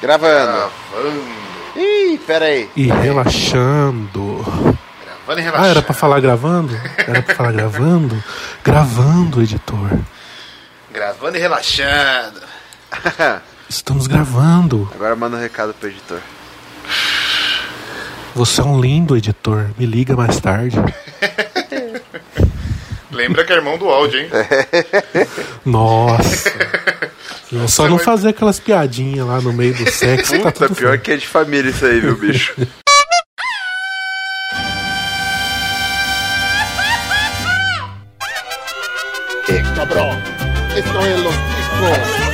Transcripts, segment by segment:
Gravando. Gravando. Ih, pera aí. E relaxando. Gravando e relaxando. Ah, era pra falar gravando? Era pra falar gravando? Gravando, editor. Gravando e relaxando. Estamos gravando. Agora manda um recado pro editor. Você é um lindo editor. Me liga mais tarde. Lembra que é irmão do áudio, hein? Nossa. É só não fazer aquelas piadinhas lá no meio do sexo. Tá Puta, tudo pior que é de família isso aí, viu, bicho? cabrón. Esto es los chicos.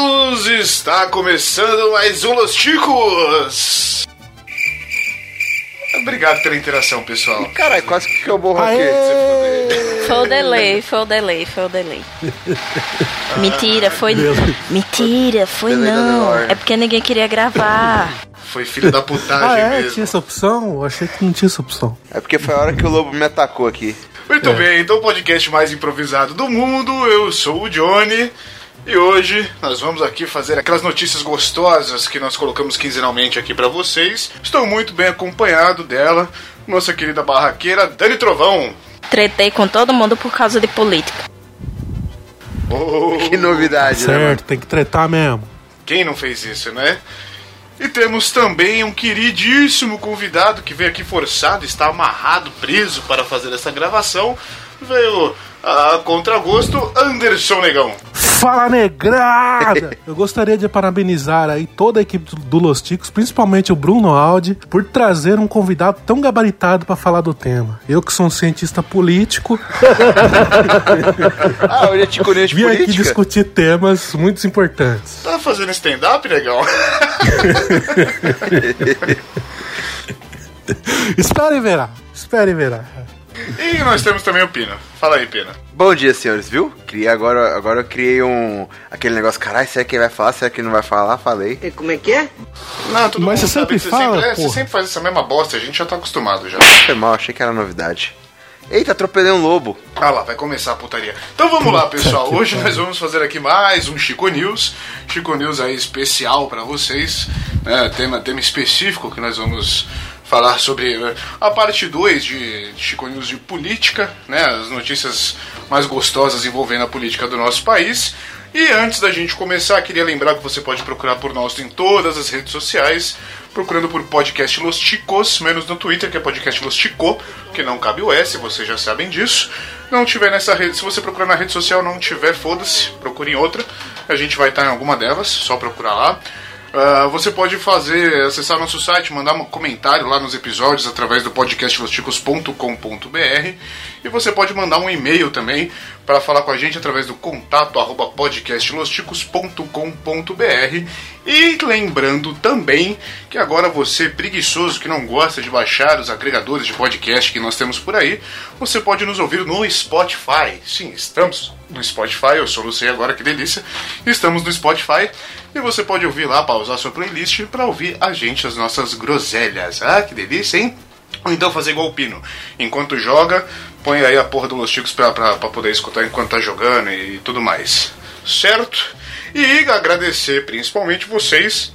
Está começando mais um Los Chicos! Obrigado pela interação, pessoal. Caralho, quase que eu morro aqui. Foi o delay, foi o delay, foi o delay. Mentira, foi. Mentira, foi não. É porque ninguém queria gravar. Foi filho da putagem Ah, é? mesmo. Tinha essa opção? Eu achei que não tinha essa opção. É porque foi a hora que o lobo me atacou aqui. Muito bem, então o podcast mais improvisado do mundo. Eu sou o Johnny. E hoje nós vamos aqui fazer aquelas notícias gostosas que nós colocamos quinzenalmente aqui pra vocês. Estou muito bem acompanhado dela, nossa querida barraqueira Dani Trovão. Tretei com todo mundo por causa de política. Oh, Que novidade, né, mano? Certo, tem que tretar mesmo. Quem não fez isso, né? E temos também um queridíssimo convidado que veio aqui forçado, está amarrado, preso para fazer essa gravação. Veio a contragosto Anderson Negão. Fala negrada! Eu gostaria de parabenizar aí toda a equipe do- Los Ticos, principalmente o Bruno Aldi, por trazer um convidado tão gabaritado para falar do tema. Eu que sou um cientista político, Ah, hoje é de vim aqui discutir temas muito importantes. Tá fazendo stand-up, Negão? Espere e verá, espere e verá. E nós temos também o Pina. Fala aí, Pina. Bom dia, senhores, viu? Criei agora, agora eu criei um. aquele negócio, caralho, será que ele vai falar? Será que ele não vai falar? Falei. E Como é que é? Não, todo Mas mundo você sabe sempre que fala, sempre, é, você sempre faz essa mesma bosta, a gente já tá acostumado já. Foi mal, achei que era novidade. Eita, atropelei um lobo. Ah lá, vai começar a putaria. Então vamos lá, pessoal. Hoje nós vamos fazer aqui mais um Chico News. Chico News aí especial pra vocês. Né? Tema, tema específico que nós vamos falar sobre eh, a parte 2 de Chico News de política, né? As notícias mais gostosas envolvendo a política do nosso país. E antes da gente começar, queria lembrar que você pode procurar por nós em todas as redes sociais, procurando por podcast Los Chicos, menos no Twitter, que é podcast Los Chico, que não cabe o S, vocês já sabem disso. Não tiver nessa rede, se você procurar na rede social não tiver, foda-se, procure em outra. A gente vai estar em alguma delas, só procurar lá. Ah, você pode fazer, acessar nosso site, mandar um comentário lá nos episódios através do podcastlosticos.com.br e você pode mandar um e-mail também para falar com a gente através do contato arroba podcastlosticos.com.br e lembrando também que agora você preguiçoso que não gosta de baixar os agregadores de podcast que nós temos por aí, você pode nos ouvir no Spotify. Sim, estamos no Spotify, eu solucei agora, que delícia. Estamos no Spotify e você pode ouvir lá, pausar sua playlist para ouvir a gente, as nossas groselhas. Ah, que delícia, hein? Ou então fazer igual o Pino. Enquanto joga, põe aí a porra do Los Chicos pra, pra, pra poder escutar enquanto tá jogando e tudo mais. Certo? E agradecer principalmente vocês,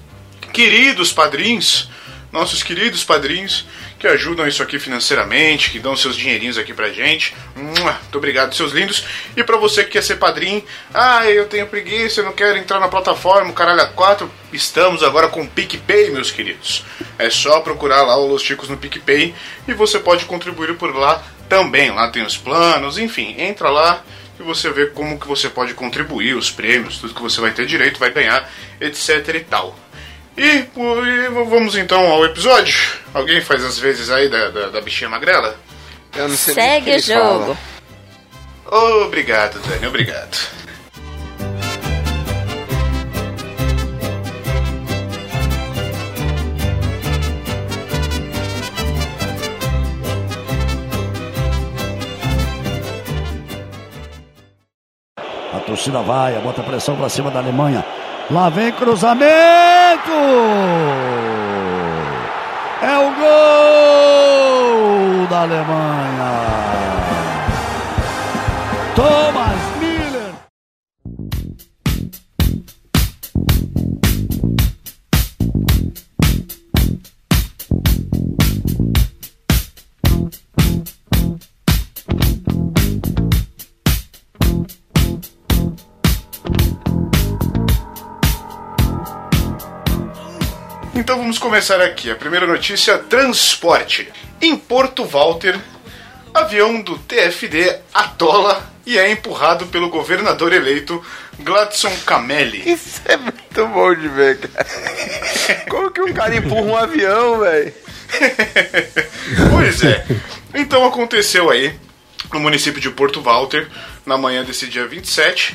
queridos padrinhos, nossos queridos padrinhos, que ajudam isso aqui financeiramente, que dão seus dinheirinhos aqui pra gente. Muito obrigado, seus lindos. E pra você que quer ser padrinho, ah, eu tenho preguiça, eu não quero entrar na plataforma, caralho a 4, estamos agora com o PicPay, meus queridos. É só procurar lá o Los Chicos no PicPay e você pode contribuir por lá também. Lá tem os planos, enfim, entra lá e você vê como que você pode contribuir, os prêmios, tudo que você vai ter direito, vai ganhar, etc e tal. E, e vamos então ao episódio. Alguém faz as vezes aí da, da, da bichinha magrela? Eu não sei Segue o jogo. falam. Obrigado, Dani, obrigado. A torcida vai, bota pressão pra cima da Alemanha. Lá vem cruzamento! É o gol da Alemanha! Thomas Então vamos começar aqui. A primeira notícia: transporte. Em Porto Walter, avião do TFD atola e é empurrado pelo governador eleito Gladson Camelli. Isso é muito bom de ver, cara. Como que um cara empurra um avião, velho? pois é. Então aconteceu aí no município de Porto Walter, na manhã desse dia 27,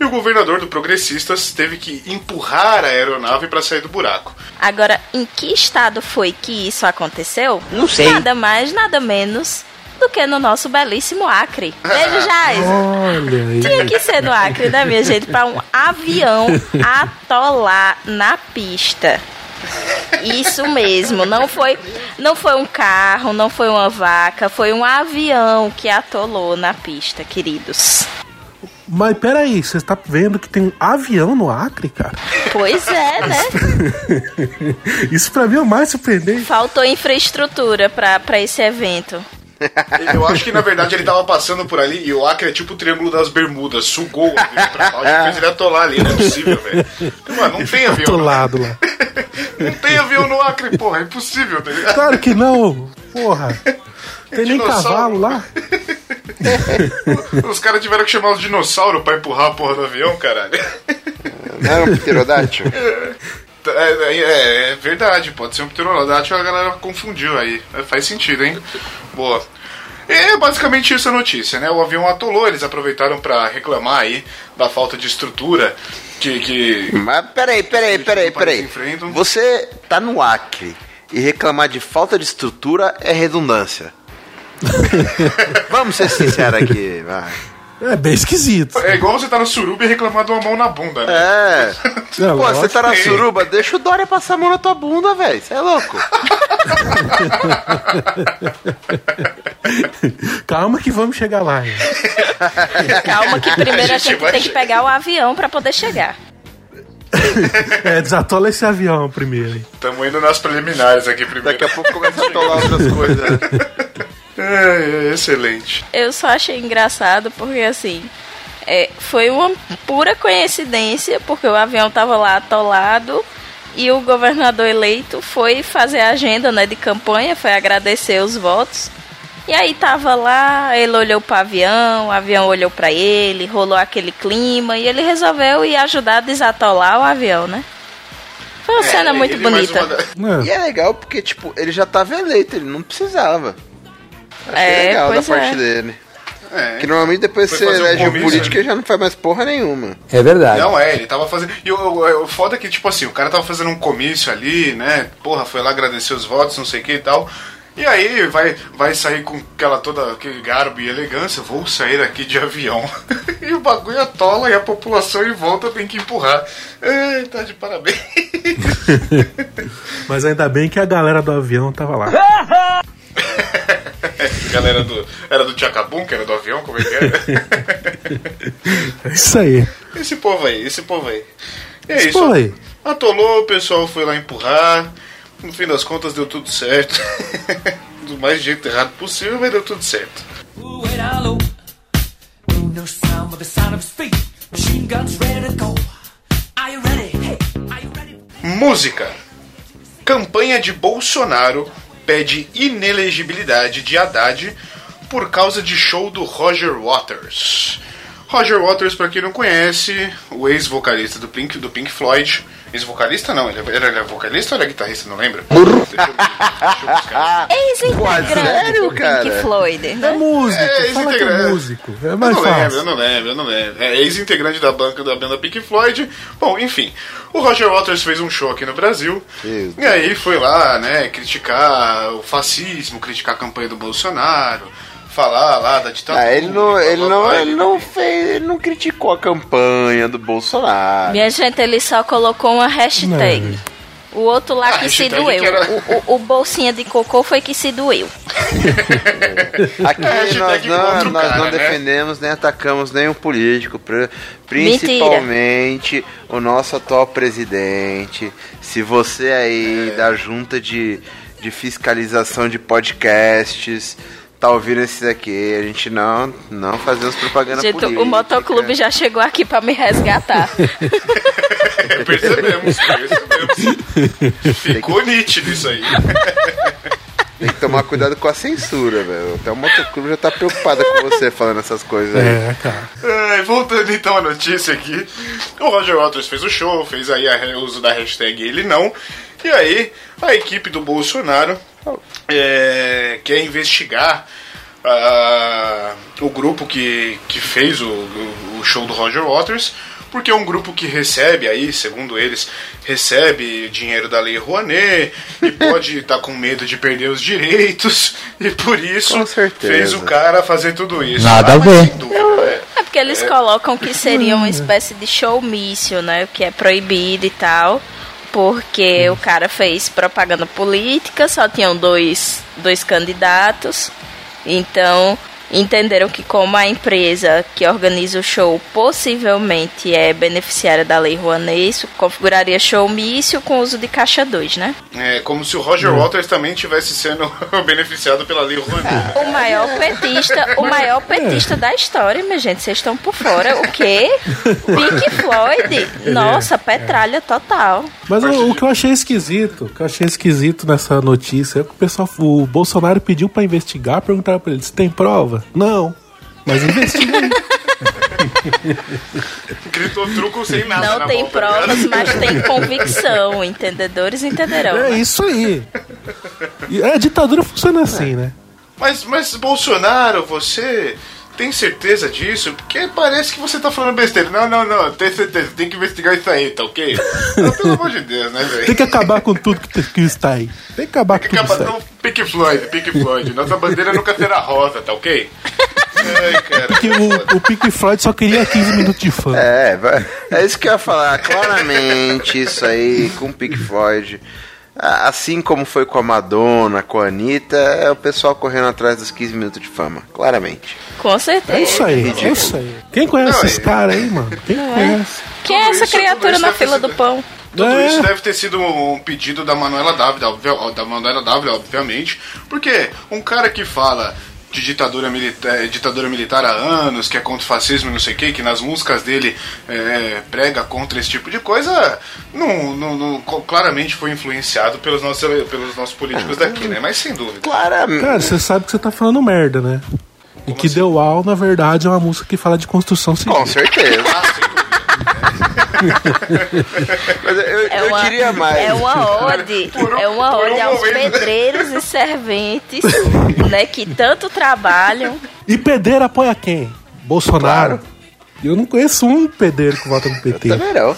e o governador do Progressistas teve que empurrar a aeronave para sair do buraco. Agora, em que estado foi que isso aconteceu? Não sei. Nada mais, nada menos do que no nosso belíssimo Acre. Beijo, Jais. Olha aí. Tinha que ser no Acre, né, minha gente? Para um avião atolar na pista. Isso mesmo, não foi, não foi um carro, não foi uma vaca, foi um avião que atolou na pista, queridos. Mas peraí, você tá vendo que tem um avião no Acre, cara? Pois é, né? Isso pra mim é o mais surpreendente. Faltou infraestrutura para esse evento. Eu acho que na verdade ele tava passando por ali e o Acre é tipo o Triângulo das Bermudas, sugou o avião pra baixo fez ele atolar ali, não é possível, velho. Mano, não tem avião. Atolado lá. Não tem avião no Acre, porra, é impossível, tá ligado? Claro que não, porra. Tem nem cavalo lá. Os caras tiveram que chamar os dinossauros pra empurrar a porra do avião, caralho. Não era um pterodáctilo? É, é, é verdade, pode ser um pterodáctilo, a galera confundiu aí. É, Faz sentido, hein? Boa. E é basicamente isso a notícia, né? O avião atolou, eles aproveitaram pra reclamar aí da falta de estrutura que. que... Mas peraí, peraí, peraí, peraí. Você tá no Acre e reclamar de falta de estrutura é redundância. Vamos ser sinceros aqui, vai. É bem esquisito. É igual você tá no suruba e reclamar de uma mão na bunda, né? É. Não, Pô, você tá na que- suruba, deixa o Dória passar a mão na tua bunda, velho. Você é louco. Calma que vamos chegar lá. hein? Calma que primeiro A a gente gente vai tem que pegar o avião para poder chegar. É, desatola esse avião primeiro. hein? Estamos indo nas preliminares aqui primeiro. Daqui a pouco começa a atolar outras coisas. É, é, excelente. Eu só achei engraçado porque assim. é, foi uma pura coincidência, porque o avião tava lá atolado e o governador eleito foi fazer a agenda né, de campanha, foi agradecer os votos. E aí tava lá, ele olhou pro avião, o avião olhou pra ele, rolou aquele clima e ele resolveu ir ajudar a desatolar o avião, né? Foi uma cena muito É, ele mais bonita. uma da- É. E é legal porque, tipo, ele já tava eleito, ele não precisava. Achei É, legal da pois parte é. dele. É. Que normalmente depois você fazer um elege o político né? e já não faz mais porra nenhuma. É verdade. Não, é, ele tava fazendo. E o, o, o foda é que, tipo assim, o cara tava fazendo um comício ali, né? Porra, foi lá agradecer os votos, não sei o que e tal. E aí vai, vai sair com aquela toda aquele garbo e elegância, vou sair aqui de avião. e o bagulho atola e a população em volta tem que empurrar. É, tá de parabéns. Mas ainda bem que a galera do avião tava lá. Galera do. Era do Tchacabum, que era do avião, como é que era? Isso aí. esse povo aí, esse povo aí. E é Esse isso. povo aí. Atolou, o pessoal foi lá empurrar. No fim das contas deu tudo certo. Do mais jeito errado possível, mas deu tudo certo. Música. Campanha de Bolsonaro pede inelegibilidade de Haddad por causa de show do Roger Waters. Roger Waters, pra quem não conhece, o ex-vocalista do Pink, do Pink Floyd. Ex-vocalista não, ele é- ele era vocalista ou era guitarrista, não eu, eu buscar. Ex-integrante do cara? Pink Floyd, É né? músico, É, fala que é músico. É Eu mais não lembro, eu fácil. não lembro, eu não lembro. É ex-integrante da banca da banda Pink Floyd. Bom, enfim. O Roger Waters fez um show aqui no Brasil. Meu e aí foi lá, né, criticar o fascismo, criticar a campanha do Bolsonaro, falar lá da ditadura. Ah, ele não, blá, ele blá, não, blá, ele não fez, ele não criticou a campanha do Bolsonaro. Minha gente, ele só colocou uma hashtag. Não. O outro lá A que se hashtag doeu. que era- O, o, o bolsinha de cocô foi que se doeu. Aqui É, nós não, nós cara, não né? defendemos nem atacamos nenhum político, pri- principalmente o nosso atual presidente. Se você aí É. da junta de, de fiscalização de podcasts tá ouvindo esse daqui, a gente não, não fazemos propaganda Gente, política. o motoclube já chegou aqui pra me resgatar. percebemos, percebemos. Ficou nítido isso aí. Tem que tomar cuidado com a censura, velho. Até o motoclube já tá preocupada com você falando essas coisas aí. É, cara. Ai, voltando então à notícia aqui, o Roger Waters fez o show, fez aí o uso da hashtag ele não, e aí a equipe do Bolsonaro é, quer investigar ah, o grupo que, que fez o, o- o show do Roger Waters, porque é um grupo que recebe aí, segundo eles, recebe dinheiro da Lei Rouanet e pode estar com medo de perder os direitos e por isso fez o cara fazer tudo isso. Nada Ah, a ver. dúvida, é. É porque eles colocam que seria uma espécie de showmício, né? O que é proibido e tal. Porque o cara fez propaganda política, só tinham dois, dois candidatos. Então, entenderam que como a empresa que organiza o show possivelmente é beneficiária da Lei Rouanet, isso configuraria showmício com uso de caixa 2, né? É como se o Roger Waters também tivesse sendo beneficiado pela Lei Rouanet. O maior petista, o maior petista da história, minha gente. Vocês estão por fora. O quê? Pink Floyd? Nossa, petralha total. Mas o, o que eu achei esquisito, o que eu achei esquisito nessa notícia é que o pessoal, o Bolsonaro pediu pra investigar, perguntaram pra ele, você tem prova? Não. Mas investiga aí. Gritou truco sem nada Não na tem tá provas, mas tem convicção. Entendedores entenderão. É né? isso aí. E a ditadura funciona assim, né? Mas, mas, Bolsonaro, você tem certeza disso? Porque parece que você tá falando besteira. Não, não, não, tem certeza, tem que investigar isso aí, tá ok? Não, pelo amor de Deus, né, velho? Tem que acabar com tudo que, que está aí. Tem que acabar com Tem que tudo acabar aí. com Pink Floyd, Pink Floyd. Nossa bandeira nunca será rosa, tá ok? Ai, cara. Porque o, o Pink Floyd só queria 15 minutos de fã. É, vai- é isso que eu ia falar. Claramente, isso aí com o Pink Floyd. Assim como foi com a Madonna, com a Anitta, é o pessoal correndo atrás dos 15 minutos de fama. Claramente. Com certeza. É isso aí, é isso aí. Quem conhece Não, esses é- caras aí, mano? Quem conhece? Quem é essa isso- criatura na fila sido- do pão? Tudo É. isso deve ter sido um pedido da Manuela Dávila, da Manuela Dávila, obviamente, porque um cara que fala de ditadura militar, ditadura militar há anos, que é contra o fascismo e não sei o que, que nas músicas dele é, prega contra esse tipo de coisa, não, não- não- claramente foi influenciado pelos nossos, pelos nossos políticos daqui, né? Mas sem dúvida. Claramente. Cara, você sabe que você tá falando merda, né? E que The Wall, na verdade, é uma música que fala de construção civil. Com certeza. Mas eu, eu É uma, diria mais. é uma ode, um- é uma por um ode aos momento. pedreiros e serventes, né, que tanto trabalham. E pedreiro apoia quem? Bolsonaro. E Eu não conheço um pedreiro que vota no PT. Também não.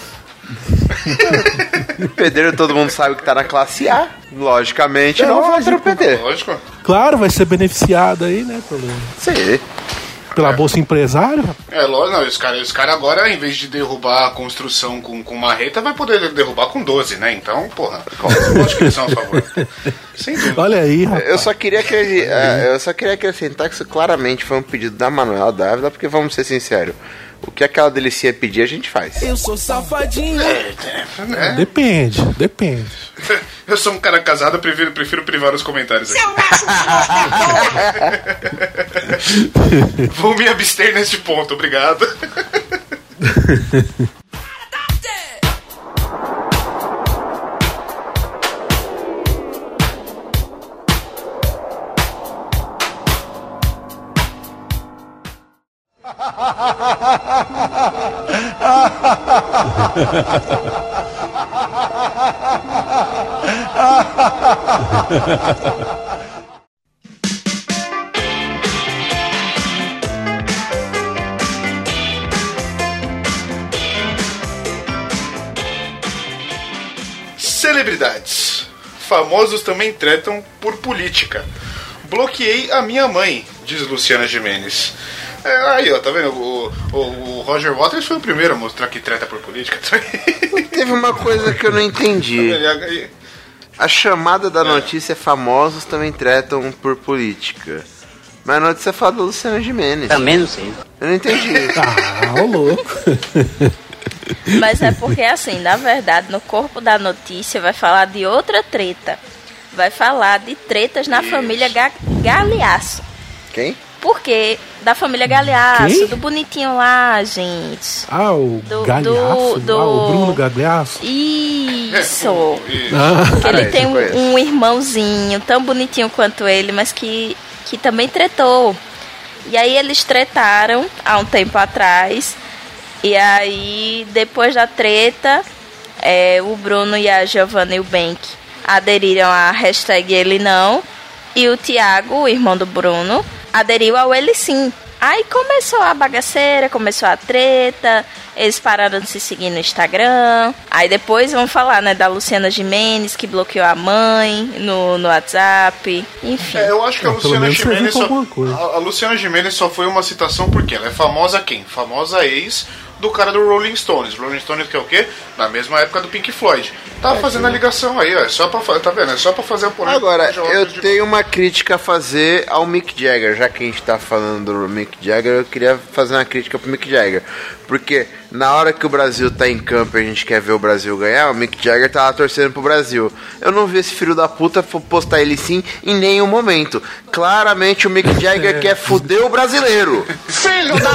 pedreiro todo mundo sabe que tá na classe A. Logicamente, É não vota lógico. no PT. Lógico. Claro, vai ser beneficiado aí, né? Pelo, Sim. Pela Bolsa Empresário. É, lógico, não, os caras cara agora, em vez de derrubar a construção com, com marreta, vai poder derrubar com 12, né? Então, porra, lógico que eles são a favor. Sem dúvida. Olha aí, rapaz. Eu só queria que eu só queria acrescentar que isso claramente foi um pedido da Manuela Dávila, porque vamos ser sinceros, o que aquela delicinha pedir a gente faz. Eu sou safadinho. né? Depende, depende. Eu sou um cara casado, eu prefiro, prefiro privar os comentários aqui. Vou me abster neste ponto, obrigado. Celebridades. Famosos também tretam por política. Bloqueei a minha mãe, diz Luciana Jimenez. É, aí, ó, tá vendo? O, o- o Roger Waters foi o primeiro a mostrar que treta por política também. Teve uma coisa que eu não entendi. A chamada da notícia é famosos também tretam por política. Mas a notícia fala da Luciana Gimenez. Também não sei. Eu não entendi. Ah, ô louco. Mas é porque, assim, na verdade, no corpo da notícia vai falar de outra treta. Vai falar de tretas na família Ga Galeaço. Quem? Porque da família Galhaço, Quem? do bonitinho lá, gente. Ah, o Do- Galhaço? do- do- Ah, o Bruno Gagliasso? Isso. Isso. Ah, ele tem um, um irmãozinho tão bonitinho quanto ele, mas que, que também tretou. E aí eles tretaram há um tempo atrás. E aí, depois da treta, é, o Bruno e a Giovanna Eubank aderiram à hashtag ele não. E o Thiago, o irmão do Bruno, aderiu ao ele sim. Aí começou a bagaceira, começou a treta, eles pararam de se seguir no Instagram. Aí depois vamos falar, né, da Luciana Jimenez, que bloqueou a mãe no, no WhatsApp. Enfim. É, eu acho que a É, Luciana pra só, a, a Luciana Gimenez só foi uma citação porque ela é famosa quem? Famosa ex do cara do Rolling Stones. Rolling Stones que é o quê? Na mesma época do Pink Floyd. Tá fazendo a ligação aí, ó. É só pra tá vendo? É só pra fazer a polêmica. Agora, eu de- tenho uma crítica a fazer ao Mick Jagger. Já que a gente tá falando do Mick Jagger, eu queria fazer uma crítica pro Mick Jagger. Porque na hora que o Brasil tá em campo e a gente quer ver o Brasil ganhar, o Mick Jagger tava torcendo pro Brasil. Eu não vi esse filho da puta postar ele sim em nenhum momento. Claramente o Mick Jagger quer fuder o brasileiro.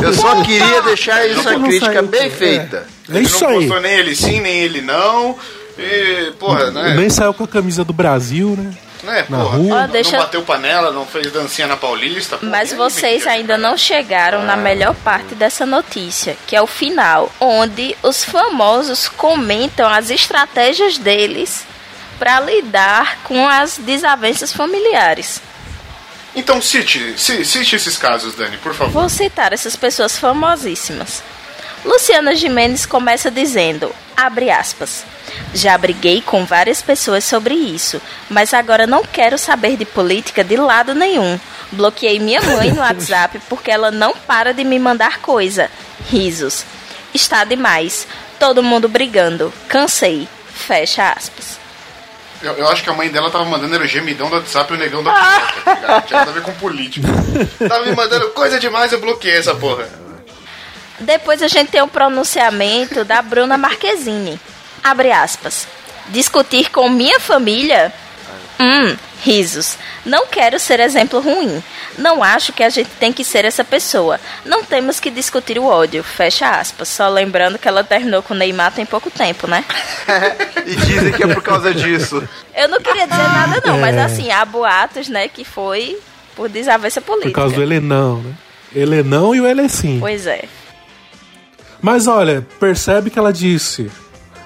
Eu só queria deixar isso a crítica saiu, bem é. feita. É isso não aí. postou nem ele sim, nem ele não. E, porra, né? Nem saiu com a camisa do Brasil, né? Né na porra, rua. Ó, Não deixa- bateu panela, não fez dancinha na Paulista. porra, Mas aí, vocês ainda não chegaram na melhor parte dessa notícia, que é o final, onde os famosos comentam as estratégias deles para lidar com as desavenças familiares. Então cite, ci- cite esses casos, Dani, por favor. Vou citar essas pessoas famosíssimas. Luciana Gimenez começa dizendo, abre aspas, já briguei com várias pessoas sobre isso, mas agora não quero saber de política de lado nenhum. Bloqueei minha mãe no WhatsApp porque ela não para de me mandar coisa. Risos. Está demais. Todo mundo brigando. Cansei. Fecha aspas. Eu, eu acho que a mãe dela tava mandando era o gemidão do WhatsApp e o negão da tá? Não tinha nada a ver com política. Tava me mandando coisa demais, eu bloqueei essa porra. Depois a gente tem o pronunciamento da Bruna Marquezine. Abre aspas. Discutir com minha família? Hum, risos. Não quero ser exemplo ruim. Não acho que a gente tem que ser essa pessoa. Não temos que discutir o ódio. Fecha aspas. Só lembrando que ela terminou com o Neymar tem pouco tempo, né? E dizem que é por causa disso. Eu não queria dizer nada não, mas assim, há boatos, né, que foi por desavença Por política. causa do Helenão, né? Helenão e o Elecim. Pois é. Mas olha, percebe que ela disse: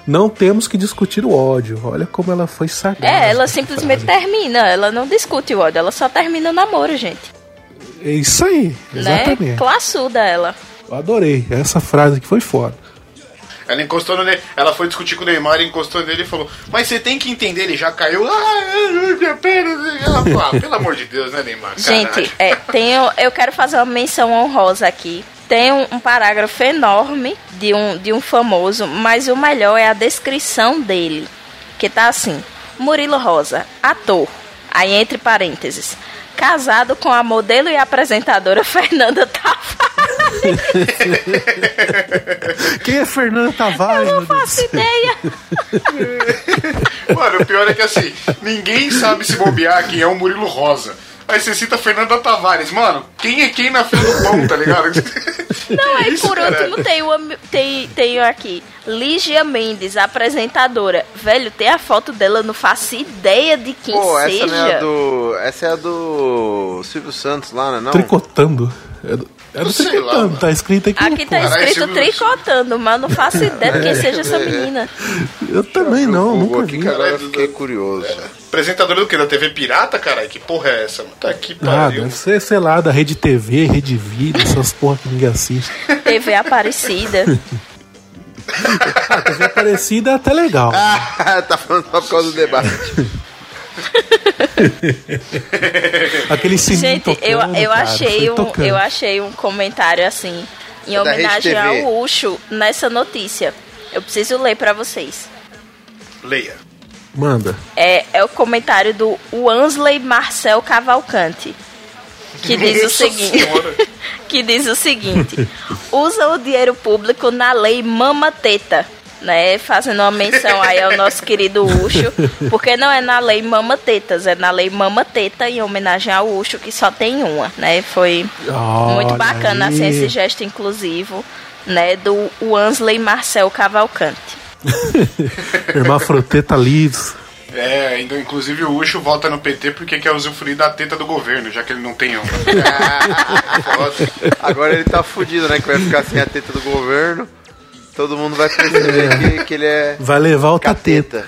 não temos que discutir o ódio. Olha como ela foi sagaz. É, ela simplesmente frase. termina, ela não discute o ódio, ela só termina o namoro, gente. É isso aí, Né? exatamente. Classuda ela. Eu adorei. Essa frase aqui foi foda. Ela encostou no Ne- Ela foi discutir com o Neymar, encostou nele e falou: Mas você tem que entender, ele já caiu. Ah, minha perna. Ela falou: ah, pelo amor de Deus, né, Neymar? Gente, Caralho. é, tenho, eu quero fazer uma menção honrosa aqui. Tem um, um parágrafo enorme de um, de um famoso, mas o melhor é a descrição dele. Que tá assim: Murilo Rosa, ator. Aí entre parênteses. Casado com a modelo e apresentadora Fernanda Tavares. Quem é Fernanda Tavares? Não meu Deus? faço ideia. Mano, o pior é que assim, ninguém sabe se bobear quem é o Murilo Rosa. Aí você cita Fernanda Tavares, mano, quem é quem na fila do pão, tá ligado? Não, aí Isso, por caralho. último tem, o, tem, tem aqui. Lígia Mendes, apresentadora. Velho, tem a foto dela, não faço ideia de quem Pô, essa seja. não é a do. Essa é a do Silvio Santos lá, né? Não? Tricotando. É do, é do Sei lá, tricotando, mano. tá escrito aqui. Aqui tá. Caralho, escrito tricotando, mas não faço ideia de quem seja essa menina. Eu também não, Google nunca aqui vi. que agora eu Caralho, fiquei curioso. Apresentadora do quê? Da TV Pirata, caralho? Que porra é essa? mano? Tá que Ah, pariu. deve ser, sei lá, da Rede TV, Rede Vida, essas porra que ninguém assiste. TV Aparecida. Ah, TV Aparecida é até legal. Ah, tá falando só por causa do debate. Aquele sininho Gente, tocando, eu, eu, cara, achei um, tocando. eu achei um comentário assim, em É da homenagem ao Ucho, nessa notícia. Eu preciso ler pra vocês. Leia. Manda. É, é o comentário do Wansley Marcel Cavalcante. Que diz o seguinte. Que diz o seguinte: usa o dinheiro público na lei Mama Teta. Né? Fazendo uma menção aí ao nosso querido Ucho, porque não é na lei Mama Tetas, é na lei Mama Teta em homenagem ao Ucho, que só tem uma, né? Foi muito Olha bacana aí. assim, esse gesto inclusivo, né? Do Wansley Marcel Cavalcante. Hermafroteta Lives. É, inclusive o Ucho volta no PT porque quer usufruir da teta do governo, já que ele não tem um. Foda. Agora ele tá fudido, né? Que vai ficar sem a teta do governo. Todo mundo vai perceber que, que ele é Vai levar outra teta.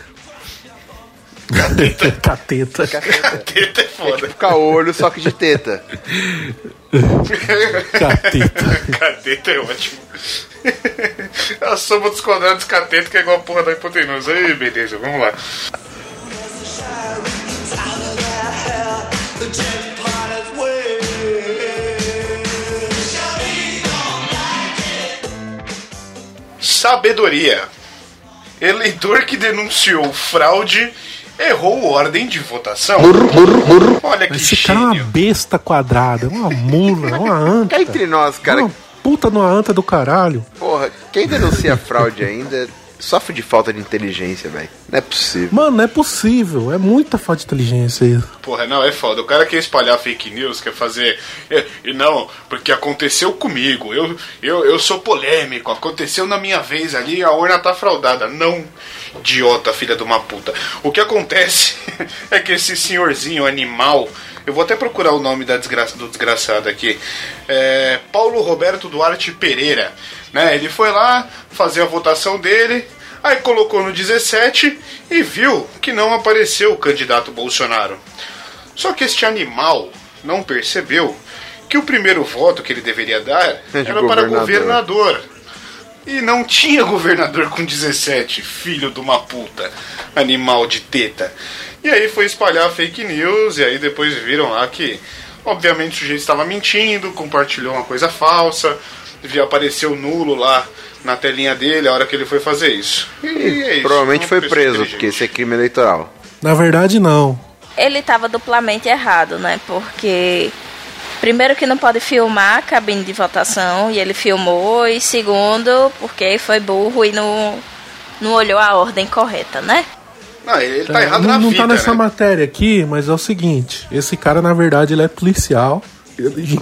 cateta. Cateta. teta é foda. Ficar olho, só que de teta. Cateta. Cateta é ótimo. a soma dos quadrados cateta que é igual a porra da hipotenusa. Aí, beleza, vamos lá. Sabedoria. Eleitor que denunciou fraude errou ordem de votação. Olha que Esse cara é uma besta quadrada, uma mula, uma anta. Cá entre nós, cara, Uma puta numa anta do caralho. porra, quem denuncia fraude ainda sofre de falta de inteligência, velho. Não é possível. Mano, não é possível. É muita falta de inteligência isso. Porra, não, é foda. O cara quer espalhar fake news, quer fazer. é, E não, porque aconteceu comigo. Eu, eu, eu sou polêmico. Aconteceu na minha vez ali, a urna tá fraudada. Não, idiota, filha de uma puta. O que acontece é que esse senhorzinho animal. Eu vou até procurar o nome da desgraça, do desgraçado aqui. É, Paulo Roberto Duarte Pereira. Né? Ele foi lá fazer a votação dele. Aí colocou no 17 e viu que não apareceu o candidato Bolsonaro. Só que este animal não percebeu que o primeiro voto que ele deveria dar É de era para governador. governador. E não tinha governador com 17, filho de uma puta, animal de teta. E aí foi espalhar fake news, e aí depois viram lá que, obviamente, o sujeito estava mentindo, compartilhou uma coisa falsa, devia aparecer o nulo lá na telinha dele a hora que ele foi fazer isso. E é isso. Provavelmente Uma foi preso, porque esse é crime eleitoral. Na verdade, não. Ele estava duplamente errado, né? Porque primeiro que não pode filmar a cabine de votação e ele filmou e segundo porque foi burro e não não olhou a ordem correta, né? Não, ele tá É, errado não, na não vida, tá nessa né? matéria aqui, mas é o seguinte: esse cara, na verdade, ele é policial.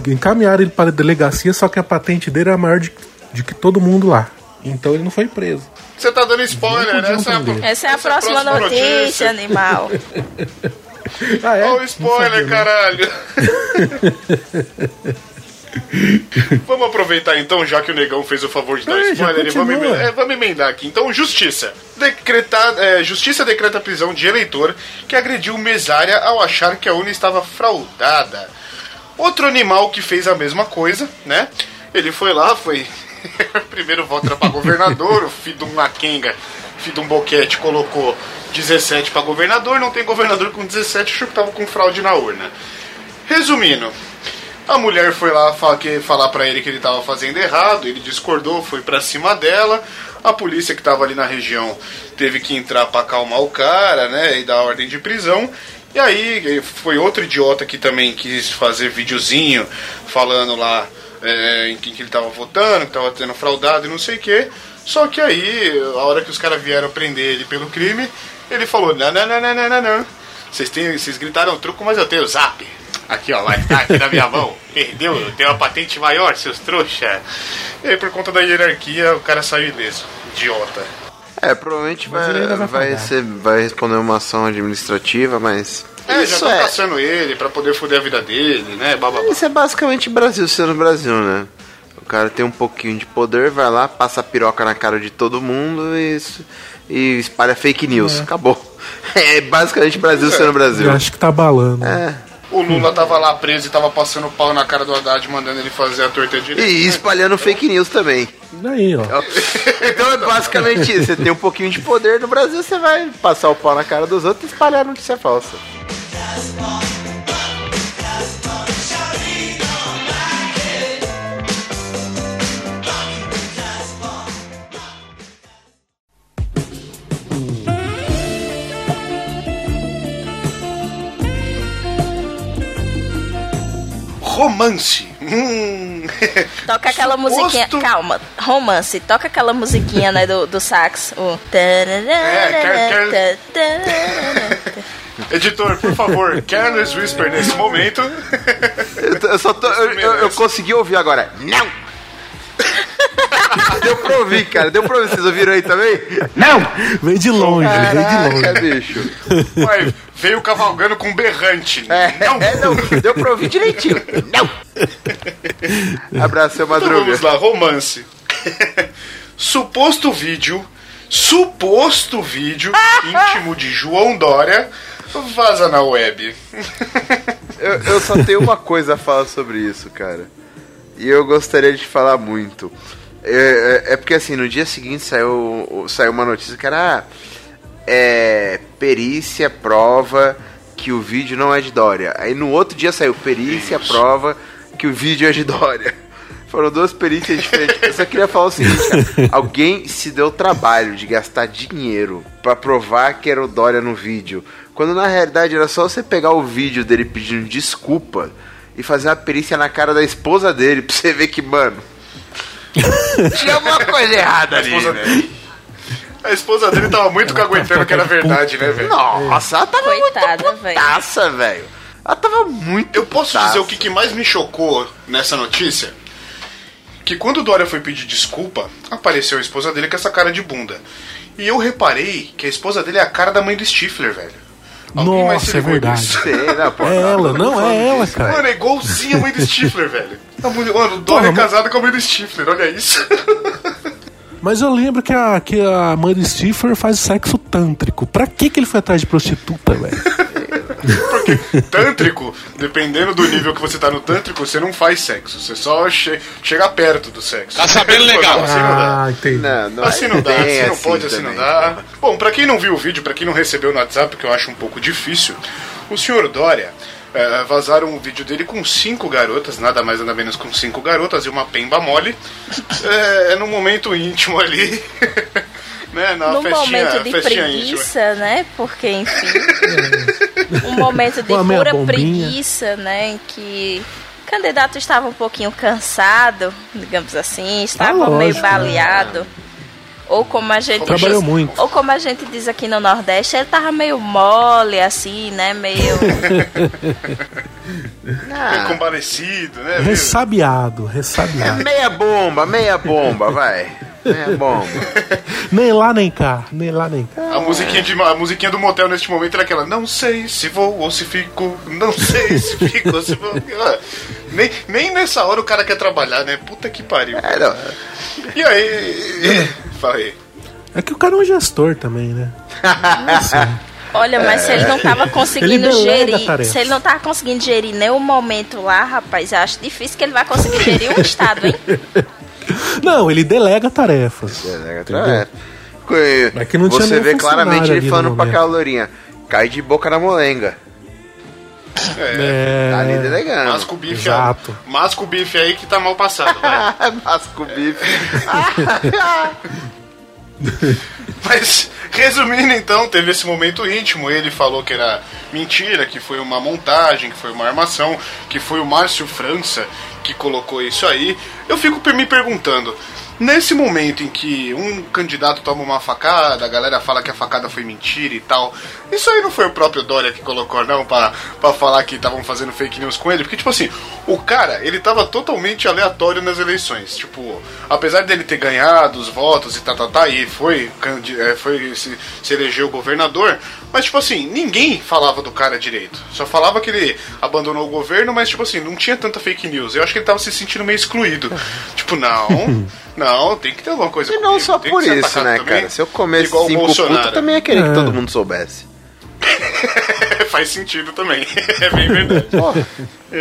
Encaminharam ele para a delegacia, só que a patente dele era maior de, de que todo mundo lá. Então ele não foi preso. Você tá dando spoiler, Não né? podiam Essa é a, prender. Essa é a próxima notícia, animal. Ah, é? Olha o spoiler, Não sabia, não. caralho. vamos aproveitar então, já que o negão fez o favor de dar É, spoiler, e vamos, emendar, é, vamos emendar aqui. Então, justiça. Decretar, é, justiça decreta prisão de eleitor que agrediu mesária ao achar que a urna estava fraudada. Outro animal que fez a mesma coisa, né? Ele foi lá, foi. Primeiro voto era pra governador, o filho de um Laquenga, filho de um boquete, colocou 17 pra governador, não tem governador com 17, achou que tava com fraude na urna. Resumindo, a mulher foi lá falar pra ele que ele tava fazendo errado, ele discordou, foi pra cima dela. A polícia que tava ali na região teve que entrar pra acalmar o cara, né, e dar ordem de prisão. E aí eh, foi outro idiota que também quis fazer videozinho falando lá eh, em quem que ele tava votando, que tava tendo fraudado e não sei o que. Só que aí, a hora que os caras vieram prender ele pelo crime, ele falou: não, não, não, não, não, não. Vocês, têm, vocês gritaram truco, mas eu tenho o zap. Aqui, ó, vai estar aqui na minha mão. Perdeu, eu tenho uma patente maior, seus trouxa. E aí, por conta da hierarquia, o cara saiu ileso. Idiota. É, provavelmente vai, vai vai, ser, vai responder uma ação administrativa, mas. É, já estão é, caçando ele pra poder foder a vida dele, né? Bababá. isso é basicamente Brasil sendo Brasil, né? O cara tem um pouquinho de poder, vai lá, passa a piroca na cara de todo mundo e, isso- e espalha fake news. Acabou. É basicamente Brasil sendo Brasil. Eu acho que tá balando. É. O Lula tava lá preso e tava passando pau na cara do Haddad, mandando ele fazer a torta direita. E espalhando fake news também. Aí, ó. Então é basicamente isso. Você tem um pouquinho de poder no Brasil, você vai passar o pau na cara dos outros e espalhar notícia falsa. Romance. Hum. Toca aquela Suposto- musiquinha. Calma, romance. Toca aquela musiquinha, né, do, do sax. O. É, Editor, por favor, Careless Whisper nesse momento. Eu só tô. Eu, eu- eu consegui ouvir agora. Não! Deu pra ouvir, cara. Deu pra ouvir. Vocês ouviram aí também? Vem de longe, vem de longe. Caraca, bicho. Ué, veio cavalgando com um berrante. É, Não. é, não, deu pra ouvir direitinho. Não! Abraço, seu Então Madruga. vamos lá, romance. suposto vídeo, suposto vídeo íntimo de João Dória vaza na web. Eu, eu só tenho uma coisa a falar sobre isso, cara. E eu gostaria de falar muito. É, é- é porque assim, no dia seguinte saiu, saiu uma notícia que era ah, é, perícia prova que o vídeo não é de Dória. Aí no outro dia saiu perícia prova que o vídeo é de Dória. Foram duas perícias diferentes. Eu só queria falar o seguinte, cara. Alguém se deu o trabalho de gastar dinheiro pra provar que era o Dória no vídeo. Quando na realidade era só você pegar o vídeo dele pedindo desculpa e fazer uma perícia na cara da esposa dele pra você ver que, mano. Tinha alguma coisa errada A ali, esposa, né? a esposa dele tava muito caguetando que era verdade, né, velho? Nossa, ela tava Coitada, muito velho. putaça, velho. Ela tava muito Eu posso putaça. dizer o que, que mais me chocou nessa notícia? Que quando o Dória foi pedir desculpa, apareceu a esposa dele com essa cara de bunda. E eu reparei que a esposa dele é a cara da mãe do Stifler, velho. Alguém Nossa, é verdade. não, pô, É ela, não, falando é ela, disso, cara. Mano, é igualzinho a mãe do Stifler, velho. A mulher- Mano, o Dória é casado com a mãe do Stifler, olha isso. Mas eu lembro que a, que a mãe do Stifler faz sexo tântrico. Pra que, que ele foi atrás de prostituta, velho? Porque tântrico, dependendo do nível que você tá no tântrico, você não faz sexo. Você só che chega perto do sexo. Tá sabendo legal. Assim não dá. Ah, entendi. Não, não Assim é não dá, assim não pode, assim também. não dá. Bom, pra quem não viu o vídeo, pra quem não recebeu no WhatsApp, que eu acho um pouco difícil, o senhor Dória eh, vazaram um vídeo dele com cinco garotas, nada mais nada menos com cinco garotas e uma pemba mole, é, num momento íntimo ali, né, na Num festinha, momento de festinha íntima. preguiça, né? Porque, enfim. um momento de pura preguiça, né? Em que o candidato estava um pouquinho cansado, digamos assim, estava Ah, meio baleado. Ou como a gente Trabalhou diz, muito. Ou como a gente diz aqui no Nordeste, ele tava meio mole, assim, né? Meio. Meio convalescido, né? Ressabiado, ressabiado. Meia bomba, meia bomba, vai. Meia bomba. nem lá nem cá, nem lá nem cá. A musiquinha, de, a musiquinha do motel neste momento era aquela Não sei se vou ou se fico Não sei se fico ou se vou Ah, nem, nem nessa hora o cara quer trabalhar, né? Puta que pariu É. E aí... Fala aí É que o cara é um gestor também, né? Olha, mas se ele não tava conseguindo Ele delega gerir. tarefas. Se ele não tava conseguindo gerir nenhum momento lá, rapaz, eu acho difícil que ele vai conseguir gerir um estado, hein? Não, ele delega tarefas. É, É que não tinha Você nenhum vê claramente funcionário ele no falando pra momento. aquela lourinha. Cai de boca na molenga. É. Tá ali delegando. Masca o bife Exato. aí Masca o bife aí que tá mal passado vai. Masca o bife. Mas, resumindo então, teve esse momento íntimo. Ele falou que era mentira, que foi uma montagem, que foi uma armação, que foi o Márcio França que colocou isso aí. Eu fico me perguntando. Nesse momento em que um candidato toma uma facada, a galera fala que a facada foi mentira e tal, isso aí não foi o próprio Dória que colocou, não, pra, pra falar que estavam fazendo fake news com ele? Porque, tipo assim, o cara, ele tava totalmente aleatório nas eleições. Tipo, apesar dele ter ganhado os votos e tá, tá, tá, e foi, é, foi se, se elegeu governador, mas, tipo assim, ninguém falava do cara direito. Só falava que ele abandonou o governo, mas, tipo assim, não tinha tanta fake news. Eu acho que ele tava se sentindo meio excluído. tipo, não, não, tem que ter alguma coisa E não comigo, só tem que por isso, né, também, cara? Se eu comesse igual o cinco eu também ia querer que É. todo mundo soubesse. Faz sentido também. é bem verdade. É,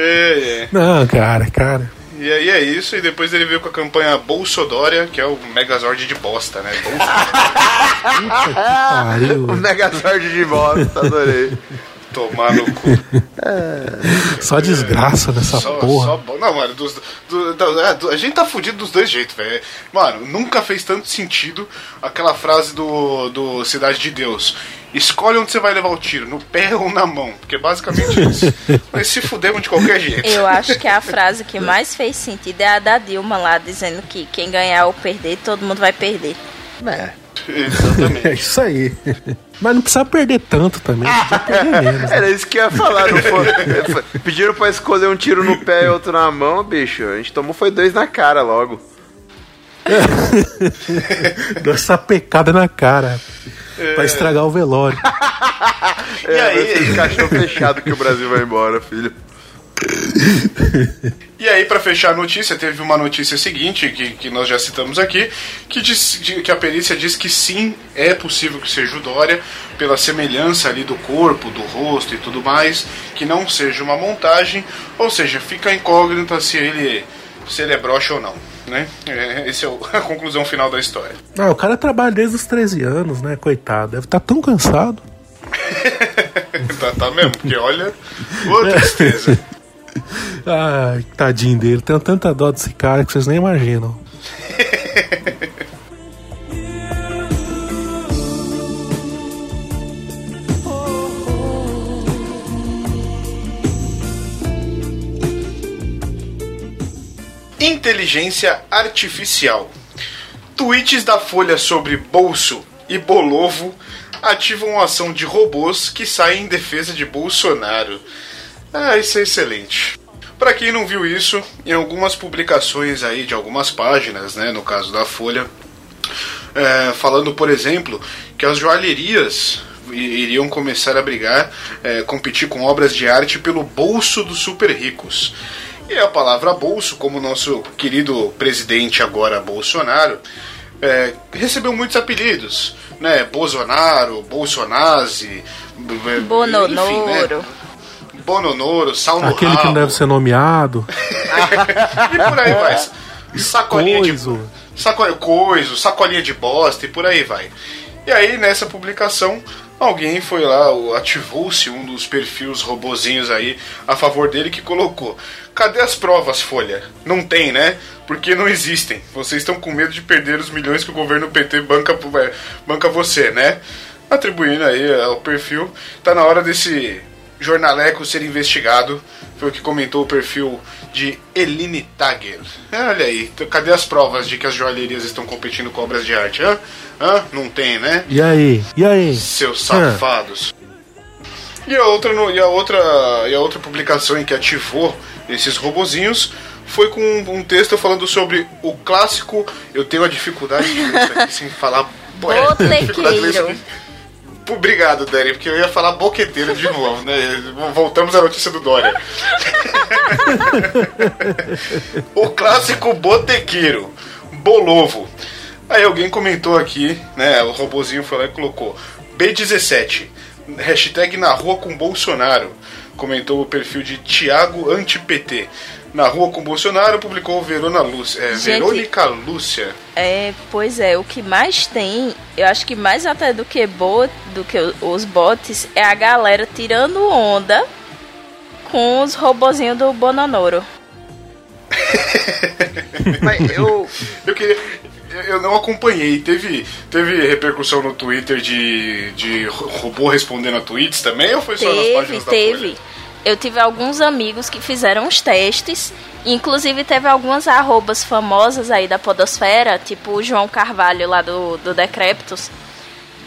é. Não, cara, cara. E aí é isso, e depois ele veio com a campanha Bolsodória, que é o Megazord de bosta, né? Bolso- Pariu. O Megazord de bosta, adorei. Tomar no cu. Só desgraça nessa Só, porra. só Não, mano, dos, do- do- é, do- a gente tá fudido dos dois jeitos, velho. Mano, nunca fez tanto sentido aquela frase do, do Cidade de Deus. Escolhe onde você vai levar o tiro, no pé ou na mão. Porque é basicamente isso. Mas se fudemos de qualquer jeito. Eu acho que a frase que mais fez sentido é a da Dilma lá, dizendo que quem ganhar ou perder, todo mundo vai perder. É. É Exatamente. isso aí. Mas não precisa perder tanto também. Perder menos. né? Era isso que eu ia falar. Não foi, pediram pra escolher um tiro no pé e outro na mão, bicho. A gente tomou foi dois na cara logo. Deu essa pecada na cara. Pra estragar o velório. É, aí? de caixão fechado que o Brasil vai embora, filho. E aí, pra fechar a notícia, teve uma notícia seguinte, que, que nós já citamos aqui, que, diz, que a perícia diz que sim, é possível que seja o Dória, pela semelhança ali do corpo, do rosto e tudo mais, que não seja uma montagem, ou seja, fica incógnita se ele, se ele é broxa ou não. Né? É, essa é o- a conclusão final da história. Ah, o cara trabalha desde os 13 anos, né? Coitado. Deve estar tão cansado. tá, tá mesmo, porque olha, ô tristeza. Ai, tadinho dele. Tenho tanta dó desse cara que vocês nem imaginam. Inteligência artificial. Tweets da Folha sobre bolso e bolovo ativam a ação de robôs que saem em defesa de Bolsonaro. Ah, isso é excelente. Para quem não viu isso, em algumas publicações aí de algumas páginas, né, no caso da Folha, é, falando, por exemplo, que as joalherias iriam começar a brigar, é, competir com obras de arte pelo bolso dos super ricos. E a palavra bolso, como o nosso querido presidente agora Bolsonaro, é, recebeu muitos apelidos, né? Bolsonaro, Bolsonazi, b- b- enfim, Bononoro. né? Bononoro, sal no Aquele que não rabo, deve ser nomeado. e por aí vai. Sacolinha de Coiso. saco, coiso, sacolinha de bosta e por aí vai. E aí, nessa publicação, alguém foi lá, ativou-se um dos perfis robozinhos aí a favor dele que colocou: Cadê as provas, Folha? Não tem, né? Porque não existem. Vocês estão com medo de perder os milhões que o governo PT banca, é, banca você, né? Atribuindo aí ao perfil. Tá na hora desse jornaleco ser investigado. Foi o que comentou o perfil de Eline Tagger. É, olha aí, então, cadê as provas de que as joalherias estão competindo com obras de arte? Hã? Hã? Não tem, né? E aí? E aí? Seus safados. E a outra e a outra e a outra publicação em que ativou esses robozinhos foi com um, um texto falando sobre o clássico. Eu tenho a dificuldade de ler isso aqui sem falar. Botequeiro. Obrigado, Dani, porque eu ia falar boqueteiro de novo, né? Voltamos à notícia do Dória. o clássico botequeiro, bolovo. Aí alguém comentou aqui, né? O robozinho foi lá e colocou B17, hashtag na rua com Bolsonaro. Comentou o perfil de Thiago Anti-PT. Na rua com Bolsonaro publicou Verona Lúcia, é, Gente. Verônica Lúcia. É, pois é, o que mais tem, eu acho que mais até do que bot, do que os bots, é a galera tirando onda com os robozinhos do Bononoro. Mas eu. Eu queria. Eu não acompanhei. Teve, teve repercussão no Twitter de, de robô respondendo a tweets também? Ou foi só nas Teve, páginas da teve. Folha? Eu tive alguns amigos que fizeram os testes. Inclusive teve algumas arrobas famosas aí da podosfera, tipo o João Carvalho lá do, do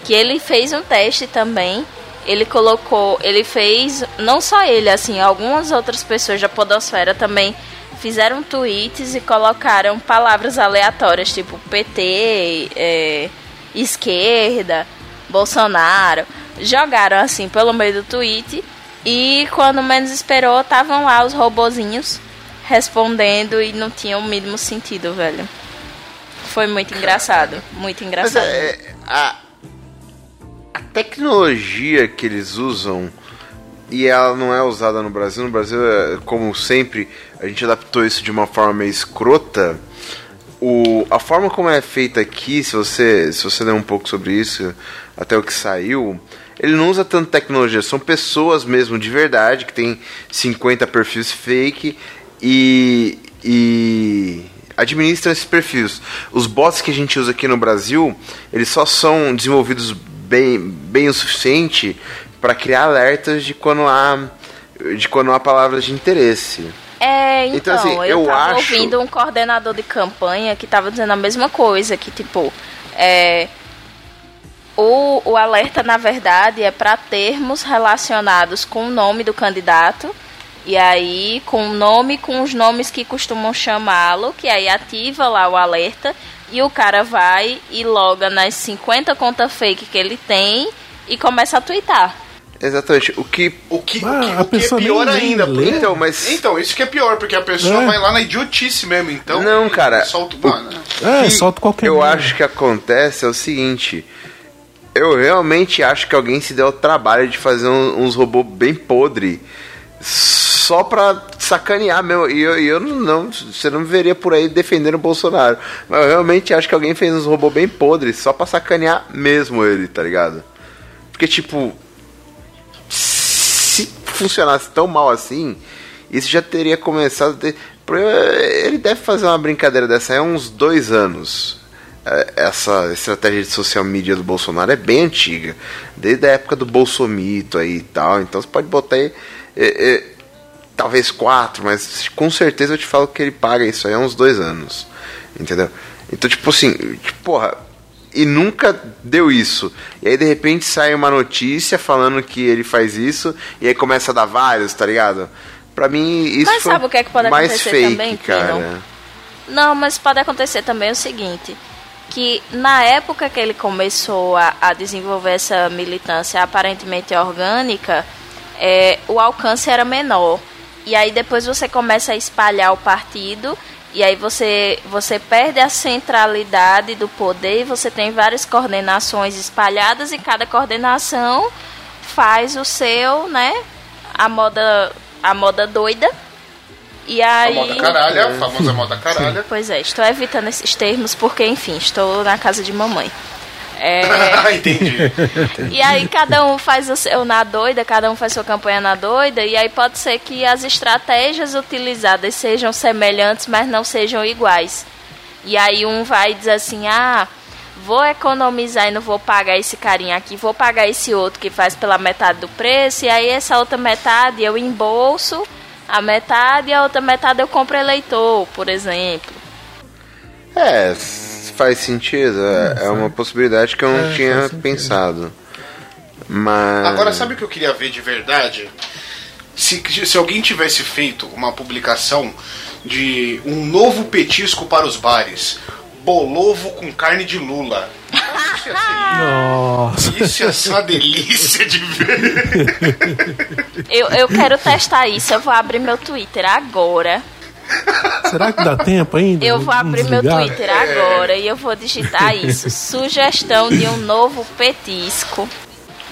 que ele fez um teste também. Ele colocou, ele fez, não só ele, assim, algumas outras pessoas da podosfera também fizeram tweets e colocaram palavras aleatórias, tipo PT, é, esquerda, Bolsonaro. Jogaram assim pelo meio do tweet e quando menos esperou, estavam lá os robozinhos respondendo e não tinha o mínimo sentido, velho. Foi muito engraçado, muito engraçado. é, a, a tecnologia que eles usam e ela não é usada no Brasil. No Brasil, é, como sempre, a gente adaptou isso de uma forma meio escrota. O, a forma como é feita aqui, se você, se você ler um pouco sobre isso, até o que saiu, ele não usa tanto tecnologia, são pessoas mesmo de verdade que tem 50 perfis fake e, e administram esses perfis. Os bots que a gente usa aqui no Brasil, eles só são desenvolvidos bem, bem o suficiente para criar alertas de quando há de quando há palavras de interesse. É, então, Então, assim, eu, eu acho- ouvindo um coordenador de campanha que tava dizendo a mesma coisa, que tipo, é, o, o alerta, na verdade, é para termos relacionados com o nome do candidato, e aí com o nome, com os nomes que costumam chamá-lo, que aí ativa lá o alerta, e o cara vai e loga nas 50 contas fake que ele tem e começa a twittar. Exatamente. O que O que, Ah, o que- o que é pior ainda. lê. porque- Então, mas- Então, isso que é pior, porque a pessoa É. vai lá na idiotice mesmo, então. Não, cara, Solta, o- mano. É, solta qualquer eu merda. acho que acontece é o seguinte. Eu realmente acho que alguém se deu o trabalho de fazer um- uns robôs bem podre só pra sacanear mesmo. E eu, eu não, Você não veria por aí defendendo o Bolsonaro. Mas eu realmente acho que alguém fez uns robôs bem podres só pra sacanear mesmo ele, tá ligado? Porque, tipo. Se funcionasse tão mal assim, isso já teria começado. ter- Ele deve fazer uma brincadeira dessa há uns dois anos. É, Essa estratégia de social media do Bolsonaro é bem antiga. Desde a época do Bolsomito aí e tal. Então você pode botar aí. é, é, talvez quatro, mas com certeza eu te falo que ele paga isso aí há uns dois anos. Entendeu? Então, tipo assim, tipo, porra. E nunca deu isso. E aí de repente sai uma notícia falando que ele faz isso. E aí começa a dar vários, tá ligado? Pra mim, isso Mas foi sabe o que é que pode mais acontecer fake, também, cara. Não, mas pode acontecer também o seguinte, que na época que ele começou a, a desenvolver essa militância aparentemente orgânica, é, o alcance era menor. E aí depois você começa a espalhar o partido e aí você, você perde a centralidade do poder e você tem várias coordenações espalhadas e cada coordenação faz o seu, né? A moda, a moda doida. E A aí. moda caralha, a famosa moda caralha. Pois é, estou evitando esses termos porque, enfim, estou na casa de mamãe. É, Entendi. e aí cada um faz o seu na doida, cada um faz sua campanha na doida, e aí pode ser que as estratégias utilizadas sejam semelhantes, mas não sejam iguais. E aí um vai dizer assim, ah, vou economizar e não vou pagar esse carinha aqui, vou pagar esse outro que faz pela metade do preço, e aí essa outra metade eu embolso a metade e a outra metade eu compro eleitor, por exemplo. É, faz sentido. É, é uma possibilidade que eu não É, tinha pensado. Mas. Agora, sabe o que eu queria ver de verdade? Se, se alguém tivesse feito uma publicação de um novo petisco para os bares. Bolovo com carne de lula. Isso ia ser, Nossa. isso ser uma delícia de ver. Eu, eu quero testar isso, eu vou abrir meu Twitter agora. Será que dá tempo ainda? Eu vou abrir meu? Twitter agora e eu vou digitar isso. Sugestão de um novo petisco.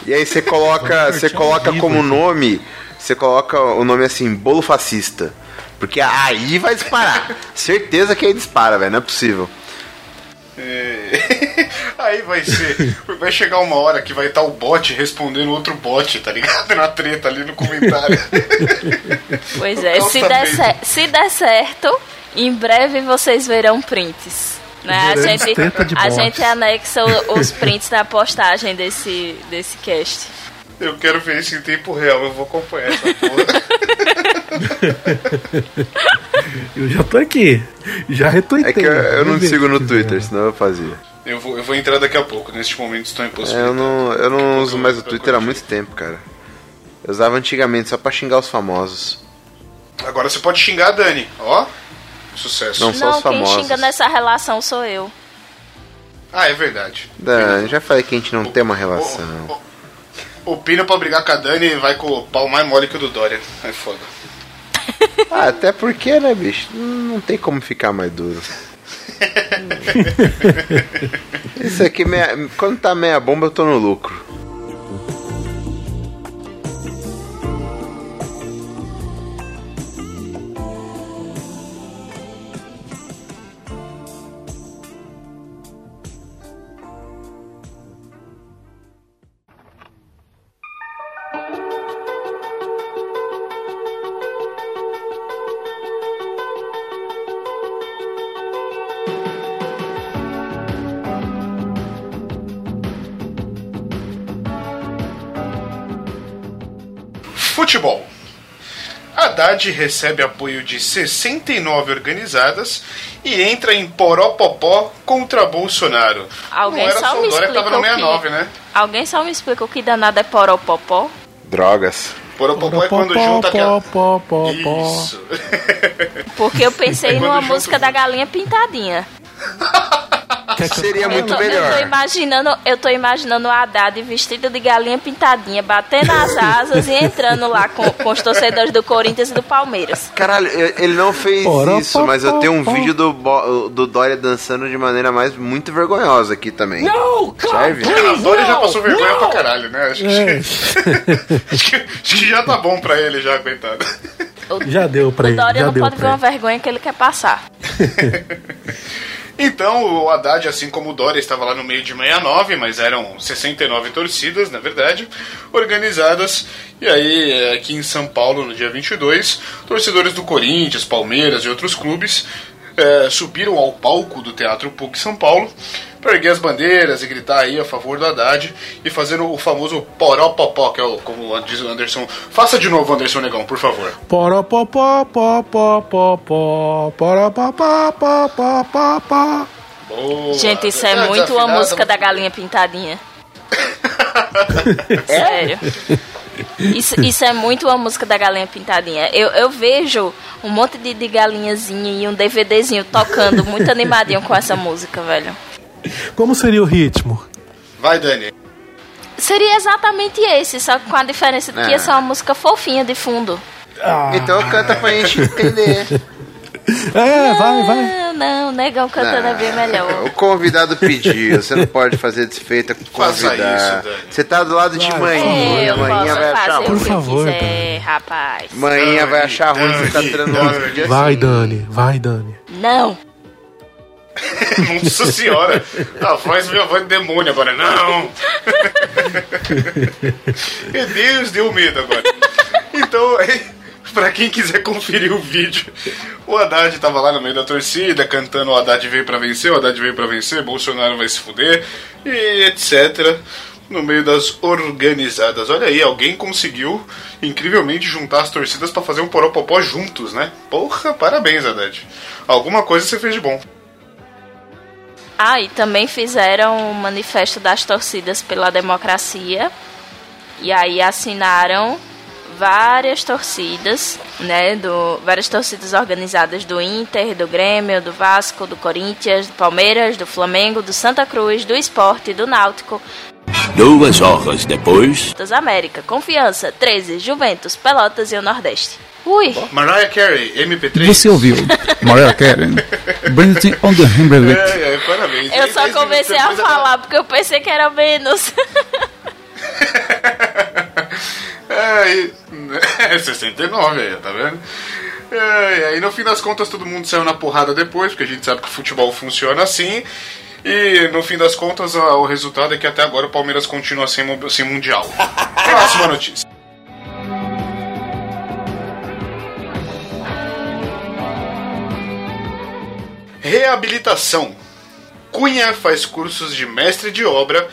E aí você coloca, você coloca como nome, você coloca o nome assim, bolo fascista. Porque aí vai disparar. Certeza que aí dispara, velho, não é possível. É. Aí vai ser. Vai chegar uma hora que vai estar o bot respondendo outro bot, tá ligado? Na treta ali no comentário. Pois é, se der, cer- se der certo, em breve vocês verão prints. Né? A, gente, a gente anexa os prints na postagem desse, desse cast. Eu quero ver isso em tempo real, eu vou acompanhar essa porra. Eu já tô aqui. Já retuitei. É que eu, eu não ver sigo no. Twitter, senão eu fazia. Eu vou, eu vou entrar daqui a pouco, neste momento estou É, eu não, eu não uso mais o Twitter há muito tempo, cara. Eu usava antigamente só pra xingar os famosos. Agora você pode xingar a Dani, ó. Sucesso. Não só Não, os quem famosos. xinga nessa relação sou eu. Ah, é verdade. Da, já falei que a gente não tem uma relação. O, o, o Pino pra brigar com a Dani vai com o pau mais mole que o do Dória. É foda. Ah, até porque, né, bicho? Não tem como ficar mais duro. Isso aqui, meia, quando tá meia bomba, eu tô no lucro. Futebol. Haddad recebe apoio de 69 organizadas e entra em Poropopó contra Bolsonaro. Alguém Não era só me Dória que tava no explica o 69, que... né? Alguém só me explica o que danado é poropopó? Drogas. Poropopó é quando junta aquela... Isso. Porque eu pensei É numa música o- da galinha pintadinha. Eu- Seria Eu muito tô, eu tô melhor. imaginando, eu tô imaginando o Haddad vestido de galinha pintadinha, batendo as asas e entrando lá com, com os torcedores do Corinthians e do Palmeiras. Caralho, eu- ele não fez Poró, isso, pó, mas eu pó, tenho um pó. vídeo do, do Dória dançando de maneira mais muito vergonhosa aqui também. No, God, Serve? A please, Dória já passou vergonha no. pra caralho, né? Acho que, É, acho que- acho que já tá bom pra ele, já, coitado. já deu pra O ele. Dória já não deu pode ver pra uma ele. vergonha que ele quer passar. Então, o Haddad, assim como o Dória, estava lá no meio de 69, mas eram 69 torcidas, na verdade, organizadas. E aí, eh, aqui em São Paulo, no dia 22, torcedores do Corinthians, Palmeiras e outros clubes eh, subiram ao palco do Teatro PUC São Paulo para erguer as bandeiras e gritar aí a favor do Haddad e fazer o famoso poropopó, que é o, como diz o Anderson. Faça de novo, Anderson Negão, por favor. Poró, pó, pó, pó, pó, pó, pó. Poró, pó, pó, pó, pó, pó, pó. Boa. Gente, isso é muito uma música da galinha pintadinha. Sério. Isso, isso é muito uma música da galinha pintadinha. Eu, eu vejo um monte de, de galinhazinha e um DVDzinho tocando muito animadinho com essa música, velho. Como seria o ritmo? Vai, Dani. Seria exatamente esse, só que com a diferença de que Ah. ia ser uma música fofinha de fundo. Então canta pra gente entender. É, vai, vai. Não, não, negão cantando é bem melhor. O convidado pediu, você não pode fazer desfeita com o convidado. Você tá do lado de manhã, Eu manhã posso vai achar Por o ruim. que favor, quiser, Dani. rapaz. Manhã vai achar ruim você tá Dani. um dia Vai, assim. Dani, vai, Dani. Não. Nossa senhora, a voz minha voz de demônio agora, não! Meu Deus, deu medo agora. Então, pra quem quiser conferir o vídeo, o Haddad tava lá no meio da torcida, cantando o Haddad veio pra vencer, o Haddad veio pra vencer, Bolsonaro vai se fuder, e etc. No meio das organizadas. Olha aí, alguém conseguiu incrivelmente juntar as torcidas pra fazer um poropopó juntos, né? Porra, parabéns, Haddad. Alguma coisa você fez de bom. Ah, e também fizeram o manifesto das torcidas pela democracia. E aí assinaram várias torcidas, né? Do, várias torcidas organizadas do Inter, do Grêmio, do Vasco, do Corinthians, do Palmeiras, do Flamengo, do Santa Cruz, do Esporte, do Náutico, Duas horas depois. das América, Confiança, 13, Juventus, Pelotas e o Nordeste. Ui, Mariah Carey, MP3. Você ouviu Mariah Carey? Bring on the Hamburger. É, é, parabéns. eu só comecei a falar porque eu pensei que era menos. É, e- é 69 aí, tá vendo? É, e aí no fim das contas todo mundo saiu na porrada depois, porque a gente sabe que o futebol funciona assim. E no fim das contas a- o resultado é que até agora o Palmeiras continua sem, sem mundial. Próxima notícia. Reabilitação. Cunha faz cursos de mestre de obra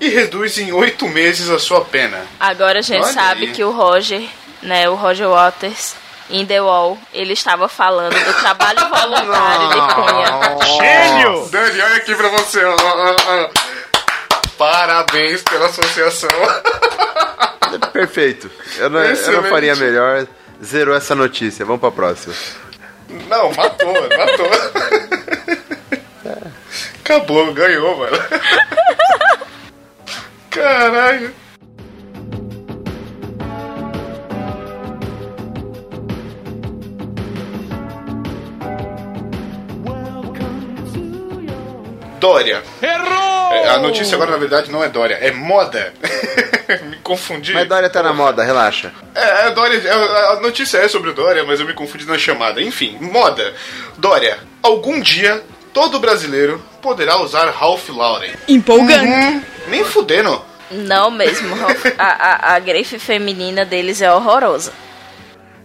e reduz em oito meses a sua pena. Agora a gente Olha sabe aí. que o Roger, né, o Roger Waters, em The Wall, ele estava falando do trabalho voluntário de Cunha. Gênio! Dani, olha aqui pra você. Parabéns pela associação. Perfeito. Eu não, eu não faria melhor. Zerou essa notícia. Vamos pra próxima. Não, matou, matou. Acabou, ganhou, mano. Caralho. Dória. Errou! a notícia agora, na verdade, não é Dória, é moda. Me confundi. Mas Dória tá na moda, relaxa. É, a Dória, a a notícia é sobre o Dória, mas eu me confundi na chamada. Enfim, moda. Dória, algum dia todo brasileiro poderá usar Ralph Lauren. Empolgante. Hum, nem fudendo. Não mesmo, Ralph. a, a, a grife feminina deles é horrorosa.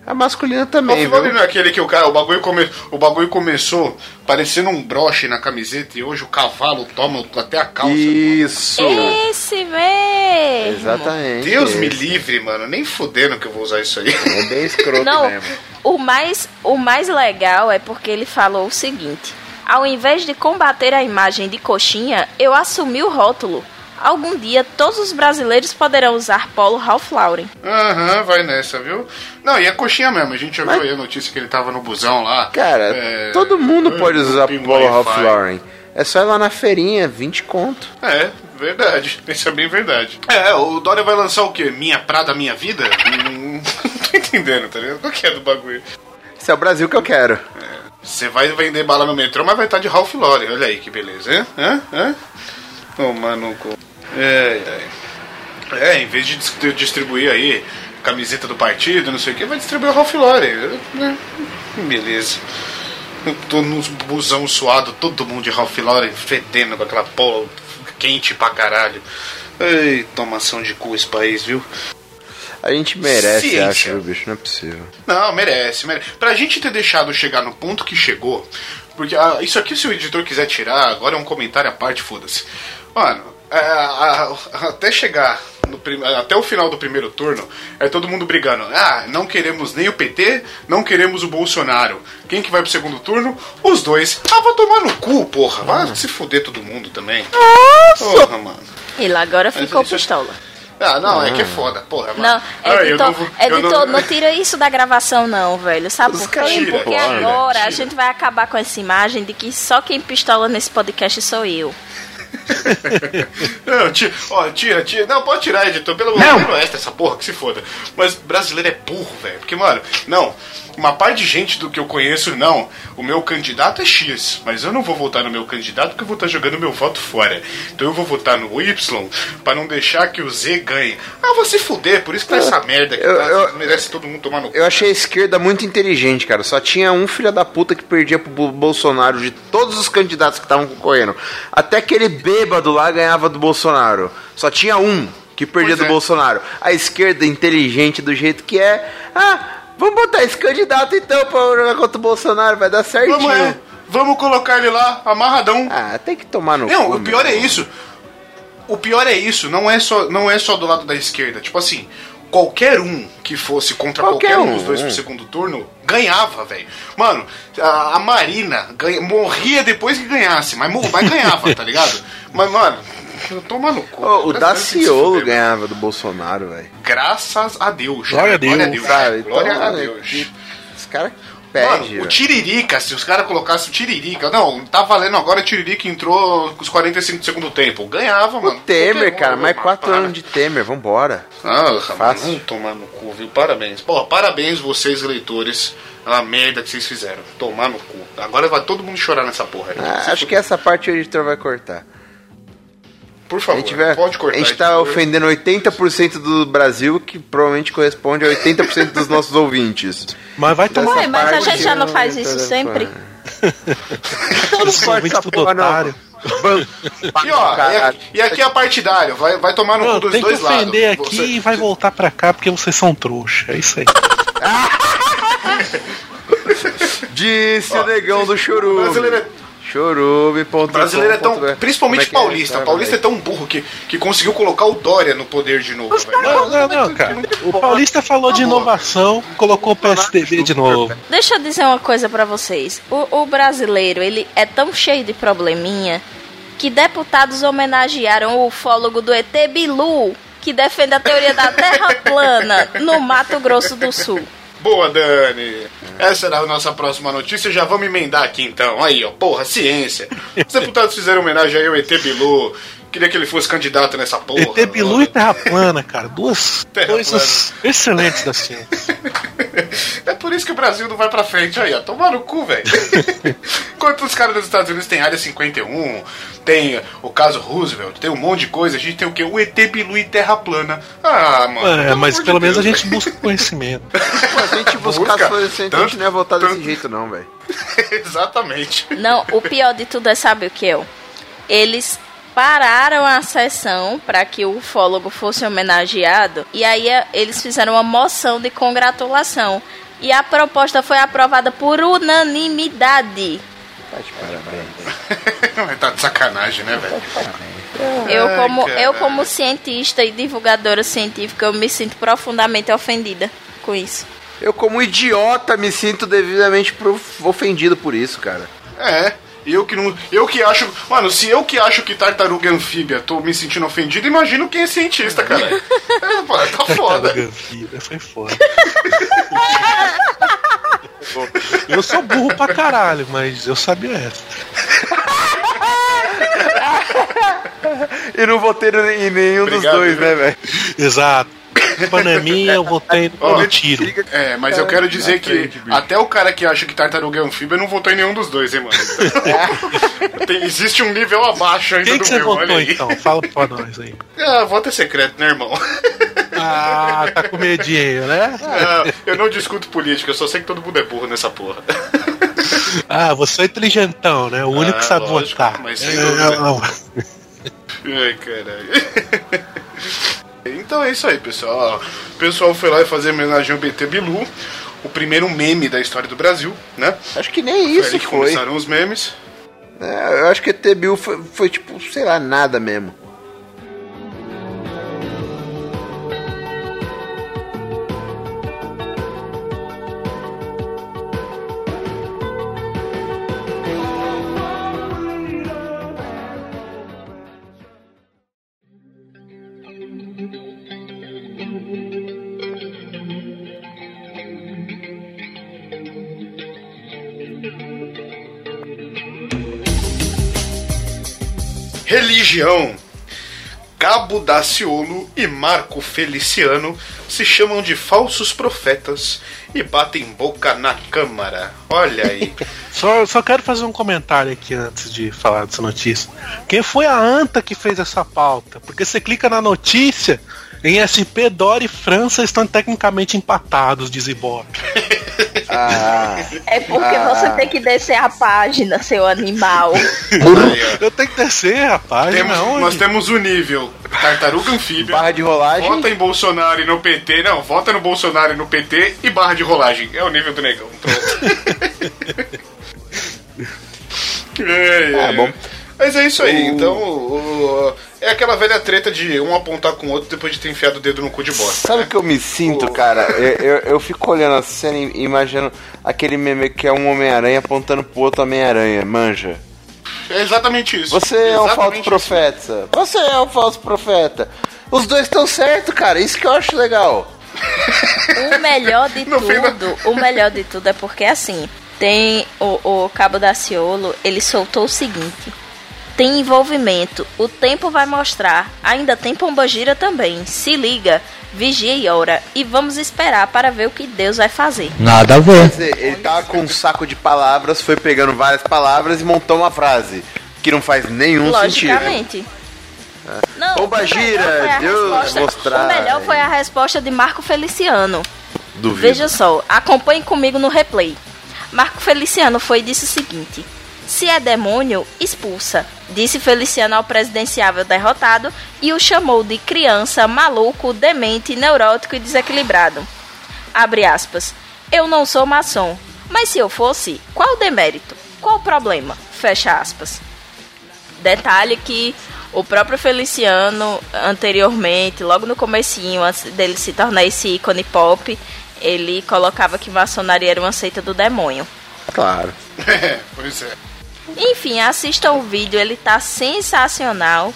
A masculina O também, viu? não é aquele que o cara, o bagulho, come, o bagulho começou parecendo um broche na camiseta e hoje o cavalo toma até a calça. Isso! Esse mesmo. Exatamente. Deus esse. me livre, mano. Nem fudendo que eu vou usar isso aí. É bem escroto Não, mesmo. o mais, o mais legal é porque ele falou o seguinte: ao invés de combater a imagem de coxinha, eu assumi o rótulo. Algum dia todos os brasileiros poderão usar polo Ralph Lauren. Aham, vai nessa, viu? Não, e é coxinha mesmo. A gente já viu aí a notícia que ele tava no busão lá. Cara, É, todo mundo pode usar Polo Ralph. Lauren. É só ir lá na feirinha, 20 conto. É, verdade. Isso é bem verdade. É, o Dória vai lançar o quê? Minha Prada, Minha Vida? Não tô entendendo, tá ligado? Qual que é do bagulho? Esse é o Brasil que eu quero. Você vai vender bala no metrô, mas vai estar de Ralph Lauren. Olha aí que beleza, hein? Hã? Hã? Ô, mano. co- É, é. É, em vez de dis- de distribuir aí camiseta do partido, não sei o que, vai distribuir o Ralph Lauren. né? Beleza. Eu tô nos busão suado, todo mundo de Ralph Lauren fedendo com aquela porra quente pra caralho. Ei, tomação de cu esse país, viu? A gente merece, Ciência. acho, viu, bicho? Não é possível. Não, merece, merece. Pra gente ter deixado chegar no ponto que chegou, porque ah, isso aqui, se o editor quiser tirar, agora é um comentário à parte, foda-se. Mano, é, a- a- até chegar. no prim- até o final do primeiro turno, é todo mundo brigando. Ah, não queremos nem o PT, não queremos o Bolsonaro. Quem que vai pro segundo turno? Os dois. Ah, vai tomar no cu, porra. Vai se fuder todo mundo também. Porra, mano. Ele agora Mas ficou isso é- pistola. Ah, não, é que é foda, porra. mano. Não, Ah, eu editor, não vou- editor não- não... tira isso da gravação não, velho. Sabe por quê? Porque agora a tira. gente vai acabar com essa imagem de que só quem pistola nesse podcast sou eu. Não, tira, ó, tira, tira. Não, pode tirar, editor. Pelo menos não. essa porra, que se foda. Mas brasileiro é burro, velho. Porque, mano, não. Uma parte de gente do que eu conheço, não. O meu candidato é X. Mas eu não vou votar no meu candidato porque eu vou estar jogando meu voto fora. Então eu vou votar no Y pra não deixar que o Z ganhe. Ah, vou se fuder. Por isso que tá essa merda que eu- tá, eu- merece todo mundo tomar no. Eu achei a esquerda muito inteligente, cara. Só tinha um filho da puta que perdia pro Bo- Bolsonaro de todos os candidatos que estavam concorrendo. Até aquele bêbado lá ganhava do Bolsonaro. Só tinha um que perdia Pois do é. Bolsonaro. A esquerda inteligente do jeito que é. Ah, vamos botar esse candidato então pra jogar contra o Bolsonaro, vai dar certinho. Vamos, é. Vamos colocar ele lá, amarradão. Ah, tem que tomar no Não, cu, o pior meu é isso. O pior é isso, não é só, não é só do lado da esquerda. Tipo assim, qualquer um que fosse contra qualquer, Qualquer um um. dos dois pro segundo turno, ganhava, velho. Mano, a, a Marina ganha- morria depois que ganhasse, mas, mas ganhava, tá ligado? Mas, mano, toma no cu. Ô, o Daciolo ganhava do Bolsonaro, velho. Graças a Deus. Glória a Deus, Sabe? Glória Então, a né, Deus. que- Os caras Mano, pedem. o. Tiririca, se os caras colocassem o Tiririca. Não, tá valendo agora o Tiririca entrou com os 45 do segundo tempo. Ganhava, O mano. Temer, Qualquer um, cara, mais mano, quatro para. anos de Temer, vambora. Ah, Fácil. Vamos tomar no cu, viu? Parabéns. Pô, parabéns vocês, eleitores. A merda que vocês fizeram. Tomar no cu. Agora vai todo mundo chorar nessa porra. Ah, acho que essa parte o editor vai cortar. Por A favor, gente, vai, pode cortar. a gente tá editor. ofendendo 80% do Brasil, que provavelmente corresponde a 80% dos nossos ouvintes. Mas vai tomar Ué, mas a gente já não faz isso sempre. os ouvintes tudo otário. E, ó, e aqui, e aqui é partidário. Vai, vai tomar no Não, cu dos tem que dois lados. ofender aqui Você- e vai voltar pra cá porque vocês são trouxa. É isso aí. Disse Ó, o negão do o Chorume. brasileiro é- Chorume. O brasileiro é tão. Principalmente é é? paulista. Vai, paulista é tão burro que, que conseguiu colocar o Dória no poder de novo. Não, não, não, cara. O Paulista falou de inovação, colocou o PSDB de novo. Deixa eu dizer uma coisa pra vocês. O, o brasileiro, ele é tão cheio de probleminha que deputados homenagearam o ufólogo do ET Bilu, que defende a teoria da Terra plana, no Mato Grosso do Sul. Boa, Dani. Essa era a nossa próxima notícia. Já vamos emendar aqui então. Aí, ó. Porra, ciência. Os deputados fizeram homenagem aí ao ET Bilu. Queria que ele fosse candidato nessa porra. ET Bilu e Terra Plana, cara. Duas Terra coisas excelentes da ciência. É por isso que o Brasil não vai pra frente aí, ó. Tomar no cu, velho. Enquanto os caras dos Estados Unidos têm área 51, tem o caso Roosevelt, tem um monte de coisa, a gente tem o quê? O ET Bilu e Terra Plana. Ah, mano. É, mas de pelo menos a gente busca conhecimento. Pô, se a gente buscasse assim, a gente não ia votar desse tanto- jeito, não, velho. velho. Exatamente. Não, o pior de tudo é sabe o que é? Eles pararam a sessão para que o ufólogo fosse homenageado e aí eh, eles fizeram uma moção de congratulação. E a proposta foi aprovada por unanimidade. Tá de parabéns. Tá de sacanagem, né, velho? Eu Ai, como, cara. eu, como cientista e divulgadora científica, eu me sinto profundamente ofendida com isso. Eu, como idiota, me sinto devidamente ofendido por isso, cara. É. Eu que não. Eu que acho. Mano, se eu que acho que tartaruga é anfíbia tô me sentindo ofendido, imagino quem é cientista, cara. É, pô, tá foda. Anfíbia, foi foda. eu sou burro pra caralho, mas eu sabia essa. E não votei em nenhum Obrigado, dos dois, né, velho? Exato. Paneminha, eu votei no tiro. É, mas eu quero dizer que até o cara que acha que tartaruga é anfíbia não votou em nenhum dos dois, hein, mano. Tem- existe um nível abaixo ainda Quem do que você meu, votou aí. então? Fala pra nós aí. Ah, voto é secreto, né, irmão? Ah, tá com medinho, né? Ah, eu não discuto política, eu só sei que todo mundo é burro nessa porra. Ah, você é inteligentão, né? O único Ah, que sabe lógico, votar. mas sem É, dúvida. não. Ai, caralho. Então é isso aí, pessoal. O pessoal foi lá e fazer homenagem ao BT Bilu, o primeiro meme da história do Brasil, né? Acho que nem Foi isso ali que foi. começaram os memes. É, eu acho que TBU foi, foi tipo, sei lá, nada mesmo. Religião. Cabo Daciolo e Marco Feliciano se chamam de falsos profetas e batem boca na Câmara. Olha aí. Só, só quero fazer um comentário aqui antes de falar dessa notícia. Quem foi a anta que fez essa pauta? Porque você clica na notícia, em SP, Dória e França estão tecnicamente empatados, diz Ibope. Ah, É porque Ah. você tem que descer a página, seu animal. Eu tenho que descer, rapaz. Temos- não, nós temos o nível Tartaruga Anfíbia. barra de rolagem. Vota em Bolsonaro e no PT. Não, vota no Bolsonaro e no PT e barra de rolagem. É o nível do negão. Pronto. é, Ah, bom. Mas é isso aí. O- Então, o- é aquela velha treta de um apontar com o outro depois de ter enfiado o dedo no cu de bosta. Sabe né? o que eu me sinto, cara? Eu, eu, eu fico olhando a cena e imaginando aquele meme que é um Homem-Aranha apontando pro outro Homem-Aranha, manja. É exatamente isso. Você é um falso profeta. Você é um falso profeta. Os dois estão certos, cara. Isso que eu acho legal. O melhor de No da- tudo, o melhor de tudo é porque assim, tem o, o Cabo Daciolo, ele soltou o seguinte. Tem envolvimento, o tempo vai mostrar. Ainda tem Pombagira também. Se liga, vigia e ora. E vamos esperar para ver o que Deus vai fazer. Nada a ver. Quer dizer, ele tava com um saco de palavras, foi pegando várias palavras e montou uma frase. Que não faz nenhum sentido. Logicamente. Não, Pombagira, Deus resposta- mostrar. O melhor foi a resposta de Marco Feliciano. Duvido. Veja só, acompanhe comigo no replay. Marco Feliciano foi e disse o seguinte: Se é demônio, expulsa, disse Feliciano ao presidenciável derrotado e o chamou de criança, maluco, demente, neurótico e desequilibrado. Abre aspas. Eu não sou maçom, mas se eu fosse, qual o demérito? Qual o problema? Fecha aspas. Detalhe que o próprio Feliciano, anteriormente, logo no comecinho, antes dele se tornar esse ícone pop, ele colocava que maçonaria era uma seita do demônio. Claro. Pois é. Enfim, assistam o vídeo, ele tá sensacional.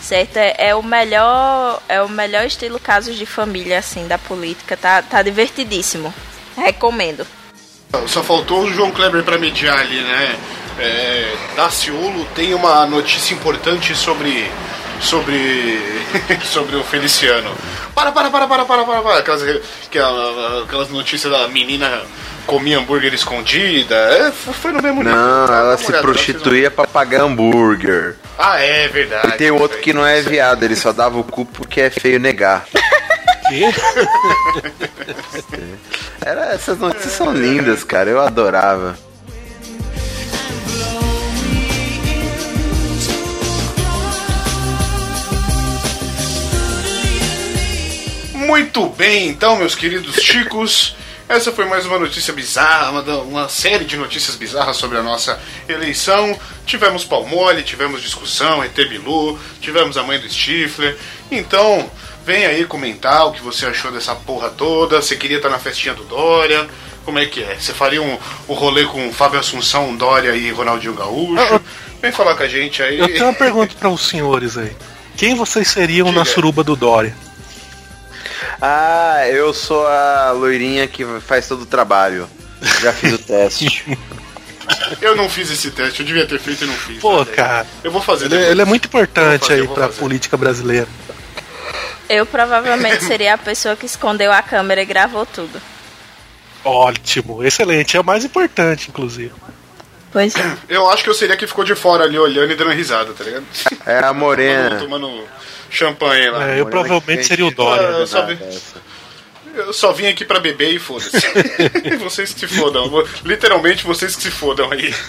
Certo? É, é o melhor, é o melhor estilo casos de família assim da política, tá tá divertidíssimo. Recomendo. Só faltou o João Kleber pra mediar ali, né? É, Daciolo tem uma notícia importante sobre. Sobre. sobre o Feliciano. Para, para, para, para, para, para, para. Aquelas, que a- aquelas notícias da menina comia hambúrguer escondida. É, foi no mesmo nível. Não, ela se prostituía pra pagar hambúrguer. Ah, é verdade. E tem outro que não é viado, ele só dava o cu porque é feio negar. Quê? Era, essas notícias são lindas, cara. Eu adorava. Muito bem, então, meus queridos chicos. Essa foi mais uma notícia bizarra, uma, série de notícias bizarras sobre a nossa eleição. Tivemos Palmole, tivemos discussão, ET Bilu, tivemos a mãe do Stifler. Então, vem aí comentar o que você achou dessa porra toda. Você queria estar na festinha do Dória? Como é que é? Você faria um, um rolê com Fábio Assunção, Dória e Ronaldinho Gaúcho? Vem falar com a gente aí. Eu tenho uma pergunta para os senhores aí. Quem vocês seriam na Diga. suruba do Dória? Ah, eu sou a loirinha que faz todo o trabalho. Já fiz o teste. Eu não fiz esse teste, eu devia ter feito e não fiz. Pô, aí. cara. Eu vou fazer Ele, é- depois. ele é muito importante fazer, aí pra fazer. política brasileira. Eu provavelmente seria a pessoa que escondeu a câmera e gravou tudo. Ótimo, excelente. É o mais importante, inclusive. Pois é. Eu acho que eu seria que ficou de fora ali olhando e dando risada, tá ligado? É a morena. Tomando, tomando champanhe lá. É, eu provavelmente seria o Dória. Ah, eu, só vim, eu só vim aqui pra beber e foda-se. vocês que se fodam. Literalmente vocês que se fodam aí.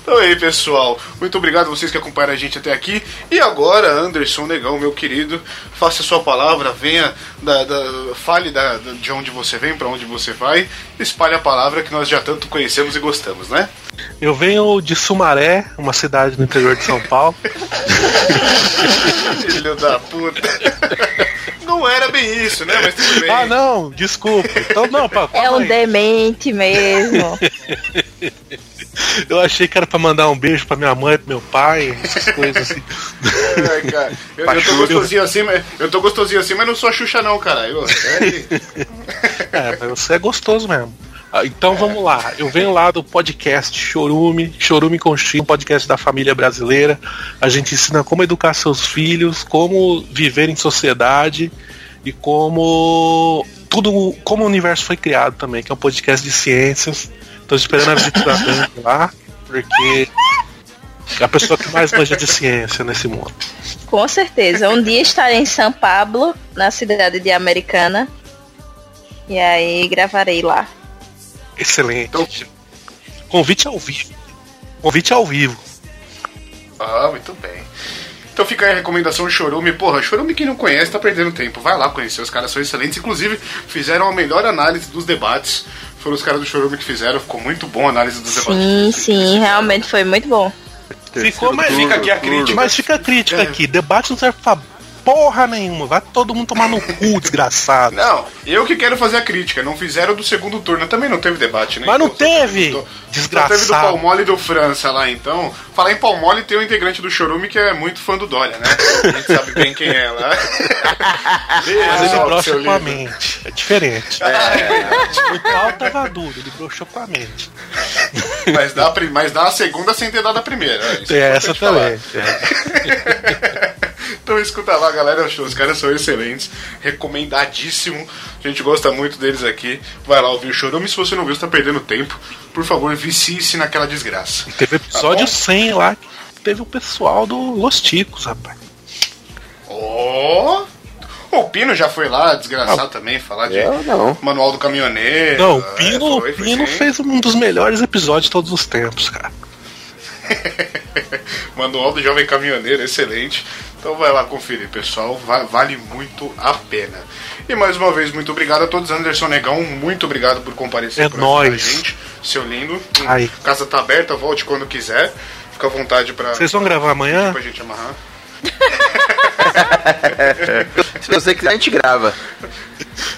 Então aí, pessoal. Muito obrigado a vocês que acompanharam a gente até aqui. E agora, Anderson Negão, meu querido, faça a sua palavra, venha, da, da- fale da- de onde você vem, pra onde você vai, espalhe a palavra que nós já tanto conhecemos e gostamos, né? Eu venho de Sumaré, uma cidade no interior de São Paulo. Filho da puta. Não era bem isso, né? Mas tudo bem. Ah, não, desculpa. Então, não, pá, É um aí. demente mesmo. Eu achei que era pra mandar um beijo pra minha mãe, pro meu pai, essas coisas assim. Ai, cara, eu, eu tô gostosinho assim, mas, eu tô gostosinho assim, mas não sou a Xuxa não, caralho. É, mas você é gostoso mesmo. Ah, Então vamos lá, eu venho lá do podcast Chorume, Chorume com X, um podcast da família brasileira. A gente ensina como educar seus filhos, como viver em sociedade e como tudo, como o universo foi criado também, que é um podcast de ciências. Tô esperando a visita da Dani lá, porque é a pessoa que mais manja de ciência nesse mundo. Com certeza. Um dia estarei em São Pablo, na cidade de Americana. E aí gravarei lá. Excelente. Convite ao vivo. Convite ao vivo. Ah, muito bem. Então fica aí a recomendação Chorume. Porra, Chorume quem não conhece tá perdendo tempo. Vai lá conhecer, os caras são excelentes. Inclusive, fizeram a melhor análise dos debates. Foram os caras do Chorume que fizeram. Ficou muito bom a análise dos debates. Sim, sim, realmente foi muito bom. Ficou, mas Fica aqui a crítica. Mas fica a crítica É. aqui. Debate não serve pra porra nenhuma. Vai todo mundo tomar no cu, desgraçado. Não, eu que quero fazer a crítica. Não fizeram do segundo turno. Também não teve debate, né? Mas não Então, teve, do- desgraçado. Só teve do Palmole e do França lá, então. Falar em Palmole, tem um integrante do Chorume que é muito fã do Dória, né? A gente sabe bem quem é lá. Mas ele brocha com a mente. É diferente. O tal tava duro, ele broxou com a mente. Mas dá, mas dá a segunda sem ter dado a primeira. Isso Tem é essa também. Então escuta lá, galera. Os caras são excelentes. Recomendadíssimo. A gente gosta muito deles aqui. Vai lá ouvir o Chorume. Se você não viu, você tá perdendo tempo. Por favor, vicie-se naquela desgraça. Teve episódio Tá bom? 100 lá que teve o pessoal do Los Ticos, rapaz. Ó! O Pino já foi lá, desgraçado também, falar de. Manual do Caminhoneiro. Não, o É, Pino, foi, foi Pino sim. fez um dos melhores episódios de todos os tempos, cara. Manual do Jovem Caminhoneiro, excelente. Então vai lá conferir, pessoal. Va- vale muito a pena. E mais uma vez, muito obrigado a todos. Anderson Negão, muito obrigado por comparecer É por aqui com a nóis. gente. Seu lindo. Hum, Ai. Casa tá aberta, volte quando quiser. Fica à vontade pra, Vocês vão gravar amanhã? pra gente amarrar. Se você quiser, a gente grava.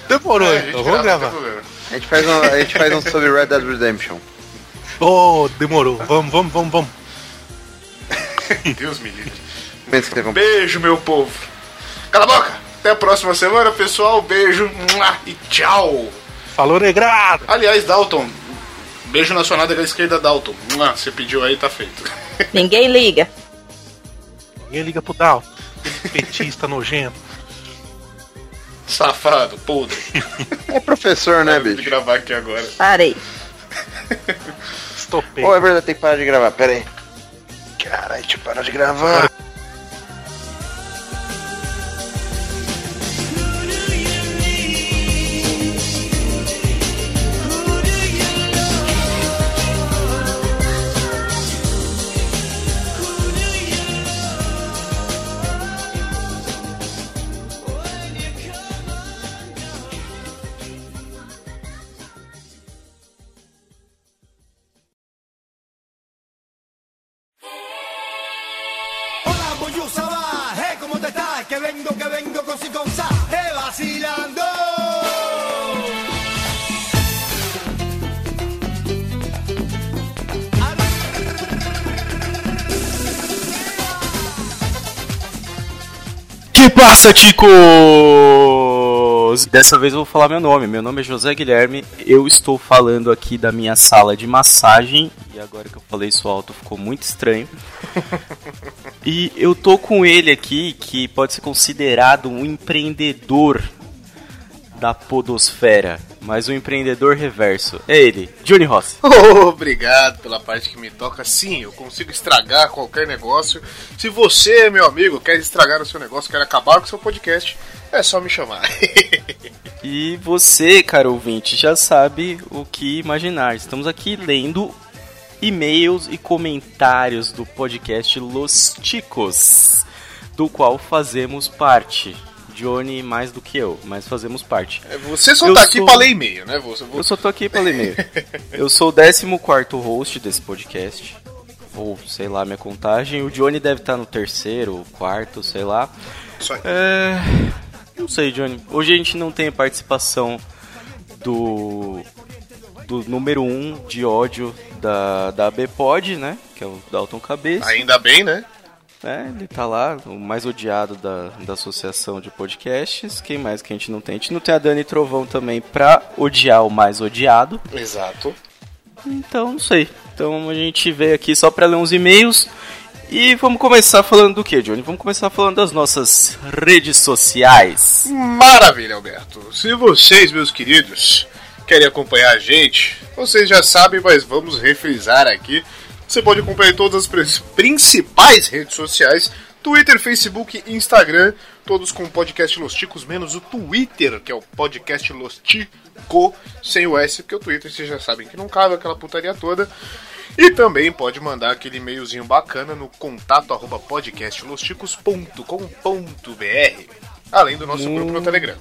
Demorou, É, a gente então. grava, Vamos gravar. A gente faz um, a gente faz um sobre Red Dead Redemption. Oh, demorou. Vamos, vamos, vamos, vamos. Deus me livre. Beijo, meu povo. Cala a boca. Até a próxima semana, pessoal. Beijo e tchau. Falou, negrado. Aliás, Dalton, beijo na sua nádega esquerda, Dalton. Você pediu aí, tá feito. Ninguém liga. Ninguém liga pro Dal. Petista nojento. Safado, podre. É professor, né, Vou bicho? gravar aqui agora. Parei. Estopei. Ô, é verdade, tem que parar de gravar. Pera aí. Caralho, deixa eu parar de gravar. Que passa, ticos? Dessa vez eu vou falar meu nome. Meu nome é José Guilherme. Eu estou falando aqui da minha sala de massagem. E agora que eu falei isso alto ficou muito estranho. e eu tô com ele aqui, que pode ser considerado um empreendedor da podosfera, mas um empreendedor reverso. É ele, Johnny Ross. Obrigado pela parte que me toca. Sim, eu consigo estragar qualquer negócio. Se você, meu amigo, quer estragar o seu negócio, quer acabar com o seu podcast, é só me chamar. E você, caro ouvinte, já sabe o que imaginar. Estamos aqui lendo e-mails e comentários do podcast Los Ticos, do qual fazemos parte. Johnny mais do que eu, mas fazemos parte. Você só Eu tá aqui sou- pra ler e-mail, né? Você, Eu só tô aqui pra ler e-mail. Eu sou o 14 host desse podcast. Ou, sei lá, minha contagem. O Johnny deve estar no terceiro, quarto, sei lá. Isso aí. É. Não sei, Johnny. Hoje a gente não tem a participação do. do número 1 um de ódio da, da ABPOD, né? Que é o Dalton Cabeça. Ainda bem, né? É, ele tá lá, o mais odiado da, da associação de podcasts. Quem mais que a gente não tem? A gente não tem a Dani Trovão também pra odiar o mais odiado. Exato. Então, não sei. Então a gente veio aqui só pra ler uns e-mails. E vamos começar falando do que, Johnny? Vamos começar falando das nossas redes sociais. Maravilha, Alberto. Se vocês, meus queridos, querem acompanhar a gente, vocês já sabem, mas vamos refrisar aqui. Você pode acompanhar em todas as prin- principais redes sociais: Twitter, Facebook, Instagram, todos com o podcast Los Ticos, menos o Twitter, que é o podcast Los Tico, sem o S, porque o Twitter vocês já sabem que não cabe aquela putaria toda. E também pode mandar aquele e-mailzinho bacana no contato arroba podcastlosticos.com.br, além do nosso grupo no Telegram.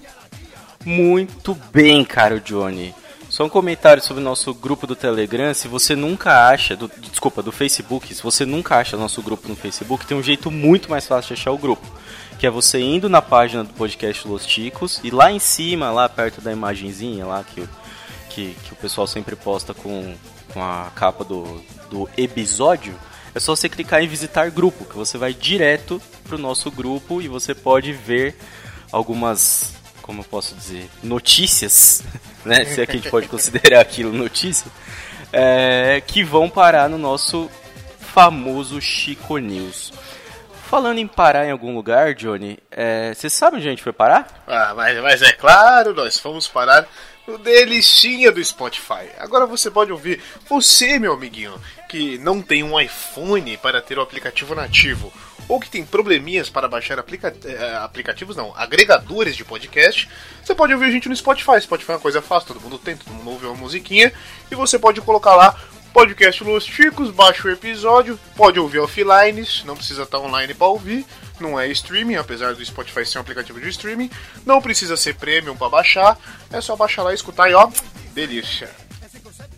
Muito bem, caro Johnny. Só um comentário sobre o nosso grupo do Telegram. Se você nunca acha, do, desculpa, do Facebook, se você nunca acha nosso grupo no Facebook, tem um jeito muito mais fácil de achar o grupo. Que é você indo na página do podcast Los Ticos e lá em cima, lá perto da imagenzinha lá que, que, que o pessoal sempre posta com, com a capa do, do episódio, é só você clicar em visitar grupo, que você vai direto pro nosso grupo e você pode ver algumas, como eu posso dizer, notícias, né? Se é que a gente pode considerar aquilo notícia, é, que vão parar no nosso famoso Chico News. Falando em parar em algum lugar, Johnny, é, você sabe onde a gente foi parar? Ah, mas, mas é claro, nós fomos parar no delicinha do Spotify. Agora você pode ouvir, você, meu amiguinho, que não tem um iPhone para ter o aplicativo nativo, ou que tem probleminhas para baixar aplica eh, aplicativos, não, agregadores de podcast, você pode ouvir a gente no Spotify. Spotify é uma coisa fácil, todo mundo tem, todo mundo ouve uma musiquinha, e você pode colocar lá podcast Los Chicos, baixa o episódio, pode ouvir offline, não precisa estar online para ouvir, não é streaming, apesar do Spotify ser um aplicativo de streaming, não precisa ser premium para baixar, é só baixar lá e escutar e ó, delícia.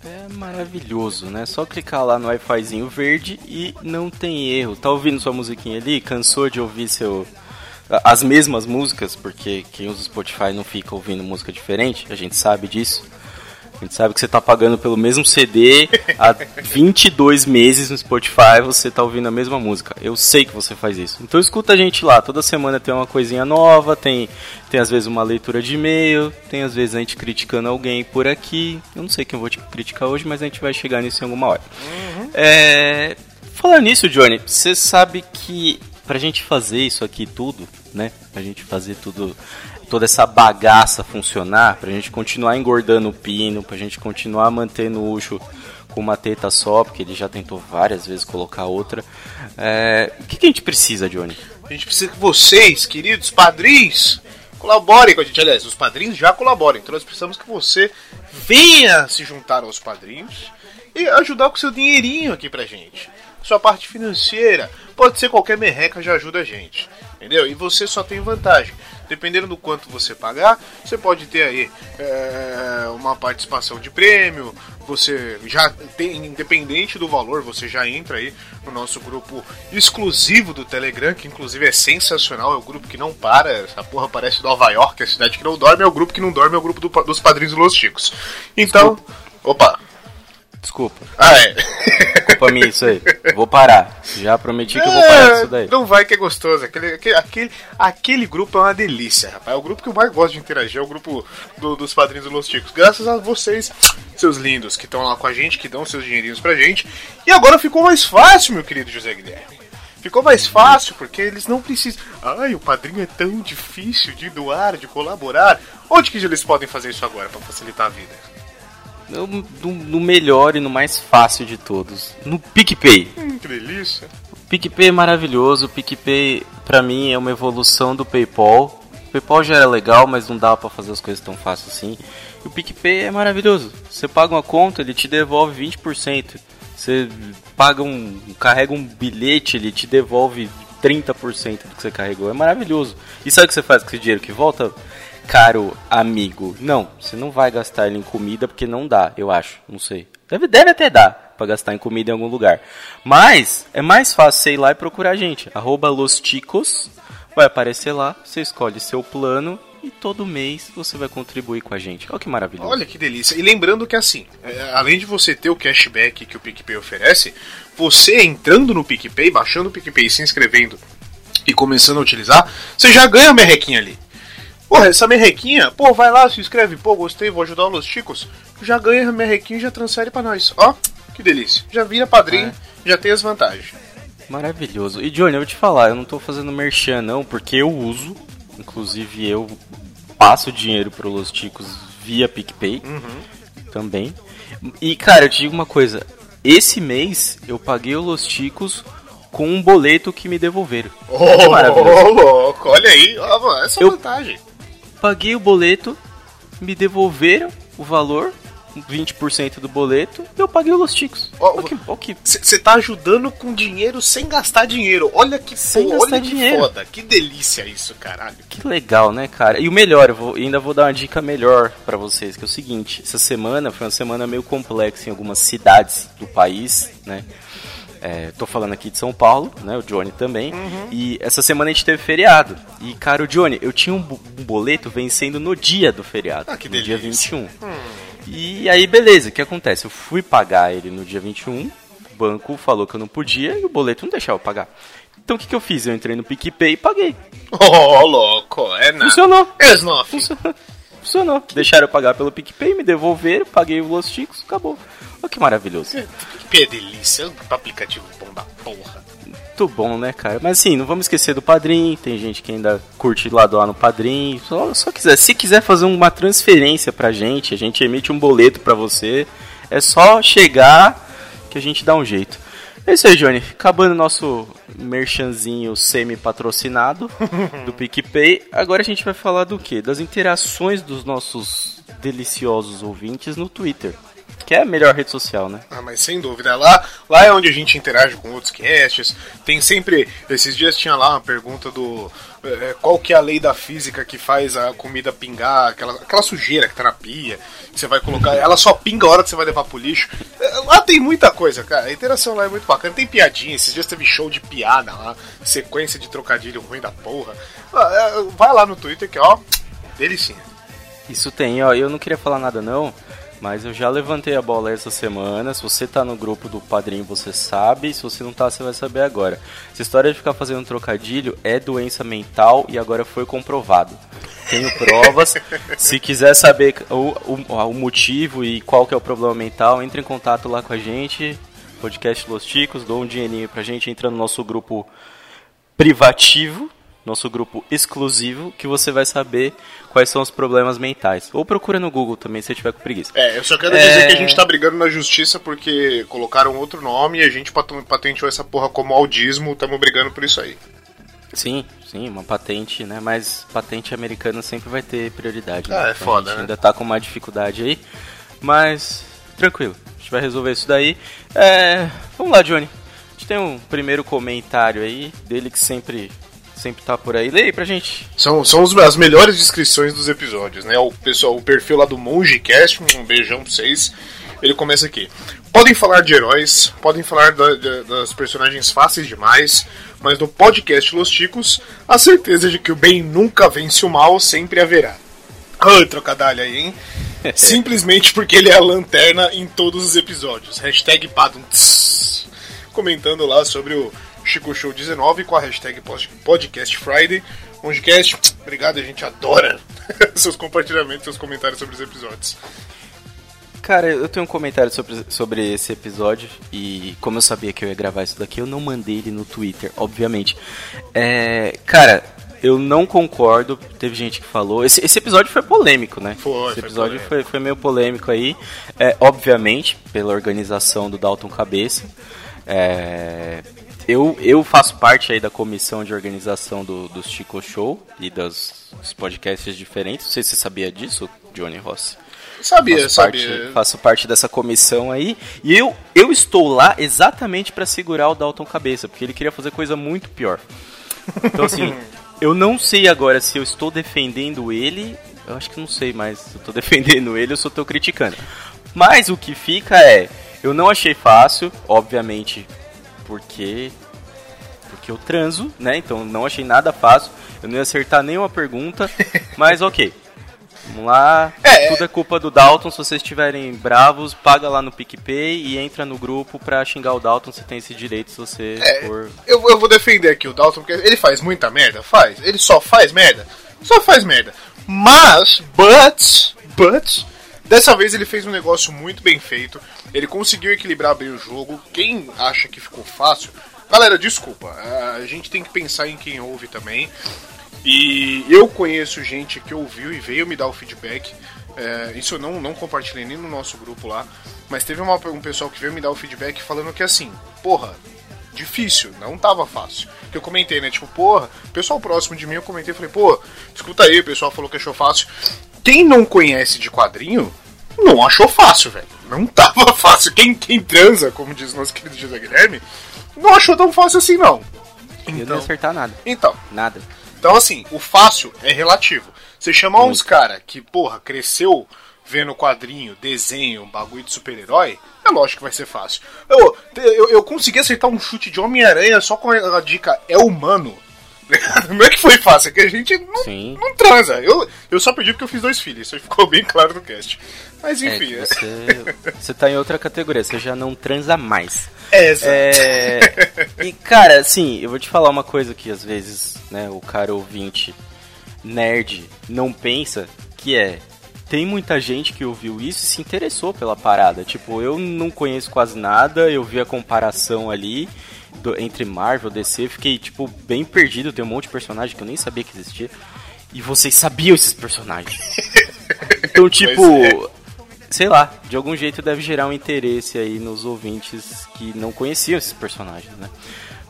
É maravilhoso, né? Só clicar lá no Wi-Fizinho verde e não tem erro. Tá ouvindo sua musiquinha ali? Cansou de ouvir seu as mesmas músicas, porque quem usa Spotify não fica ouvindo música diferente, a gente sabe disso. A gente sabe que você tá pagando pelo mesmo CD há 22 meses no Spotify, você tá ouvindo a mesma música. Eu sei que você faz isso. Então escuta a gente lá, toda semana tem uma coisinha nova, tem, tem às vezes uma leitura de e-mail, tem às vezes a gente criticando alguém por aqui. Eu não sei quem eu vou te criticar hoje, mas a gente vai chegar nisso em alguma hora. É, falando nisso, Johnny, você sabe que pra gente fazer isso aqui tudo, né? Pra gente fazer tudo, toda essa bagaça funcionar, pra gente continuar engordando o pino, pra gente continuar mantendo o Ucho com uma teta só, porque ele já tentou várias vezes colocar outra. É, o que, que a gente precisa, Johnny? A gente precisa que vocês, queridos padrinhos, colaborem com a gente. Aliás, os padrinhos já colaborem, então nós precisamos que você venha se juntar aos padrinhos e ajudar com seu dinheirinho aqui pra gente. Sua parte financeira, pode ser qualquer merreca, já ajuda a gente. Entendeu? E você só tem vantagem. Dependendo do quanto você pagar, você pode ter aí é, uma participação de prêmio, você já tem, independente do valor, você já entra aí no nosso grupo exclusivo do Telegram, que inclusive é sensacional, é o grupo que não para, essa porra parece Nova York, a cidade que não dorme, é o grupo que não dorme, é o grupo do- dos padrinhos dos Chicos. Então, opa, Desculpa. ah é. Culpa minha isso aí. Vou parar. Já prometi que eu vou parar disso daí. Não vai que é gostoso. Aquele, aquele, aquele, grupo é uma delícia, rapaz. É o grupo que eu mais gosto de interagir, é o grupo do- dos padrinhos do Los Ticos. Graças a vocês, seus lindos, que estão lá com a gente, que dão seus dinheirinhos pra gente. E agora ficou mais fácil, meu querido José Guilherme. Ficou mais fácil porque eles não precisam. Ai, o padrinho é tão difícil de doar, de colaborar. Onde que eles podem fazer isso agora pra facilitar a vida? No, no- melhor e no mais fácil de todos. No PicPay. Hum, que delícia. O PicPay é maravilhoso. O PicPay, pra mim, é uma evolução do PayPal. O PayPal já era legal, mas não dava pra fazer as coisas tão fácil assim. E o PicPay é maravilhoso. Você paga uma conta, ele te devolve 20%. Você paga um. carrega um bilhete, ele te devolve 30% do que você carregou. É maravilhoso. E sabe o que você faz com esse dinheiro que volta? Caro amigo, não, você não vai gastar ele em comida porque não dá, eu acho, não sei. Deve, deve até dar pra gastar em comida em algum lugar. Mas é mais fácil você ir lá e procurar a gente. Arroba Los vai aparecer lá, você escolhe seu plano e todo mês você vai contribuir com a gente. Olha que maravilhoso. Olha que delícia. E lembrando que assim, é, além de você ter o cashback que o PicPay oferece, você entrando no PicPay, baixando o PicPay, se inscrevendo e começando a utilizar, você já ganha a merrequinha ali. Porra, essa merrequinha, pô, vai lá, se inscreve, pô, gostei, vou ajudar os chicos. Já ganha a merrequinha e já transfere pra nós. Ó, que delícia. Já vira padrinho, já tem as vantagens. Maravilhoso. E Johnny, eu vou te falar, eu não tô fazendo merchan não, porque eu uso, inclusive eu passo dinheiro pro Los Ticos via PicPay também. E cara, eu te digo uma coisa, esse mês eu paguei o Los Ticos com um boleto que me devolveram. Que Ô, maravilhoso. louco, olha aí, essa Eu- vantagem. Paguei o boleto, me devolveram o valor, 20% do boleto, e eu paguei o Los Ticos. Ó, Olha que, olha que Você tá ajudando com dinheiro sem gastar dinheiro. Olha que, Sem pô, gastar olha que dinheiro. foda. Que delícia isso, caralho. Que legal, né, cara? E o melhor, eu vou- ainda vou dar uma dica melhor pra vocês, que é o seguinte: essa semana foi uma semana meio complexa em algumas cidades do país, né? É, tô falando aqui de São Paulo, né? O Johnny também. E essa semana a gente teve feriado. E, cara, o Johnny, eu tinha um, bo- boleto vencendo no dia do feriado. Ah, que no dia delícia. 21. E aí, beleza, o que acontece? Eu fui pagar ele no dia 21, o banco falou que eu não podia e o boleto não deixava eu pagar. Então o que, que eu fiz? Eu entrei no PicPay e paguei. Ô, louco, é nada. Funcionou. Esnoff. Funcionou. Funcionou. Deixaram eu pagar pelo PicPay, me devolveram, paguei os Los Chicos, acabou. Olha que maravilhoso. Que delícia, um aplicativo bom da porra. Muito bom, né, cara? Mas assim, não vamos esquecer do Padrim. Tem gente que ainda curte lá doar no Padrim. Só, só quiser. Se quiser fazer uma transferência pra gente, a gente emite um boleto pra você. É só chegar que a gente dá um jeito. É isso aí, Johnny. Acabando nosso merchanzinho semi-patrocinado do PicPay. Agora a gente vai falar do quê? Das interações dos nossos deliciosos ouvintes no Twitter. Que é a melhor rede social, né? Ah, mas sem dúvida. Lá, lá é onde a gente interage com outros casts. Tem sempre. Esses dias tinha lá uma pergunta do. eh, qual que é a lei da física que faz a comida pingar, aquela, aquela sujeira que tá na pia, que você vai colocar. Ela só pinga a hora que você vai levar pro lixo. Eh, Lá tem muita coisa, cara. A interação lá é muito bacana. Tem piadinha. Esses dias teve show de piada lá, sequência de trocadilho ruim da porra. Ah, eh, Vai lá no Twitter que, ó, delicinha. Isso tem, ó. Eu não queria falar nada não, mas eu já levantei a bola essa semana. Se você tá no grupo do padrinho, você sabe. Se você não tá, você vai saber agora. Essa história de ficar fazendo trocadilho é doença mental e agora foi comprovado. Tenho provas. Se quiser saber o, o, o motivo e qual que é o problema mental, entre em contato lá com a gente. Podcast Los Ticos, dou um dinheirinho pra gente, entra no nosso grupo privativo, nosso grupo exclusivo, que você vai saber quais são os problemas mentais. Ou procura no Google também, se você tiver com preguiça. É, eu só quero É. dizer que a gente tá brigando na justiça porque colocaram outro nome e a gente pat- patenteou essa porra como audismo, tamo brigando por isso aí. Sim, sim, uma patente, né? Mas patente americana sempre vai ter prioridade. né? Ah, é Então foda, a gente né? ainda tá com uma dificuldade aí. Mas, tranquilo, a gente vai resolver isso daí. É, vamos lá, Johnny. A gente tem um primeiro comentário aí, dele que sempre, sempre tá por aí. Lê aí pra gente. São, são os- as melhores descrições dos episódios, né? O pessoal, o perfil lá do MongeCast, um beijão pra vocês. Ele começa aqui. Podem falar de heróis, podem falar da- da- das personagens fáceis demais, mas no podcast Los Ticos, a certeza de que o bem nunca vence o mal sempre haverá. Ai, trocadalho aí, hein? Simplesmente porque ele é a lanterna em todos os episódios. Hashtag Padum. Comentando lá sobre o Chico Show 19 com a hashtag pod- Podcast Friday. Longecast, obrigado, a gente adora seus compartilhamentos, seus comentários sobre os episódios. Cara, eu tenho um comentário sobre, sobre esse episódio e como eu sabia que eu ia gravar isso daqui, eu não mandei ele no Twitter, obviamente. É, cara, eu não concordo, teve gente que falou. Esse, esse episódio foi polêmico, né? Foi, Esse foi episódio polêmico. foi, foi meio polêmico aí. É, obviamente, pela organização do Dalton Cabeça. É, eu, eu faço parte aí da comissão de organização do, do Chico Show e das, dos podcasts diferentes. Não sei se você sabia disso, Johnny Rossi Sabia, faço sabia. Parte, faço parte dessa comissão aí. E eu, eu estou lá exatamente para segurar o Dalton Cabeça, porque ele queria fazer coisa muito pior. Então, assim, eu não sei agora se eu estou defendendo ele. Eu acho que não sei mais se eu estou defendendo ele ou se eu estou criticando. Mas o que fica é. Eu não achei fácil, obviamente, porque. Porque eu transo, né? Então não achei nada fácil. Eu não ia acertar nenhuma pergunta, mas ok. Vamos lá. Tudo é culpa do Dalton. Se vocês estiverem bravos, paga lá no PicPay e entra no grupo pra xingar o Dalton. Você tem esse direito se você É, for. eu, eu vou defender aqui o Dalton, porque ele faz muita merda, faz. Ele só faz merda, só faz merda. Mas, but, but, dessa vez ele fez um negócio muito bem feito. Ele conseguiu equilibrar bem o jogo. Quem acha que ficou fácil, galera, desculpa. A gente tem que pensar em quem ouve também. E eu conheço gente que ouviu e veio me dar o feedback. É, isso eu não, não compartilhei nem no nosso grupo lá. Mas teve uma- um pessoal que veio me dar o feedback falando que assim, porra, difícil, não tava fácil. Que eu comentei, né? Tipo, porra, pessoal próximo de mim eu comentei, falei, pô, escuta aí, o pessoal falou que achou fácil. Quem não conhece de quadrinho, não achou fácil, velho. Não tava fácil. Quem, quem transa, como diz nosso querido José Guilherme, não achou tão fácil assim, não. Eu não ia Então, acertar nada. então, Nada. então, assim, o fácil é relativo. Você chamar uns cara que, porra, cresceu vendo quadrinho, desenho, bagulho de super-herói, é lógico que vai ser fácil. Eu, eu, eu consegui acertar um chute de Homem-Aranha só com a dica é humano. Não é que foi fácil, é que a gente não, Sim. não transa. Eu, eu só pedi porque eu fiz dois filhos, isso aí ficou bem claro no cast. Mas É enfim. É, você, você tá em outra categoria, você já não transa mais. é, exato. É, e cara, assim, eu vou te falar uma coisa que às vezes, né, o cara ouvinte nerd não pensa, que é tem muita gente que ouviu isso e se interessou pela parada. Tipo, eu não conheço quase nada, eu vi a comparação ali do- entre Marvel e DC, fiquei tipo bem perdido, tem um monte de personagem que eu nem sabia que existia. E vocês sabiam esses personagens. Então, tipo, Pois sei lá, de algum jeito deve gerar um interesse aí nos ouvintes que não conheciam esses personagens, né?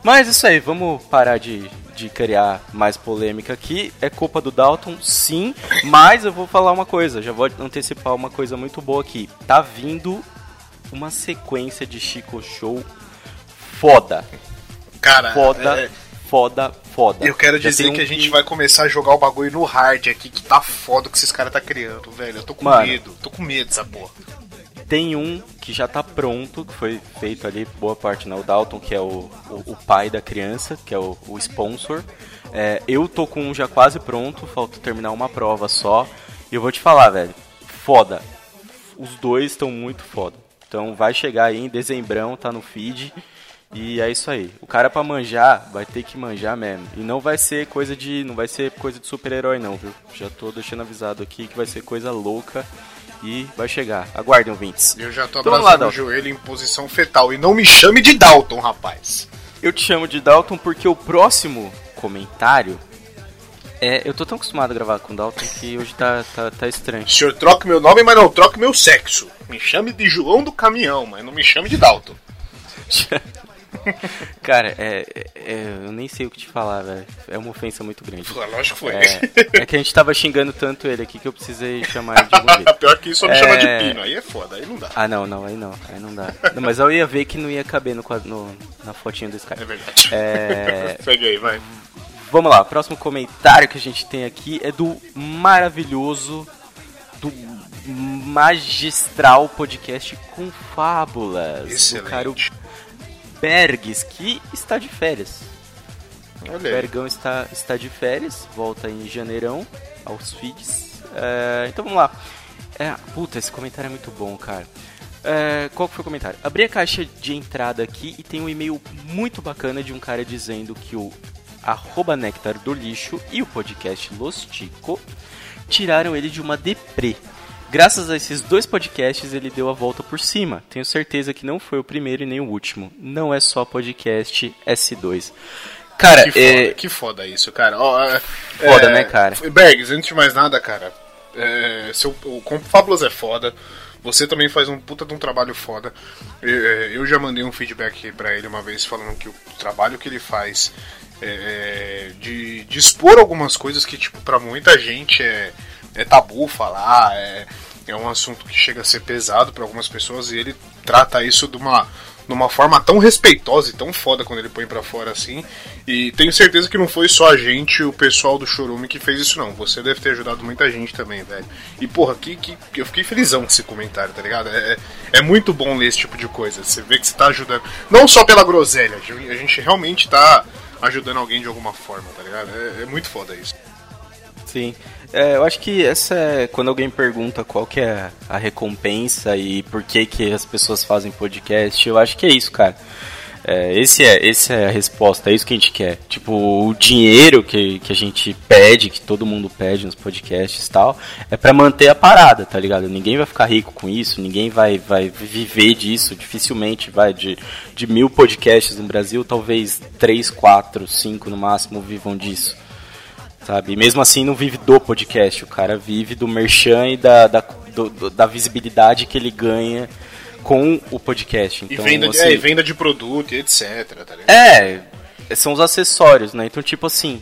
Mas isso aí, vamos parar de, de criar mais polêmica aqui. É culpa do Dalton, sim, mas eu vou falar uma coisa, já vou antecipar uma coisa muito boa aqui. Tá vindo uma sequência de Chico Show foda. Cara, Foda, é, foda, foda. eu quero Já dizer um que a gente vai começar a jogar o bagulho no hard aqui, que tá foda o que esses caras tá criando, velho. Eu tô com Mano. medo, tô com medo dessa porra. Tem um que já tá pronto, que foi feito ali, boa parte, né? O Dalton, que é o, o, o pai da criança, que é o, o sponsor. É, eu tô com um já quase pronto, falta terminar uma prova só. E eu vou te falar, velho, foda. Os dois estão muito foda. Então vai chegar aí em dezembrão, tá no feed. E é isso aí. O cara pra manjar vai ter que manjar mesmo. E não vai ser coisa de. Não vai ser coisa de super-herói não, viu? Já tô deixando avisado aqui que vai ser coisa louca. E vai chegar. Aguardem, ouvintes. Eu já tô Então lá, abraçando o joelho em posição fetal. E não me chame de Dalton, rapaz. Eu te chamo de Dalton porque o próximo comentário. É, eu tô tão acostumado a gravar com o Dalton que hoje tá, tá, tá estranho. O senhor troca meu nome, mas não troca meu sexo. Me chame de João do Caminhão, mas não me chame de Dalton. Cara, é, é- eu nem sei o que te falar, velho. É uma ofensa muito grande. Pô, Lógico que foi. É, é que a gente tava xingando tanto ele aqui que eu precisei chamar ele de jeito. Pior que isso, só me É. chama de Pino. Aí é foda, aí não dá. Ah, não, não, aí não, aí não dá. Não, mas eu ia ver que não ia caber no, no- na fotinha do Skype. É verdade. É, Segue aí, vai. Vamos lá, próximo comentário que a gente tem aqui é do maravilhoso, do magistral podcast com fábulas. Excelente. Do cara Bergs, que está de férias. Olha O. Bergão está, está de férias, volta em janeirão aos feeds. É, então vamos lá. É, puta, esse comentário é muito bom, cara. É, qual foi o comentário? Abri a caixa de entrada aqui e tem um e-mail muito bacana de um cara dizendo que o arroba Nectar do Lixo e o podcast Los Tico tiraram ele de uma deprê. Graças a esses dois podcasts, ele deu a volta por cima. Tenho certeza que não foi o primeiro e nem o último. Não é só podcast S2. Cara, Que foda, é, que foda isso, cara. É, Foda, é, né, cara? Bergs, antes de mais nada, cara, é, seu, o Confábulas é foda. Você também faz um puta de um trabalho foda. É, Eu já mandei um feedback pra ele uma vez falando que o trabalho que ele faz é, é, de, de expor algumas coisas que, tipo, pra muita gente é, é tabu falar, é, é um assunto que chega a ser pesado pra algumas pessoas e ele trata isso de uma, de uma forma tão respeitosa e tão foda quando ele põe pra fora assim. E tenho certeza que não foi só a gente, o pessoal do Chorume que fez isso não. Você deve ter ajudado muita gente também, velho. E porra, que, que, eu fiquei felizão com esse comentário, tá ligado? É, é muito bom ler esse tipo de coisa. Você vê que você tá ajudando. Não só pela groselha, a gente realmente tá ajudando alguém de alguma forma, tá ligado? É, é muito foda isso. Sim. É, eu acho que essa é quando alguém pergunta qual que é a recompensa e por que que as pessoas fazem podcast, eu acho que é isso, cara. É, esse é, esse é a resposta, é isso que a gente quer. Tipo, o dinheiro que, que a gente pede, que todo mundo pede nos podcasts e tal, é pra manter a parada, tá ligado? Ninguém vai ficar rico com isso, ninguém vai, vai viver disso, dificilmente vai. De, de mil podcasts no Brasil, talvez três, quatro, cinco no máximo vivam disso sabe? E mesmo assim não vive do podcast, o cara vive do merchan e da, da, do- do- da visibilidade que ele ganha com o podcast. E Então, venda, de, assim, é, e venda de produto e etc, tá ligado? é, são os acessórios, né? Então, tipo assim,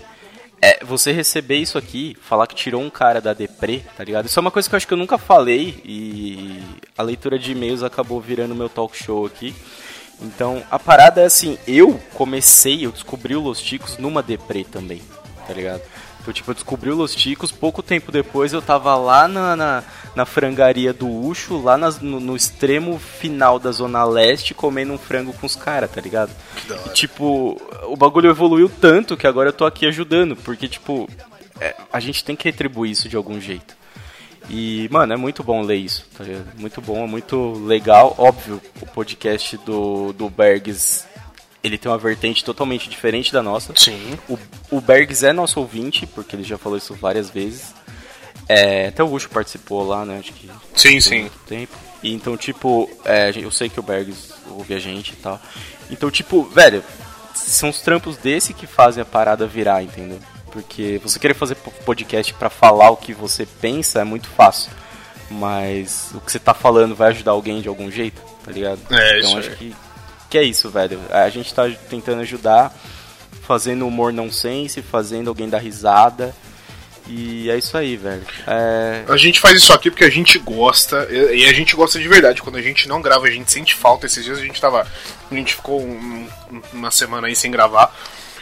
é, você receber isso aqui, falar que tirou um cara da deprê, tá ligado? Isso é uma coisa que eu acho que eu nunca falei e a leitura de e-mails acabou virando meu talk show aqui. Então, a parada é assim, eu comecei, eu descobri o Los Ticos numa deprê também, tá ligado? Então, tipo, eu descobri o Los Ticos, pouco tempo depois eu tava lá na, na, na frangaria do Ucho, lá nas- no, no extremo final da Zona Leste, comendo um frango com os caras, tá ligado? E, tipo, o bagulho evoluiu tanto que agora eu tô aqui ajudando, porque, tipo, é, a gente tem que retribuir isso de algum jeito. E, mano, é muito bom ler isso, tá ligado? Muito bom, é muito legal. Óbvio, o podcast do, do Bergs, ele tem uma vertente totalmente diferente da nossa. Sim. O, o Bergs é nosso ouvinte, porque ele já falou isso várias vezes. É, até o Ucho participou lá, né? Acho que Sim, sim. muito tempo. E então, tipo, é, eu sei que o Bergs ouve a gente e tal. Então, tipo, velho, são os trampos desse que fazem a parada virar, entendeu? Porque você querer fazer po- podcast pra falar o que você pensa é muito fácil. Mas o que você tá falando vai ajudar alguém de algum jeito, tá ligado? É, então isso acho aí. que, que é isso, velho. A gente tá tentando ajudar, fazendo humor nonsense, fazendo alguém dar risada. E é isso aí, velho. É, A gente faz isso aqui porque a gente gosta, e a gente gosta de verdade. Quando a gente não grava, a gente sente falta. Esses dias a gente tava. A gente ficou um- uma semana aí sem gravar.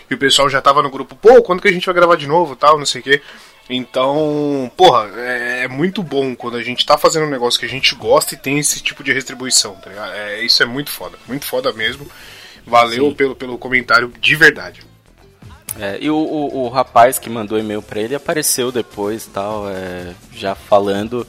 E o pessoal já tava no grupo, pô, quando que a gente vai gravar de novo tal, não sei o quê. Então, porra, é, é muito bom quando a gente tá fazendo um negócio que a gente gosta e tem esse tipo de retribuição, tá ligado? É, isso é muito foda, muito foda mesmo. Valeu Sim. pelo, pelo comentário de verdade. É, e o, o, o rapaz que mandou e-mail pra ele apareceu depois tal, é, já falando,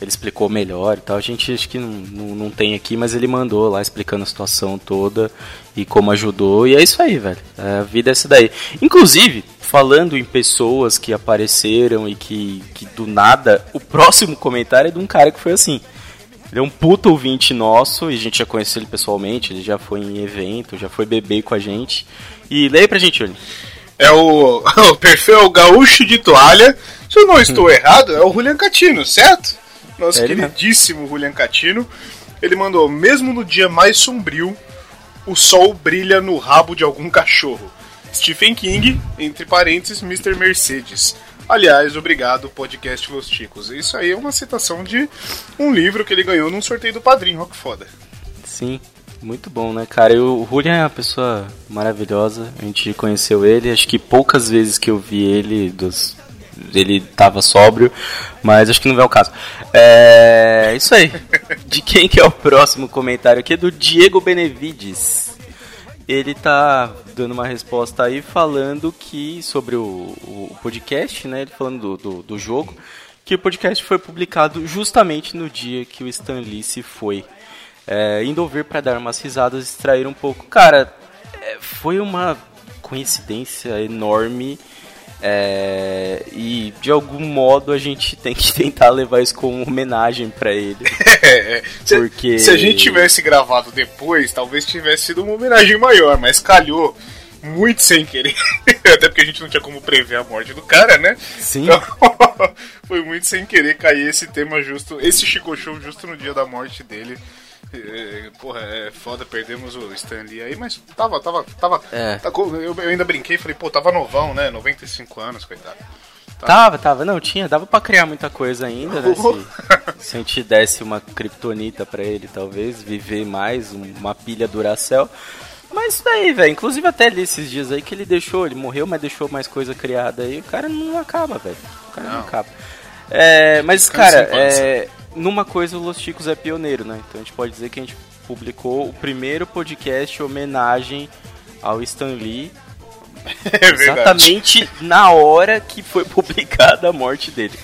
ele explicou melhor e tal. A gente acho que não, não, não tem aqui, mas ele mandou lá explicando a situação toda e como ajudou. E é isso aí, velho. É, a vida é essa daí. Inclusive, falando em pessoas que apareceram e que, que do nada, o próximo comentário é de um cara que foi assim. Ele é um puta ouvinte nosso, e a gente já conheceu ele pessoalmente, ele já foi em evento, já foi beber com a gente. E leia pra gente, Júlio. É o, o perfil é o Gaúcho de Toalha. Se eu não estou errado, é o Julian Catino, certo? Nosso É ele mesmo. queridíssimo Julian Catino. Ele mandou: mesmo no dia mais sombrio, o sol brilha no rabo de algum cachorro. Stephen King, entre parênteses, Mr. Mercedes. Aliás, obrigado, podcast Los Ticos. Isso aí é uma citação de um livro que ele ganhou num sorteio do padrinho, ó que foda. Sim, muito bom, né, cara? E o Julian é uma pessoa maravilhosa. A gente conheceu ele, acho que poucas vezes que eu vi ele, dos ele tava sóbrio, mas acho que não é o caso. É isso aí. De quem que é o próximo comentário aqui? É do Diego Benevides. Ele tá dando uma resposta aí falando que sobre o, o podcast, né? Ele falando do, do, do jogo, que o podcast foi publicado justamente no dia que o Stan Lee se foi. É, indo ouvir para dar umas risadas, extrair um pouco. Cara, é, foi uma coincidência enorme é, e de algum modo a gente tem que tentar levar isso como homenagem para ele. É, se, Porque- se a gente tivesse gravado depois, talvez tivesse sido uma homenagem maior, mas calhou muito sem querer. Até porque a gente não tinha como prever a morte do cara, né? Sim. Então, foi muito sem querer cair esse tema justo, esse Chico Show justo no dia da morte dele. É, porra, é foda, perdemos o Stanley aí, mas tava, tava, tava. É. tá eu, eu ainda brinquei falei, pô, tava novão, né? 95 anos, coitado. Tava, tava. Não, tinha. Dava pra criar muita coisa ainda, né? Se, se a gente desse uma kryptonita pra ele, talvez, viver mais, um- uma pilha Duracell. Mas isso daí, velho. Inclusive até ali esses dias aí que ele deixou, ele morreu, mas deixou mais coisa criada aí. O cara não acaba, velho. O cara não, Não. acaba. É, mas, cara, é, numa coisa o Los Chicos é pioneiro, né? Então a gente pode dizer que a gente publicou o primeiro podcast em homenagem ao Stan Lee É. Exatamente na hora que foi publicada a morte dele.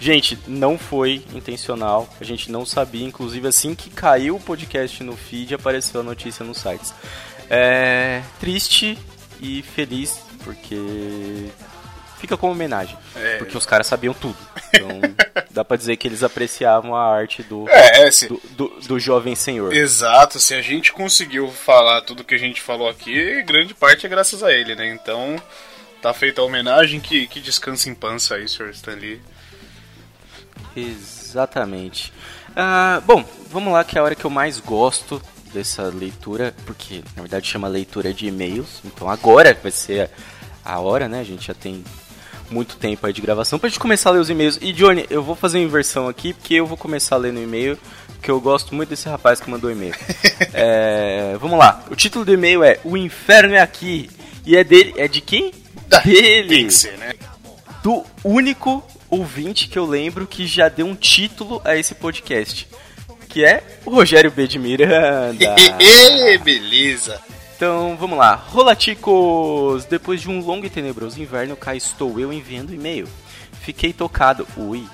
Gente, não foi intencional, a gente não sabia, inclusive assim que caiu o podcast no feed apareceu a notícia nos sites. É triste e feliz porque fica como homenagem, É. porque os caras sabiam tudo. Então dá pra dizer que eles apreciavam a arte do É, se, do, do, do jovem senhor. Exato, se a gente conseguiu falar tudo que a gente falou aqui, grande parte é graças a ele, né? Então, tá feita a homenagem, que, que descanse em pança aí, Sr. Stanley. Exatamente. Ah, bom, vamos lá que é a hora que eu mais gosto dessa leitura, porque na verdade chama leitura de e-mails. Então agora vai ser a hora, né? A gente já tem muito tempo aí de gravação pra gente começar a ler os e-mails. E Johnny, eu vou fazer uma inversão aqui, porque eu vou começar a ler no e-mail, porque eu gosto muito desse rapaz que mandou e-mail. É, vamos lá. O título do e-mail é O Inferno é Aqui. E é dele. É de quem? Dele! Tem que ser, né? do único ouvinte que eu lembro que já deu um título a esse podcast. Que é o Rogério B. de Miranda. Beleza. Então vamos lá. Rolaticos! Depois de um longo e tenebroso inverno, cá estou eu enviando e-mail. Fiquei tocado, ui,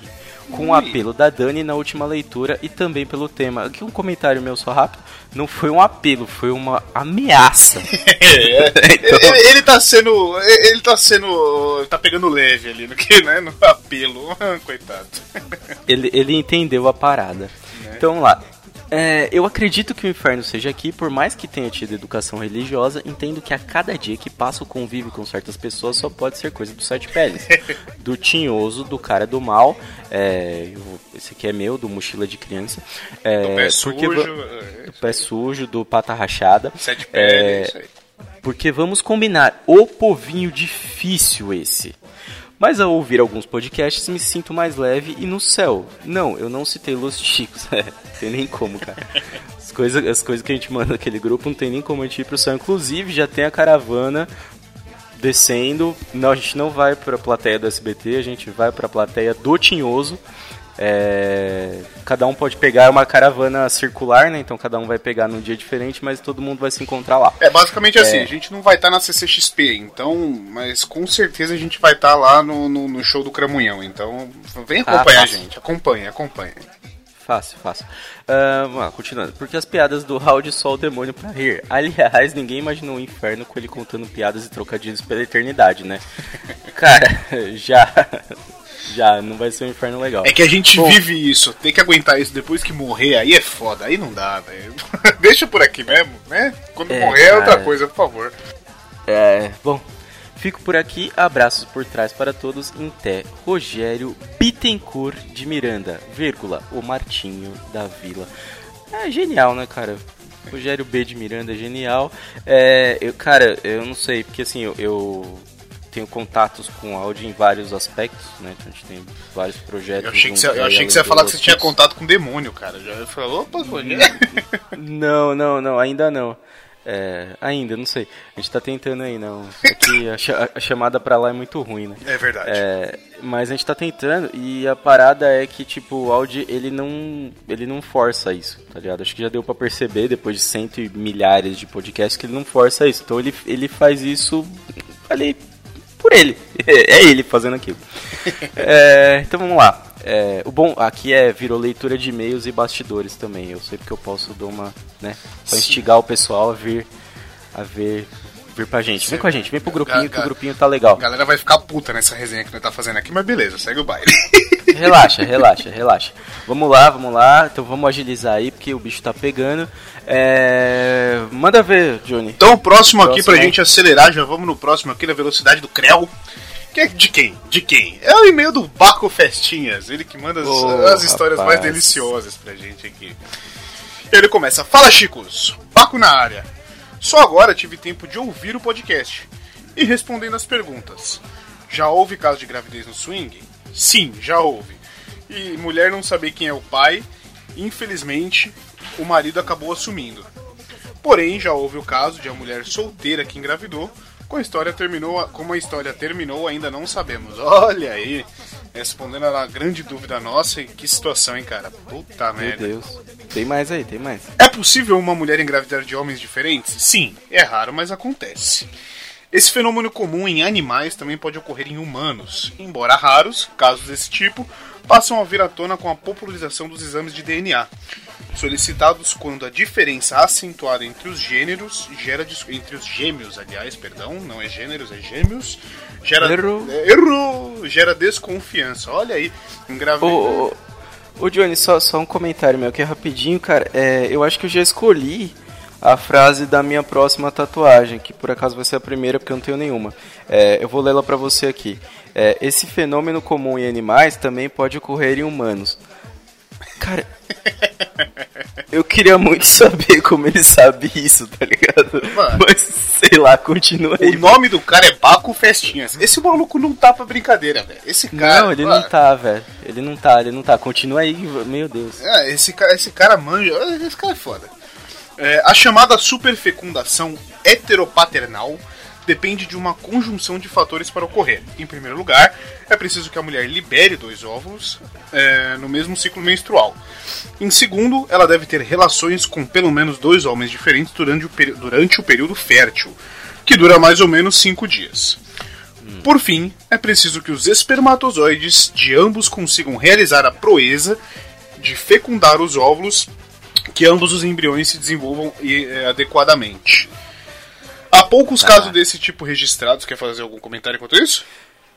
com o apelo da Dani na última leitura e também pelo tema. Aqui um comentário meu só rápido. Não foi um apelo, foi uma ameaça. Então- ele, ele tá sendo. Ele tá sendo. tá pegando leve ali no que, né? No apelo. Coitado. ele, ele entendeu a parada. Então vamos lá. É, eu acredito que o inferno seja aqui, por mais que tenha tido educação religiosa, entendo que a cada dia que passa o convívio com certas pessoas só pode ser coisa do sete peles. Do tinhoso, do cara do mal, é, esse aqui é meu, do mochila de criança. É, Do pé porque sujo. é, do pé sujo, do pata rachada. Sete É, pele, isso aí. porque vamos combinar, o povinho difícil esse. Mas ao ouvir alguns podcasts me sinto mais leve e no céu. Não, eu não citei Los Chicos. É, tem nem como, cara. As coisas, as coisas que a gente manda naquele grupo não tem nem como a gente ir pro céu. Inclusive, já tem a caravana descendo. Não, a gente não vai pra plateia do SBT, a gente vai pra plateia do Tinhoso. É, cada um pode pegar uma caravana circular, né? Então cada um vai pegar num dia diferente, mas todo mundo vai se encontrar lá. É basicamente assim, É. a gente não vai estar na CCXP, então, mas com certeza a gente vai estar lá no, no, no show do Cramunhão, então vem acompanhar Ah, a gente, acompanha, acompanha. Fácil, fácil. Ah, vamos lá, continuando. Porque as piadas do de só o demônio pra rir. Aliás, ninguém imaginou o inferno com ele contando piadas e trocadilhos pela eternidade, né? Cara, já. Já, não vai ser um inferno legal. É que a gente Bom. vive isso, tem que aguentar isso depois que morrer, aí é foda, aí não dá, velho. Deixa por aqui mesmo, né? Quando É, morrer é outra coisa, por favor. É, bom, fico por aqui. Abraços por trás para todos. Em té, Rogério Bittencourt de Miranda, vírgula, o Martinho da Vila. É genial, né, cara? Rogério B de Miranda é genial. É, eu, cara, eu não sei, porque assim, eu, eu tenho contatos com áudio em vários aspectos, né? Então a gente tem vários projetos. Eu achei que você, eu achei que você ia falar que você tinha contato com demônio, cara. Já falou, opa, Rogério. Não, não, não, ainda não. É, ainda, não sei. A gente tá tentando aí, não. Só que a, a chamada pra lá é muito ruim, né? É verdade. É, mas a gente tá tentando e a parada é que, tipo, o Audi, ele não, ele não força isso, tá ligado? Acho que já deu pra perceber, depois de cento e milhares de podcasts, que ele não força isso. Então ele, ele faz isso ali por ele. É ele fazendo aquilo. É, então vamos lá. É, o bom aqui é virou leitura de e-mails e bastidores também. Eu sei porque eu posso dar uma, né, pra instigar o pessoal a vir a ver vir pra gente. Vem com a gente, vem pro grupinho que o grupinho tá legal. A galera vai ficar puta nessa resenha que nós tá fazendo aqui, mas beleza, segue o baile. Relaxa, relaxa, relaxa. Vamos lá, vamos lá. Então vamos agilizar aí, porque o bicho tá pegando. É... Manda ver, Johnny. Então, o próximo aqui Próximo pra aí. gente acelerar, já vamos no próximo aqui na velocidade do Creu. Que é de quem? De quem? É o e-mail do Baco Festinhas, ele que manda as, as histórias rapaz. mais deliciosas pra gente aqui. Ele começa: Fala Chicos, Baco na área. Só agora tive tempo de ouvir o podcast e respondendo as perguntas. Já houve caso de gravidez no swing? Sim, já houve. E mulher não saber quem é o pai, infelizmente o marido acabou assumindo. Porém, já houve o caso de a mulher solteira que engravidou. Como a história terminou, como a história terminou, ainda não sabemos. Olha aí, respondendo a grande dúvida nossa, e que situação, hein, cara? Puta Meu merda. Deus. Tem mais aí, tem mais. É possível uma mulher engravidar de homens diferentes? Sim, é raro, mas acontece. Esse fenômeno comum em animais também pode ocorrer em humanos, embora raros, casos desse tipo passam a vir à tona com a popularização dos exames de DNA, solicitados quando a diferença acentuada entre os gêneros gera entre os gêmeos, aliás, perdão, não é gêneros, é gêmeos, gera gera desconfiança. Olha aí, engravidar. Ô, ô, ô, Johnny, só, só um comentário meu que é rapidinho, cara. É, eu acho que eu já escolhi a frase da minha próxima tatuagem, que por acaso vai ser a primeira, porque eu não tenho nenhuma. É, eu vou lê-la pra você aqui. É, esse fenômeno comum em animais também pode ocorrer em humanos. Cara, eu queria muito saber como ele sabe isso, tá ligado? Mano. Mas sei lá, continua aí. O nome do cara é Baco Festinhas. Esse maluco não tá pra brincadeira, velho. Esse cara. Não, ele mano, não tá, velho. Ele não tá, ele não tá. Continua aí, meu Deus. É, esse cara, esse cara manja. Esse cara é foda. É, a chamada superfecundação heteropaternal depende de uma conjunção de fatores para ocorrer. Em primeiro lugar, é preciso que a mulher libere dois óvulos é, no mesmo ciclo menstrual. Em segundo, ela deve ter relações com pelo menos dois homens diferentes durante o, durante o período fértil, que dura mais ou menos cinco dias. Por fim, é preciso que os espermatozoides de ambos consigam realizar a proeza de fecundar os óvulos, que ambos os embriões se desenvolvam eh, adequadamente. Há poucos casos desse tipo registrados. Quer fazer algum comentário quanto a isso?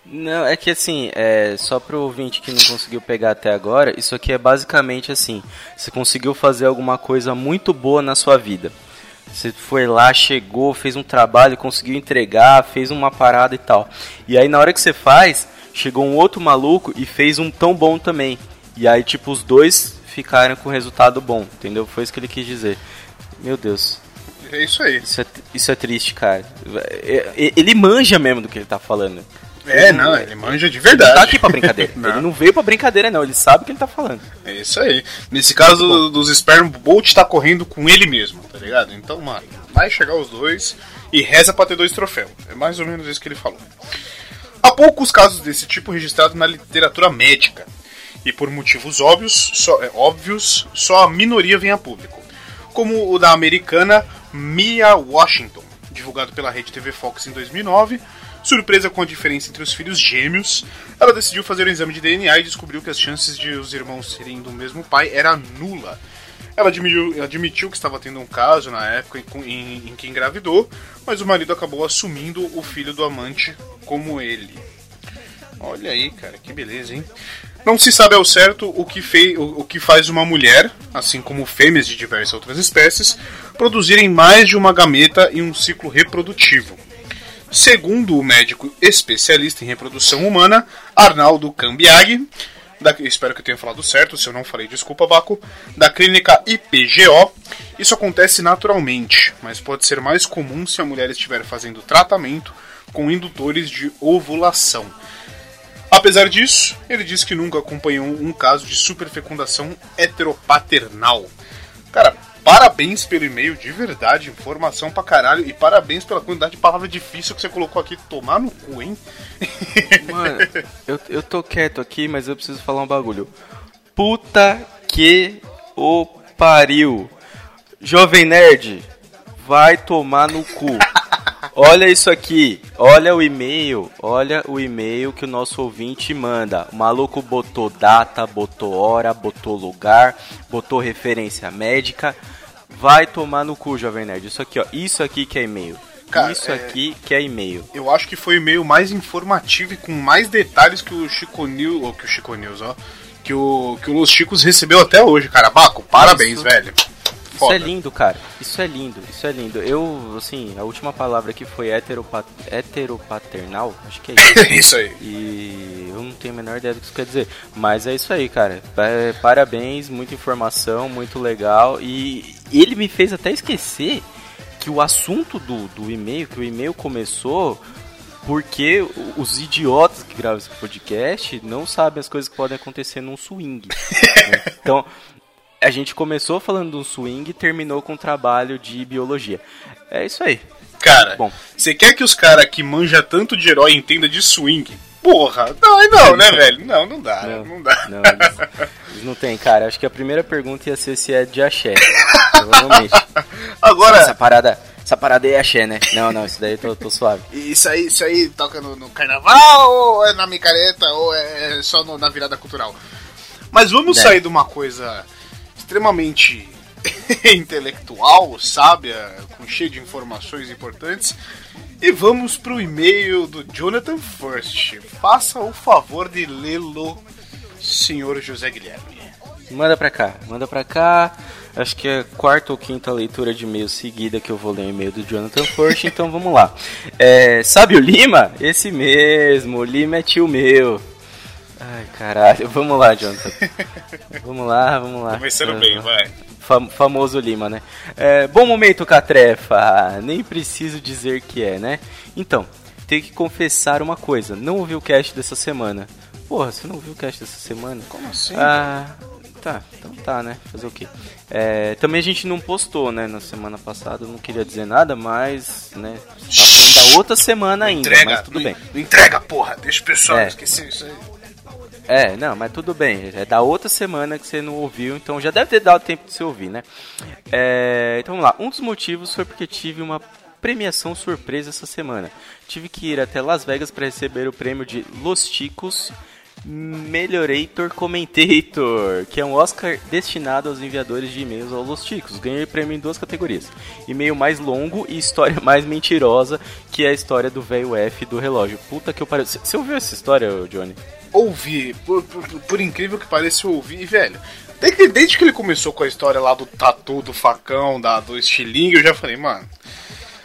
Não, é que assim, é, só pro ouvinte que não conseguiu pegar até agora, isso aqui é basicamente assim: você conseguiu fazer alguma coisa muito boa na sua vida. Você foi lá, chegou, fez um trabalho, conseguiu entregar, fez uma parada e tal. E aí na hora que você faz, chegou um outro maluco e fez um tão bom também. E aí, tipo, os dois ficaram com resultado bom, entendeu? Foi isso que ele quis dizer. Meu Deus, É isso aí. isso é, isso é triste, cara. É- é- Ele manja mesmo do que ele tá falando. É, não, ele manja de Ele tá verdade. aqui pra brincadeira. Não. Ele não veio pra brincadeira, não. Ele sabe o que ele tá falando. É isso aí. Nesse caso do- dos Sperm, o Bolt tá correndo com ele mesmo, tá ligado? Então, mano, vai chegar os dois e reza pra ter dois troféus. É mais ou menos isso que ele falou. Há poucos casos desse tipo registrados na literatura médica. E por motivos óbvios, só, é, óbvios, só a minoria vem a público. Como o da americana Mia Washington, divulgado pela rede TV Fox em 2009. Surpresa com a diferença entre os filhos gêmeos, ela decidiu fazer um exame de DNA e descobriu que as chances de os irmãos serem do mesmo pai era nula. Ela admitiu, admitiu que estava tendo um caso na época em, em- em que engravidou, mas o marido acabou assumindo o filho do amante como ele. Olha aí, cara, que beleza, hein? Não se sabe ao certo o que, fei, o, o que faz uma mulher, assim como fêmeas de diversas outras espécies, produzirem mais de uma gameta em um ciclo reprodutivo. Segundo o médico especialista em reprodução humana, Arnaldo Cambiaghi, da, espero que eu tenha falado certo, se eu não falei, desculpa, Baco, da clínica IPGO, isso acontece naturalmente, mas pode ser mais comum se a mulher estiver fazendo tratamento com indutores de ovulação. Apesar disso, ele diz que nunca acompanhou um caso de superfecundação heteropaternal. Cara, parabéns pelo e-mail, de verdade, informação pra caralho. E parabéns pela quantidade de palavra difícil que você colocou aqui. Tomar no cu, hein? Mano, eu, eu tô quieto aqui, mas eu preciso falar um bagulho. Puta que o pariu. Jovem Nerd, vai tomar no cu. Olha isso aqui, olha o e-mail, olha o e-mail que o nosso ouvinte manda. O maluco botou data, botou hora, botou lugar, botou referência médica. Vai tomar no cu, Jovem Nerd. Isso aqui, ó, isso aqui que é e-mail. Cara, isso é- aqui que é e-mail. Eu acho que foi o e-mail mais informativo e com mais detalhes que o Chico News, ou que o Chico News, ó, que o que o Los Chicos recebeu até hoje, cara. Baco, parabéns, Isso. velho. Isso Foda. é lindo, cara. Isso é lindo, isso é lindo. Eu, assim, a última palavra aqui foi heteropa heteropaternal, acho que é isso. Isso aí. E eu não tenho a menor ideia do que isso quer dizer. Mas é isso aí, cara. Pa- Parabéns, muita informação, muito legal. E ele me fez até esquecer que o assunto do, do e-mail, que o e-mail começou porque os idiotas que gravam esse podcast não sabem as coisas que podem acontecer num swing. né? Então, a gente começou falando do swing e terminou com um trabalho de biologia. É isso aí. Cara, Bom. você quer que os caras que manja tanto de herói entenda de swing? Porra, não, não, né, velho? Não, não dá, não, Não. dá. Não, eles, não tem, cara. Acho que a primeira pergunta ia ser se é de axé. Provavelmente. Agora, Essa parada, essa parada aí é axé, né? Não, não, isso daí eu tô, tô suave. isso aí, isso aí toca no, no carnaval, ou é na micareta, ou é só no- na virada cultural. Mas vamos É. sair de uma coisa extremamente intelectual, sábia, com cheio de informações importantes, e vamos pro e-mail do Jonathan First. Faça o favor de lê-lo, senhor José Guilherme. Manda pra cá, manda pra cá. Acho que é a quarta ou quinta leitura de e-mail seguida que eu vou ler o e-mail do Jonathan First, então vamos lá. É, sabe o Lima? Esse mesmo, o Lima é tio meu. Ai, caralho, vamos lá, Jonathan. Vamos lá, vamos lá. Começando bem, vai. Fam- famoso Lima, né? É, bom momento, Catrefa. Nem preciso dizer que é, né? Então, tenho que confessar uma coisa. Não ouvi o cast dessa semana. Porra, você não ouviu o cast dessa semana? Como assim? Ah, tá. Então tá, né? Fazer o quê? É, também a gente não postou, né? Na semana passada. Eu não queria dizer nada, mas, né? Tá falando da outra semana ainda, mas tudo bem. Não entrega, porra. Deixa o pessoal É. esquecer isso aí. É, não, mas tudo bem. É da outra semana que você não ouviu, então já deve ter dado tempo de você ouvir, né? É, então vamos lá. Um dos motivos foi porque tive uma premiação surpresa essa semana. Tive que ir até Las Vegas para receber o prêmio de Los Ticos Melhorator Commentator, que é um Oscar destinado aos enviadores de e-mails ao Los Ticos. Ganhei o prêmio em duas categorias: e-mail mais longo e história mais mentirosa, que é a história do velho F do relógio. Puta que eu pariu. Você ouviu essa história, Johnny? Ouvi, por, por- por incrível que pareça, eu ouvi, velho. Desde, desde que ele começou com a história lá do tatu, do facão, da, do estilingue, eu já falei, mano,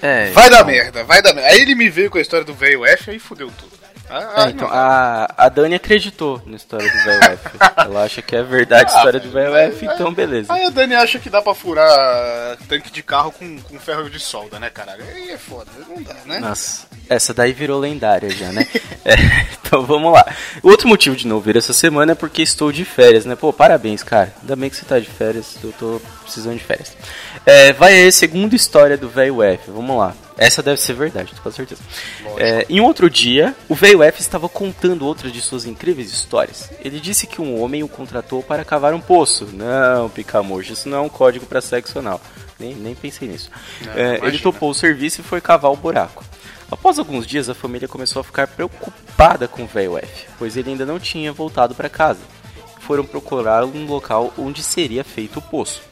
É, vai dar então- merda, vai dar merda. Aí ele me veio com a história do velho F, aí fudeu tudo. Ah, É, então, a, a Dani acreditou na história do velho F. Ela acha que é verdade a história do velho F, então beleza. Aí a Dani acha que dá pra furar tanque de carro com, com ferro de solda, né, caralho? Aí é foda, não dá, né? Nossa, essa daí virou lendária já, né? É, então vamos lá. Outro motivo de não vir essa semana é porque estou de férias, né? Pô, parabéns, cara. Ainda bem que você tá de férias, eu tô precisando de férias. É, vai aí segunda história do velho F, vamos lá. Essa deve ser verdade, com certeza. É, em outro dia, o velho F estava contando outra de suas incríveis histórias. Ele disse que um homem o contratou para cavar um poço. Não, picamojo, isso não é um código para sexo anal. Nem, nem pensei nisso. É, ele topou o serviço e foi cavar o buraco. Após alguns dias, a família começou a ficar preocupada com o velho F, pois ele ainda não tinha voltado para casa. Foram procurar um local onde seria feito o poço.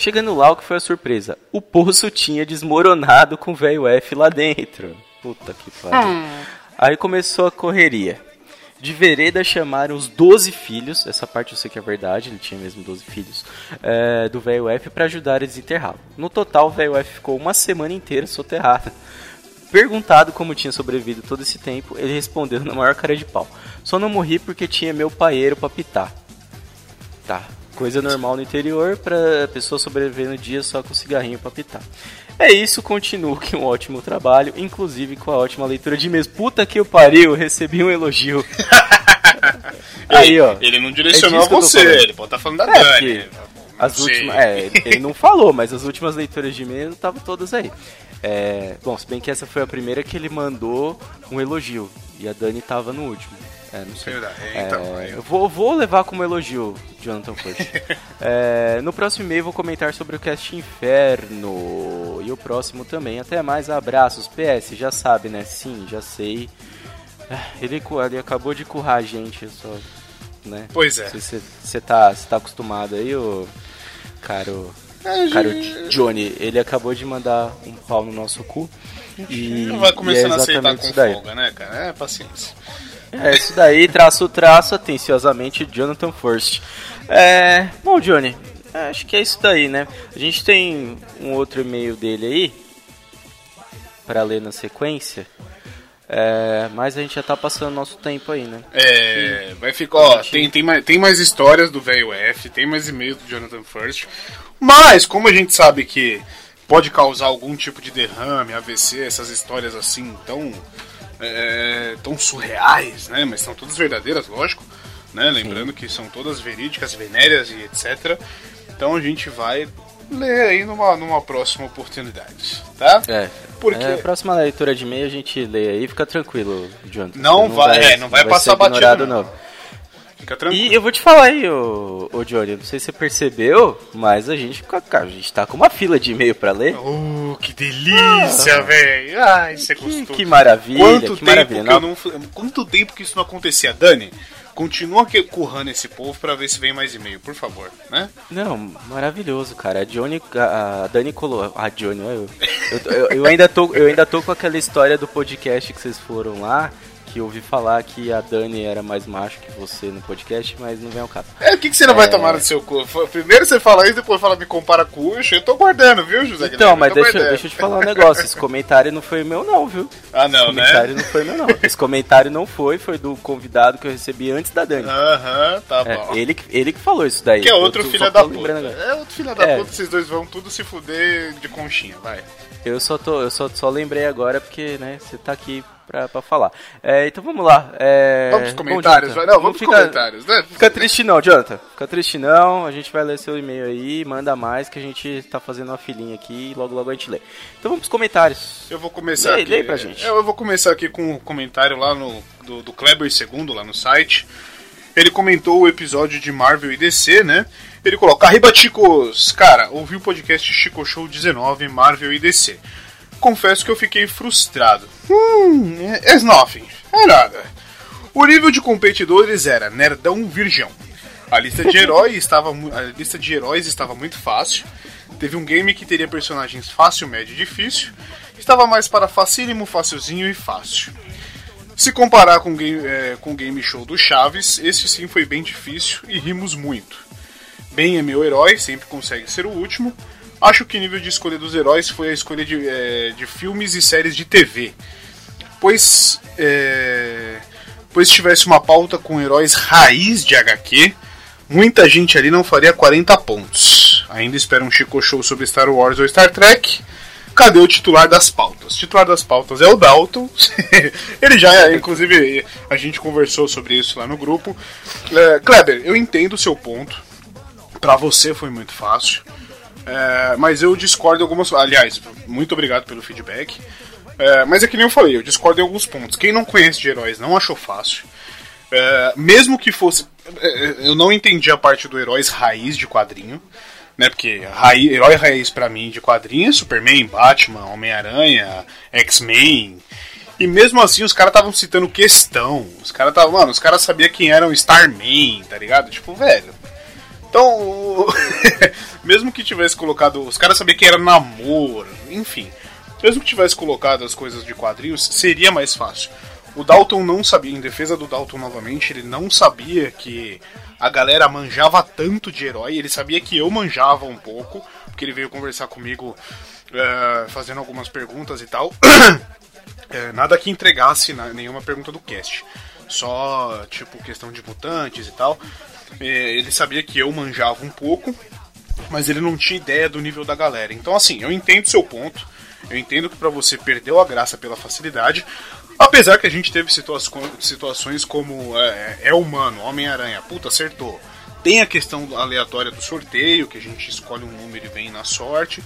Chegando lá, o que foi a surpresa? O poço tinha desmoronado com o velho F lá dentro. Puta que pariu. Aí começou a correria. De vereda chamaram os 12 filhos, essa parte eu sei que é verdade, ele tinha mesmo 12 filhos, é, do velho F para ajudar a desenterrá-lo. No total, o velho F ficou uma semana inteira soterrado. Perguntado como tinha sobrevivido todo esse tempo, ele respondeu na maior cara de pau: Só não morri porque tinha meu paeiro pra pitar. Tá, coisa normal no interior pra pessoa sobreviver no dia só com cigarrinho pra pitar. É isso, continuo com um ótimo trabalho, inclusive com a ótima leitura de e-mails. Puta que eu pariu, recebi um elogio. Aí, ó. Ele não direcionou É a você, ele pode estar falando da É, Dani. porque- As Sim. últimas. É, ele não falou, mas as últimas leituras de e-mail estavam todas aí. É, bom, se bem que essa foi a primeira que ele mandou um elogio. E a Dani tava no último. É, não sei. É, Então, aí eu- vou, vou levar como elogio, Jonathan First. É, no próximo e-mail vou comentar sobre o cast Inferno. E o próximo também. Até mais, abraços. PS, já sabe, né? Sim, já sei. Ah, Ele, ele acabou de currar a gente, só. Né? Pois é. Você tá, cê tá acostumado aí, ô. Caro. Caro Johnny, ele acabou de mandar um pau no nosso cu. E, Não vai começando é a aceitar com folga, né, cara? É paciência. É isso daí, traço traço, atenciosamente, Jonathan First. É. Bom, Johnny, acho que é isso daí, né? A gente tem um outro e-mail dele aí pra ler na sequência. É, mas a gente já tá passando nosso tempo aí, né? É, vai ficar, ó, tem, tem, mais, tem mais histórias do velho F, tem mais e-mails do Jonathan First. Mas, como a gente sabe que pode causar algum tipo de derrame, AVC, essas histórias assim tão, é, tão surreais, né? Mas são todas verdadeiras, lógico. Né? Lembrando que são todas verídicas, venéreas e etc. Então a gente vai ler aí numa, numa próxima oportunidade, tá? É. Porque- É, a próxima leitura de e-mail a gente lê aí, fica tranquilo, Jonathan. Não vai- é, não vai passar ser batido, ignorado, não. Fica tranquilo. E eu vou te falar aí, ô, ô Johnny, não sei se você percebeu, mas a gente, cara, a gente tá com uma fila de e-mail pra ler. Oh, que delícia, velho! Ai, é Que, gostoso. que maravilha, Quanto que tempo maravilha. que eu não, quanto tempo que isso não acontecia, Dani? Continua currando esse povo pra ver se vem mais e-mail, por favor, né? Não, maravilhoso, cara. A Johnny, a, a Dani colou. A Johnny, eu. Eu, eu, eu ainda tô, eu ainda tô com aquela história do podcast que vocês foram lá, que eu ouvi falar que a Dani era mais macho que você no podcast, mas não vem ao caso. É, o que, que você não vai tomar no seu cu? Primeiro você fala isso, depois fala me compara com o Ucho. Eu tô guardando, viu, José Então, Guilherme? mas deixa, guardando. deixa eu te falar um negócio. Esse comentário não foi meu, não, viu? Ah, não, Esse comentário né? não foi meu, não. Esse comentário não foi, foi do convidado que eu recebi antes da Dani. Aham, tá É, bom. ele, que- ele que falou isso daí. Que é outro filho da puta. É outro filho da É. puta, vocês dois vão tudo se fuder de conchinha, vai. Eu só tô, eu só, só lembrei agora porque, né, você tá aqui pra, pra falar. É, então vamos lá. É... Vamos bom, comentários, vai. Não, vamos pros fica- comentários, né? Fica triste não, Jonathan. Fica triste não. A gente vai ler seu e-mail aí, manda mais que a gente tá fazendo uma filinha aqui e logo logo a gente lê. Então vamos pros comentários. Eu vou começar Lê- aqui. lê pra gente. Eu, eu vou começar aqui com um comentário lá no, do, do Kleber II, lá no site. Ele comentou o episódio de Marvel e DC, né? Ele coloca, Arriba Chicos! Cara, ouvi o podcast Chico Show 19, Marvel e DC. Confesso que eu fiquei frustrado. Hum, é é nothing. É nada. O nível de competidores era nerdão virgão. A lista de heróis estava a lista de heróis estava muito fácil. Teve um game que teria personagens fácil, médio e difícil. Estava mais para facílimo, facilzinho e fácil. Se comparar com o game, é, com o game show do Chaves, esse sim foi bem difícil e rimos muito. Ben é meu herói, sempre consegue ser o último. Acho que o nível de escolha dos heróis foi a escolha de, é, de filmes e séries de TV. Pois, é, pois se tivesse uma pauta com heróis raiz de HQ, muita gente ali não faria 40 pontos. Ainda espera um Chico Show sobre Star Wars ou Star Trek. Cadê o titular das pautas? O titular das pautas é o Dalton. Ele já, inclusive, a gente conversou sobre isso lá no grupo. É, Kleber, eu entendo o seu ponto. Pra você foi muito fácil. É, mas eu discordo algumas. Aliás, muito obrigado pelo feedback. É, mas é que nem eu falei, eu discordo em alguns pontos. Quem não conhece de heróis não achou fácil. É, mesmo que fosse. é, Eu não entendi a parte do heróis raiz de quadrinho. Né, porque raiz, herói raiz pra mim de quadrinho é Superman, Batman, Homem-Aranha, X-Men. E mesmo assim os caras estavam citando questão. Os caras estavam. Mano, os caras sabiam quem era o Starman, tá ligado? Tipo, velho. Então, mesmo que tivesse colocado. Os caras sabiam que era namoro, enfim. Mesmo que tivesse colocado as coisas de quadrinhos, seria mais fácil. O Dalton não sabia, em defesa do Dalton novamente, ele não sabia que a galera manjava tanto de herói, ele sabia que eu manjava um pouco, porque ele veio conversar comigo eh, fazendo algumas perguntas e tal. É, nada que entregasse na- nenhuma pergunta do cast. Só, tipo, questão de mutantes e tal. É, ele sabia que eu manjava um pouco, mas ele não tinha ideia do nível da galera. Então, assim, eu entendo seu ponto. Eu entendo que pra você perdeu a graça pela facilidade. Apesar que a gente teve situa- situações como é, é humano, Homem-Aranha, puta, acertou. Tem a questão aleatória do sorteio, que a gente escolhe um número e vem na sorte.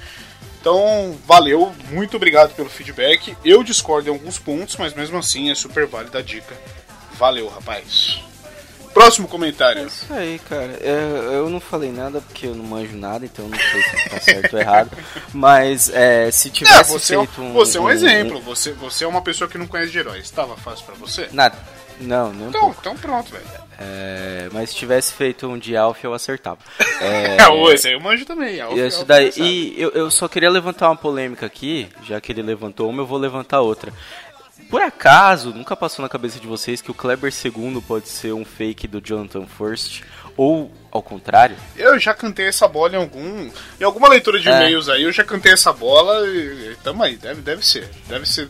Então, valeu, muito obrigado pelo feedback. Eu discordo em alguns pontos, mas mesmo assim é super válida a dica. Valeu, rapaz. Próximo comentário. É isso aí, cara. Eu, eu não falei nada porque eu não manjo nada, então eu não sei se tá certo ou errado. Mas é, se tivesse É, você, é um- feito um. você é um exemplo. Você, você é uma pessoa que não conhece de heróis. Tava fácil pra você? Nada. Não, um Então, então pronto, velho. É, mas se tivesse feito um de Alf, eu acertava. É, É, ô, esse aí eu manjo também. Alf- Isso Alf daí. E eu, eu só queria levantar uma polêmica aqui, já que ele levantou uma, eu vou levantar outra. Por acaso, nunca passou na cabeça de vocês que o Kleber II pode ser um fake do Jonathan First? Ou ao contrário? Eu já cantei essa bola em algum. Em alguma leitura de É. e-mails aí, eu já cantei essa bola e. Tamo aí, deve, deve ser. Deve ser.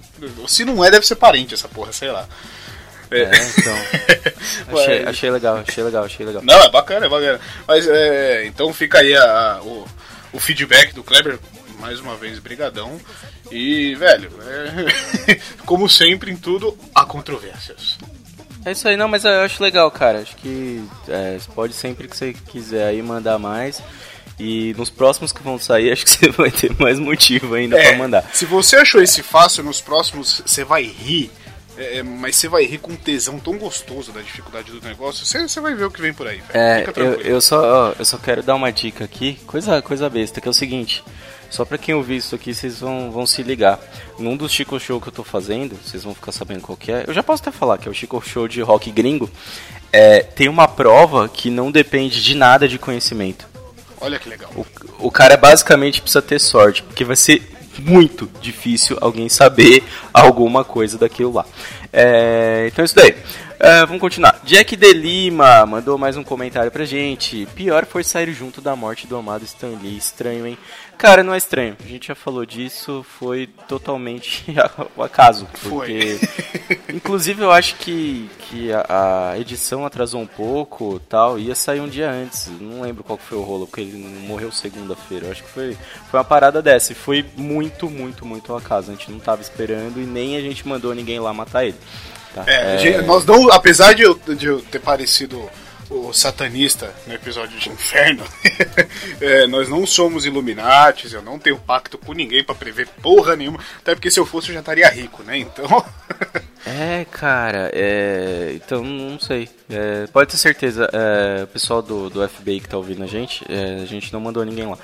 Se não é, deve ser parente essa porra, sei lá. É. É, então. achei, achei legal, achei legal, achei legal. Não, é bacana, é bacana. Mas é. Então fica aí a- a- o, o feedback do Kleber. Mais uma vez, brigadão. E, velho, é, como sempre em tudo, há controvérsias. É isso aí, não, mas eu acho legal, cara. Acho que é, pode sempre que você quiser aí mandar mais. E nos próximos que vão sair, acho que você vai ter mais motivo ainda É, pra mandar. Se você achou esse fácil, nos próximos você vai rir. É, mas você vai rir com um tesão tão gostoso da dificuldade do negócio. Você, você vai ver o que vem por aí, velho. É, Fica eu, tranquilo. eu, só, ó, eu só quero dar uma dica aqui, coisa, coisa besta, que é o seguinte. Só pra quem ouvir isso aqui, vocês vão, vão se ligar. Num dos Chico Show que eu tô fazendo, vocês vão ficar sabendo qual que é. Eu já posso até falar que é o Chico Show de rock gringo. É, tem uma prova que não depende de nada de conhecimento. Olha que legal. O, o cara basicamente precisa ter sorte, porque vai ser muito difícil alguém saber alguma coisa daquilo lá. É, então é isso daí. É, vamos continuar. Jack de Lima mandou mais um comentário pra gente. Pior foi sair junto da morte do amado Stan Lee. Estranho, hein? Cara, não é estranho. A gente já falou disso. Foi totalmente o acaso. Porque, inclusive, eu acho que, que a, a edição atrasou um pouco tal. Ia sair um dia antes. Não lembro qual foi o rolo, porque ele morreu segunda-feira. Eu acho que foi, foi uma parada dessa. E foi muito, muito, muito ao acaso. A gente não tava esperando e nem a gente mandou ninguém lá matar ele. Tá? É, gente, nós não, apesar de eu, de eu ter parecido o satanista no episódio de Inferno, é, nós não somos Illuminates, eu não tenho pacto com ninguém pra prever porra nenhuma, até porque se eu fosse eu já estaria rico, né? Então. É, cara, é. Então, não sei. É, pode ter certeza, é, o pessoal do, do FBI que tá ouvindo a gente, é, a gente não mandou ninguém lá.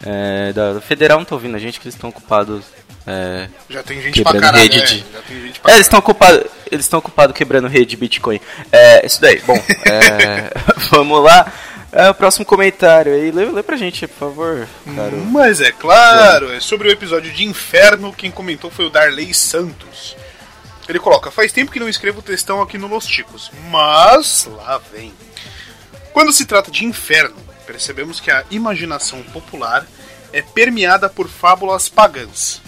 É, da, do Federal não tá ouvindo a gente, que eles estão ocupados. É, Já tem gente pra quebrando caralho, rede é, de. pra É, eles estão ocupados. Eles estão ocupados quebrando rede de Bitcoin. É, isso daí. Bom, é, vamos lá. É, o próximo comentário aí, lê, lê pra gente, por favor, cara. Mas é claro, é sobre o episódio de Inferno, quem comentou foi o Darley Santos. Ele coloca: Faz tempo que não escrevo textão aqui no Los Ticos, mas lá vem. Quando se trata de inferno, percebemos que a imaginação popular é permeada por fábulas pagãs.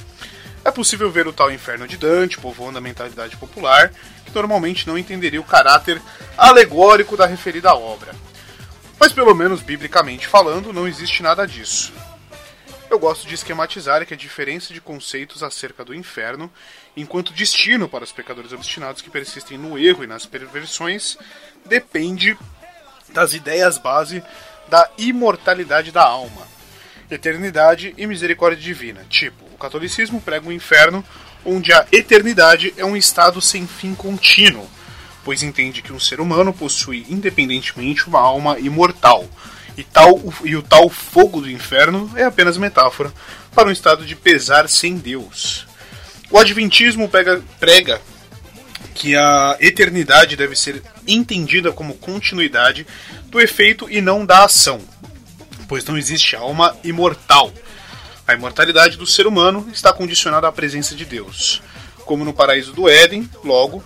É possível ver o tal inferno de Dante povoando a mentalidade popular, que normalmente não entenderia o caráter alegórico da referida obra. Mas pelo menos biblicamente falando, não existe nada disso. Eu gosto de esquematizar que a diferença de conceitos acerca do inferno, enquanto destino para os pecadores obstinados que persistem no erro e nas perversões, depende das ideias base da imortalidade da alma, eternidade e misericórdia divina. Tipo, catolicismo prega um inferno onde a eternidade é um estado sem fim contínuo, pois entende que um ser humano possui independentemente uma alma imortal. E, tal, e o tal fogo do inferno é apenas metáfora para um estado de pesar sem Deus. O Adventismo prega que a eternidade deve ser entendida como continuidade do efeito e não da ação, pois não existe alma imortal. A imortalidade do ser humano está condicionada à presença de Deus. Como no paraíso do Éden, logo,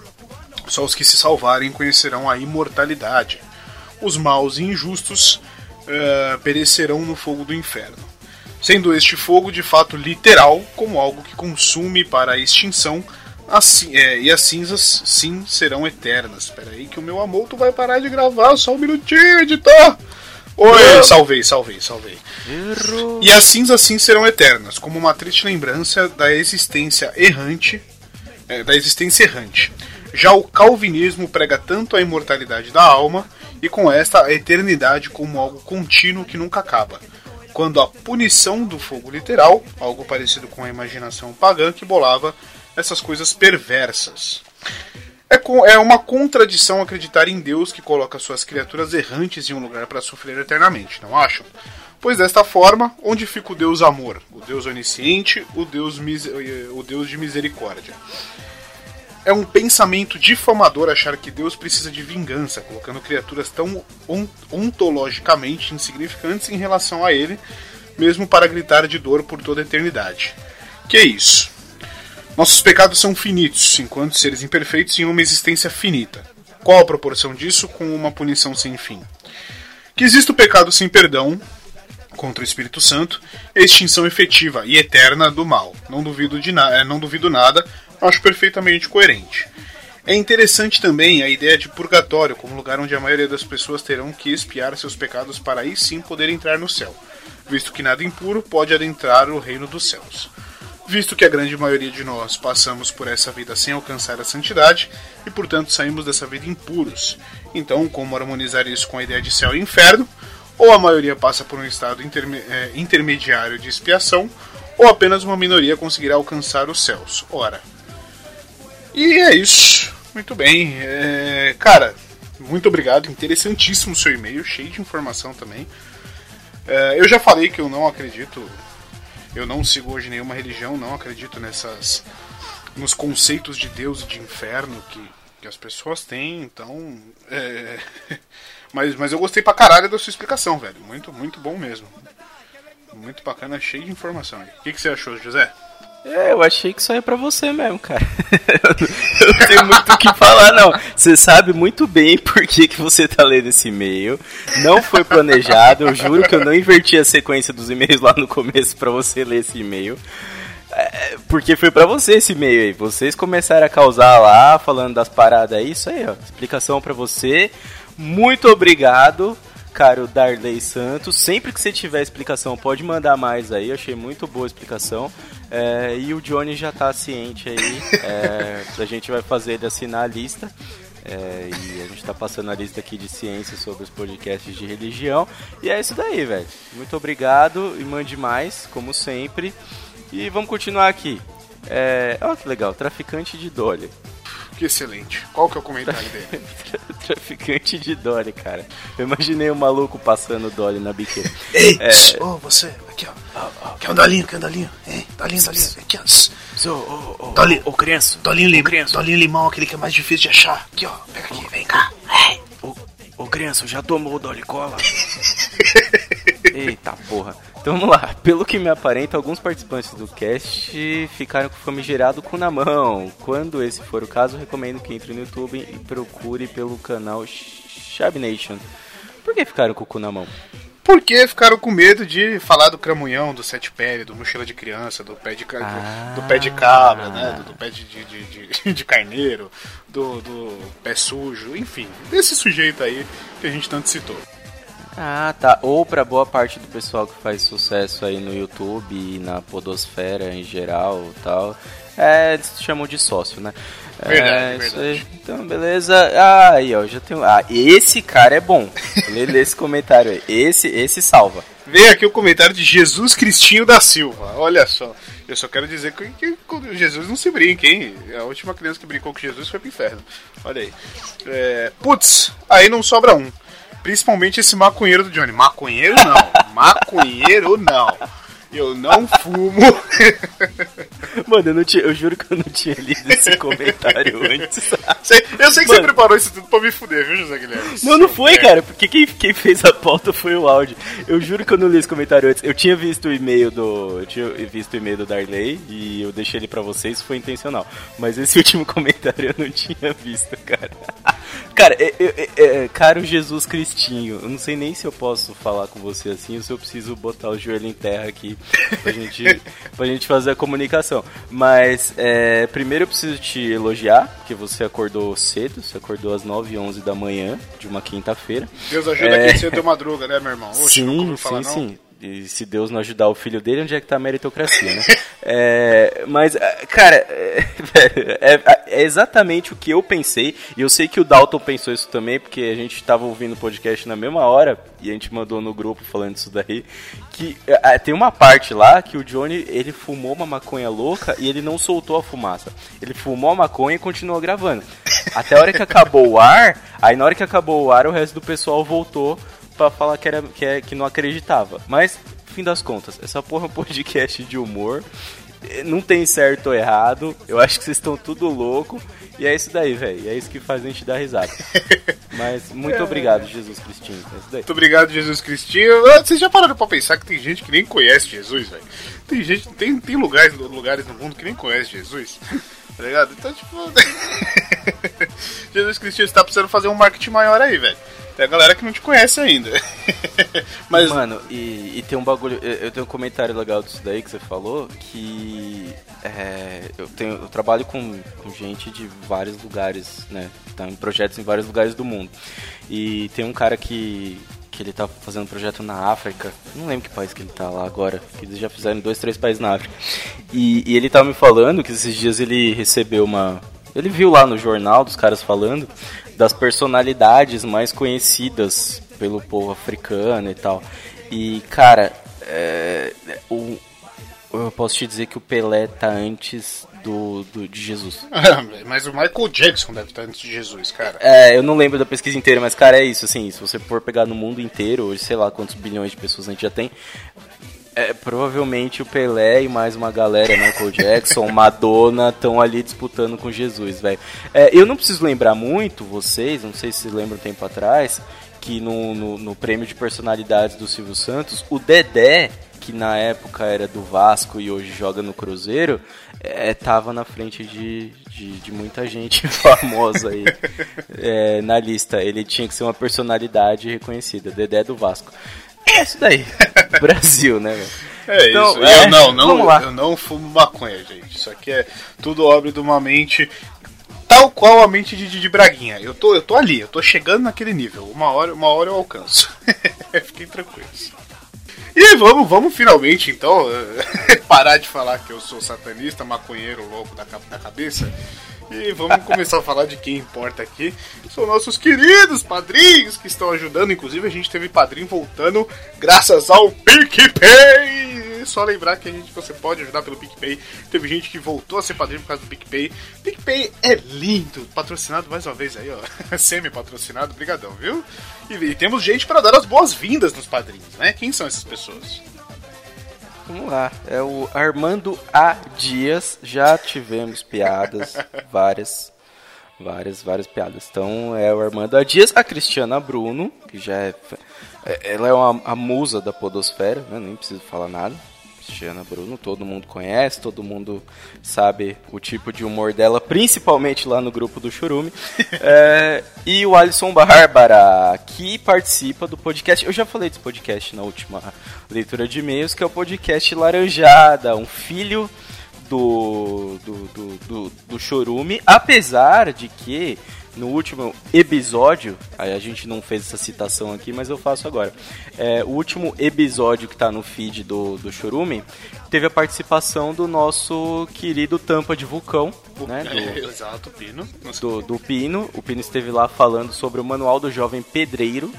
só os que se salvarem conhecerão a imortalidade. Os maus e injustos eh, perecerão no fogo do inferno. Sendo este fogo de fato literal, como algo que consume para a extinção, assim, eh, e as cinzas sim serão eternas. Espera aí que o meu amor tu vai parar de gravar, só um minutinho, editor! Oi, salvei, salvei, salvei. E as cinzas sim serão eternas, como uma triste lembrança da existência errante, eh, da existência errante. Já o calvinismo prega tanto a imortalidade da alma e com esta a eternidade como algo contínuo que nunca acaba. Quando a punição do fogo literal, algo parecido com a imaginação pagã que bolava essas coisas perversas. É, com, é uma contradição acreditar em Deus que coloca suas criaturas errantes em um lugar para sofrer eternamente, não acham? Pois desta forma, onde fica o Deus amor, o Deus onisciente, o Deus, o Deus de misericórdia? É um pensamento difamador achar que Deus precisa de vingança, colocando criaturas tão on- ontologicamente insignificantes em relação a ele, mesmo para gritar de dor por toda a eternidade. Que é isso? Nossos pecados são finitos, enquanto seres imperfeitos em uma existência finita. Qual a proporção disso com uma punição sem fim? Que existe o pecado sem perdão contra o Espírito Santo extinção efetiva e eterna do mal. Não duvido, de na eh, não duvido nada, acho perfeitamente coerente. É interessante também a ideia de purgatório como lugar onde a maioria das pessoas terão que expiar seus pecados para aí sim poder entrar no céu, visto que nada impuro pode adentrar o reino dos céus visto que a grande maioria de nós passamos por essa vida sem alcançar a santidade e, portanto, saímos dessa vida impuros. Então, como harmonizar isso com a ideia de céu e inferno? Ou a maioria passa por um estado interme eh, intermediário de expiação, ou apenas uma minoria conseguirá alcançar os céus. Ora. E é isso. Muito bem. É, cara, muito obrigado. Interessantíssimo seu e-mail, cheio de informação também. É, eu já falei que eu não acredito eu não sigo hoje nenhuma religião, não acredito nessas nos conceitos de Deus e de inferno que, que as pessoas têm, então. É... Mas, mas eu gostei pra caralho da sua explicação, velho. Muito, muito bom mesmo. Muito bacana, cheio de informação. O que, que você achou, José? É, eu achei que isso aí é pra você mesmo, cara. eu não tenho muito o que falar, não. Você sabe muito bem por que, que você tá lendo esse e-mail. Não foi planejado, eu juro que eu não inverti a sequência dos e-mails lá no começo pra você ler esse e-mail. É, porque foi pra você esse e-mail aí. Vocês começaram a causar lá, falando das paradas aí. Isso aí, ó. Explicação pra você. Muito obrigado, caro Darley Santos. Sempre que você tiver explicação, pode mandar mais aí. Eu achei muito boa a explicação. É, e o Johnny já tá ciente aí. É, a gente vai fazer ele assinar a lista. É, e a gente tá passando a lista aqui de ciência sobre os podcasts de religião. E é isso daí, velho. Muito obrigado e mande mais, como sempre. E vamos continuar aqui. É, olha que legal, traficante de Dolly. Que excelente. Qual que é o comentário dele? traficante de Dolly, cara. Eu imaginei o maluco passando Dolly na biqueira. Ei, É, ô, você, aqui ó. Quer um dolinho, quer um dolinho? Hein? Dolinho, dolinho. Aqui ó. Ô, ô, Dolinho. ô, criança. Dolinho, lim... dolinho limão, aquele que é mais difícil de achar. Aqui ó, pega aqui, vem cá. Ô, ô criança, já tomou o Dolly Cola? Eita porra. Então vamos lá. Pelo que me aparenta, alguns participantes do cast ficaram com famigerado cu na mão. Quando esse for o caso, recomendo que entre no YouTube e procure pelo canal Shab Nation. Por que ficaram com o cu na mão? Porque ficaram com medo de falar do cramunhão, do sete pele, do mochila de criança, do pé de, ca- do, do pé de cabra, né? Do, do pé de, de, de, de- de carneiro, do, do pé sujo, enfim, desse sujeito aí que a gente tanto citou. Ah, tá. Ou pra boa parte do pessoal que faz sucesso aí no YouTube e na podosfera em geral e tal. É, eles chamam de sócio, né? Verdade, é, isso verdade. aí. Então, beleza. Ah, aí, ó, já tem. Ah, esse cara é bom. Lê, lê esse comentário aí. Esse, esse salva. Veio aqui o comentário de Jesus Cristinho da Silva. Olha só, eu só quero dizer que, que com Jesus não se brinca, hein? A última criança que brincou com Jesus foi pro inferno. Olha aí. É, putz, aí não sobra um. Principalmente esse maconheiro do Johnny. Maconheiro não. Maconheiro não. Eu não fumo. Mano, eu, não tinha, eu juro que eu não tinha lido esse comentário antes. Eu sei que você Mano. preparou isso tudo pra me fuder, viu, José Guilherme? Não, não foi, É. cara, porque quem, quem fez a pauta foi o áudio. Eu juro que eu não li esse comentário antes. Eu tinha visto o e-mail do. Eu tinha visto o e-mail do Darley e eu deixei ele pra vocês, foi intencional. Mas esse último comentário eu não tinha visto, cara. Cara, é, é, é, é, caro Jesus Cristinho, eu não sei nem se eu posso falar com você assim ou se eu preciso botar o joelho em terra aqui pra gente, pra gente fazer a comunicação. Mas é, primeiro eu preciso te elogiar, porque você acordou cedo, você acordou às 9 e 11 da manhã de uma quinta-feira. Deus ajuda É. quem cedo deu madruga, né, meu irmão? Oxe, não sim, falar, sim, não. E se Deus não ajudar o filho dele, onde é que tá a meritocracia, né? É, mas, é, cara, é, é- é exatamente o que eu pensei. E eu sei que o Dalton pensou isso também, porque a gente tava ouvindo o podcast na mesma hora e a gente mandou no grupo falando isso daí. Que é, tem uma parte lá que o Johnny ele fumou uma maconha louca e ele não soltou a fumaça. Ele fumou a maconha e continuou gravando. Até a hora que acabou o ar, aí na hora que acabou o ar, o resto do pessoal voltou pra falar que, era, que, é- que não acreditava. Mas, fim das contas, essa porra é um podcast de humor. Eh, Não tem certo ou errado. Eu acho que vocês estão tudo louco. E é isso daí, velho. É isso que faz a gente dar risada. Mas muito obrigado, Jesus Cristinho. É. Muito obrigado, Jesus Cristinho. Ah, Vocês já pararam pra pensar que tem gente que nem conhece Jesus, velho? Tem gente, tem, tem lugares, lugares no mundo que nem conhece Jesus. Tá ligado? Então, tipo. Jesus Cristinho, você tá precisando fazer um marketing maior aí, velho. Tem a galera que não te conhece ainda. Mas. Mano, e, e tem um bagulho. Eu, tenho um comentário legal disso daí que você falou. Que. é, eu, tenho, eu trabalho com, com gente de vários lugares, né? Tá em projetos em vários lugares do mundo. E tem um cara que. Que ele tá fazendo um projeto na África. Não lembro que país que ele tá lá agora. Que eles já fizeram dois, três países na África. E, e ele tava me falando que esses dias ele recebeu uma. Ele viu lá no jornal dos caras falando das personalidades mais conhecidas pelo povo africano e tal. E, cara, é, o, eu posso te dizer que o Pelé tá antes do, do de Jesus. Mas o Michael Jackson deve estar antes de Jesus, cara. É, eu não lembro da pesquisa inteira, mas, cara, é isso, assim, se você for pegar no mundo inteiro, hoje, sei lá quantos bilhões de pessoas a gente já tem, é, provavelmente o Pelé e mais uma galera, Michael Jackson, Madonna, estão ali disputando com Jesus, velho. É, eu não preciso lembrar muito, vocês, não sei se vocês lembram um tempo atrás, que no, no, no prêmio de personalidades do Silvio Santos, o Dedé, que na época era do Vasco e hoje joga no Cruzeiro, é, tava na frente de, de, de muita gente famosa aí é, na lista. Ele tinha que ser uma personalidade reconhecida, Dedé do Vasco. É isso daí. Brasil, né, velho? É Então, isso. é, eu não, não, eu não fumo maconha, gente. Isso aqui é tudo obra de uma mente tal qual a mente de Didi Braguinha. Eu tô, eu tô ali, eu tô chegando naquele nível. Uma hora, uma hora eu alcanço. Fiquem tranquilos. E vamos, vamos finalmente então parar de falar que eu sou satanista, maconheiro louco da, da cabeça. E vamos começar a falar de quem importa aqui. São nossos queridos padrinhos que estão ajudando. Inclusive, a gente teve padrinho voltando graças ao PicPay. Só lembrar que a gente, você pode ajudar pelo PicPay. Teve gente que voltou a ser padrinho por causa do PicPay. PicPay é lindo. Patrocinado mais uma vez aí, ó. Semi-patrocinado. Brigadão, viu? E, e temos gente para dar as boas-vindas nos padrinhos, né? Quem são essas pessoas? Vamos lá. É o Armando A. Dias. Já tivemos piadas, várias. Várias, várias piadas. Então é o Armando A. Dias, a Cristiana Bruno, que já é. é- Ela é uma, a musa da Podosfera, né? Nem preciso falar nada. Cristiana Bruno, todo mundo conhece, todo mundo sabe o tipo de humor dela, principalmente lá no grupo do Churume. É, e o Alisson Bárbara, que participa do podcast. Eu já falei desse podcast na última leitura de e-mails, que é o podcast Laranjada, um filho do, do, do, do, do Chorume, apesar de que no último episódio, aí a gente não fez essa citação aqui, mas eu faço agora. É, o último episódio que tá no feed do, do Chorume teve a participação do nosso querido Tampa de Vulcão, né? do- Exato, Pino. Do, do Pino. O Pino esteve lá falando sobre o Manual do Jovem Pedreiro,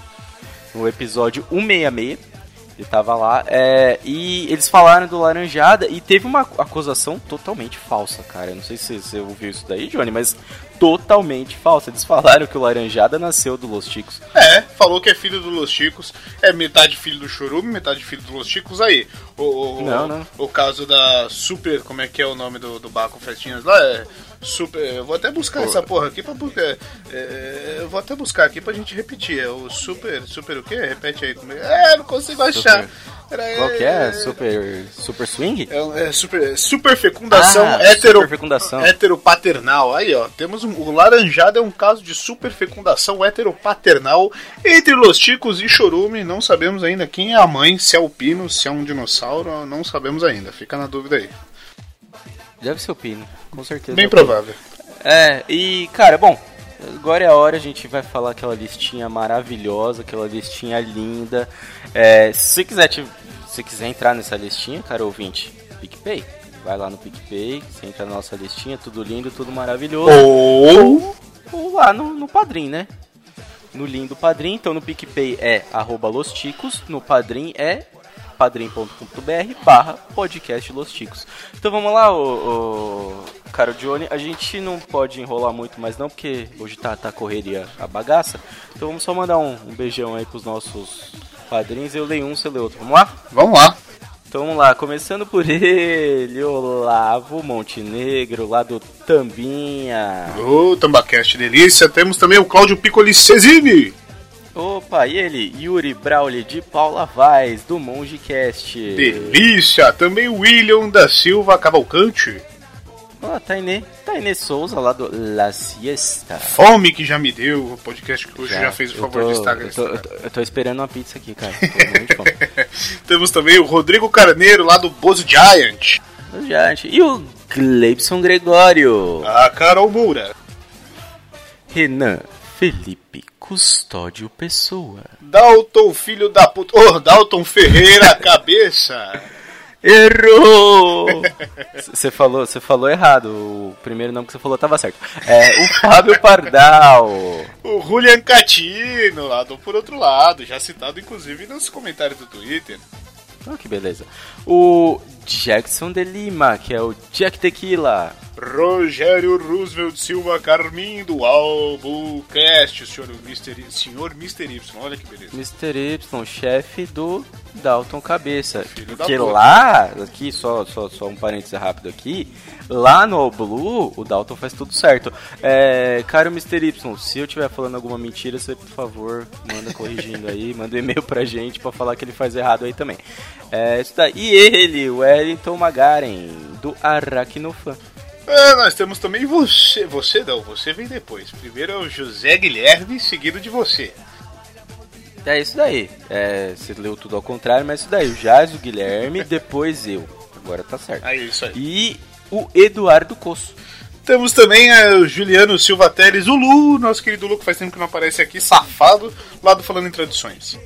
no episódio 166. Ele tava lá. é, e eles falaram do Laranjada e teve uma acusação totalmente falsa, cara. Eu não sei se você ouviu isso daí, Johnny, mas totalmente falsa. Eles falaram que o Laranjada nasceu do Los Ticos. É, falou que é filho do Los Chicos, é metade filho do Chorume, metade filho do Los Chicos aí. O, o, Não, não. o caso da Super, como é que é o nome do, do bar com festinhas lá? É Super. Eu vou até buscar essa porra aqui pra buscar. É, eu vou até buscar aqui pra gente repetir. É o Super. Super o quê? Repete aí comigo. É, não consigo achar. Pera aí. Qual que é? Super, super Swing? É, é super, super fecundação Ah, hetero, superfecundação. heteropaternal. Aí, ó, temos um, o laranjado é um caso de superfecundação heteropaternal entre Los Ticos e Chorume. Não sabemos ainda quem é a mãe, se é o Pino, se é um dinossauro, não sabemos ainda. Fica na dúvida aí. Deve ser o Pino, com certeza. Bem é provável. É, e cara, bom, agora é a hora, a gente vai falar aquela listinha maravilhosa, aquela listinha linda. É, se você quiser, te- você quiser entrar nessa listinha, cara ouvinte, PicPay. Vai lá no PicPay, você entra na nossa listinha, tudo lindo, tudo maravilhoso. Ou- ou lá no, no Padrim, né? No link do Padrim, então no PicPay é arroba Los Ticos, no Padrim é padrim.com.br barra podcast Los Ticos. Então vamos lá, o, Caro Johnny, a gente não pode enrolar muito mais não, porque hoje tá, tá correria a bagaça. Então vamos só mandar um, um beijão aí pros nossos padrinhos. Eu leio um, você lê outro. Vamos lá? Vamos lá. Então vamos lá, começando por ele, Olavo Montenegro, lá do Tambinha. Ô, Tambacast delícia. Temos também o Cláudio Piccoli Cesini. Opa, e ele, Yuri Brauli de Paula Vaz, do MongeCast. Delícia. Também o William da Silva Cavalcante. Ó, Tainê, Tainê Souza, lá do La Siesta. Fome que já me deu. O podcast que hoje já, fez o favor tô- de estar eu tô, eu, tô, eu tô esperando uma pizza aqui, cara. Temos também o Rodrigo Carneiro, lá do Bozo Giant. Gente, E o Gleibson Gregório. A Carol Moura. Renan Felipe Custódio Pessoa. Dalton, filho da puta. Ô, Dalton Ferreira, cabeça. Errou! Você falou, você falou errado. O primeiro nome que você falou tava certo. É o Fábio Pardal. O Julian Catino, lá do Por Outro Lado, já citado inclusive nos comentários do Twitter. Oh, que beleza. O Jackson de Lima, que é o Jack Tequila. Rogério Roosevelt Silva Carmin do Albucast, senhor Mr. Y, senhor Mr. Y, olha que beleza. Mr. Y, chefe do Dalton Cabeça. da Porque lá, aqui, só, só, só um parênteses rápido aqui, lá no Blue, o Dalton faz tudo certo. É, caro Mr. Y, se eu estiver falando alguma mentira, você, por favor, manda corrigindo aí, manda um e-mail pra gente pra falar que ele faz errado aí também. É, isso daí. E ele, o Wellington Magaren, do Aracnofan. É, nós temos também você, você não, você vem depois. Primeiro é o José Guilherme, seguido de você. É isso daí. É, você leu tudo ao contrário, mas é isso daí. O Jazz, o Guilherme, depois eu. Agora tá certo. Aí, isso aí. E o Eduardo Coço. Temos também é, o Juliano Silva Teles, o Lu, nosso querido Lu, que faz tempo que não aparece aqui, safado, lá do Falando em Tradições.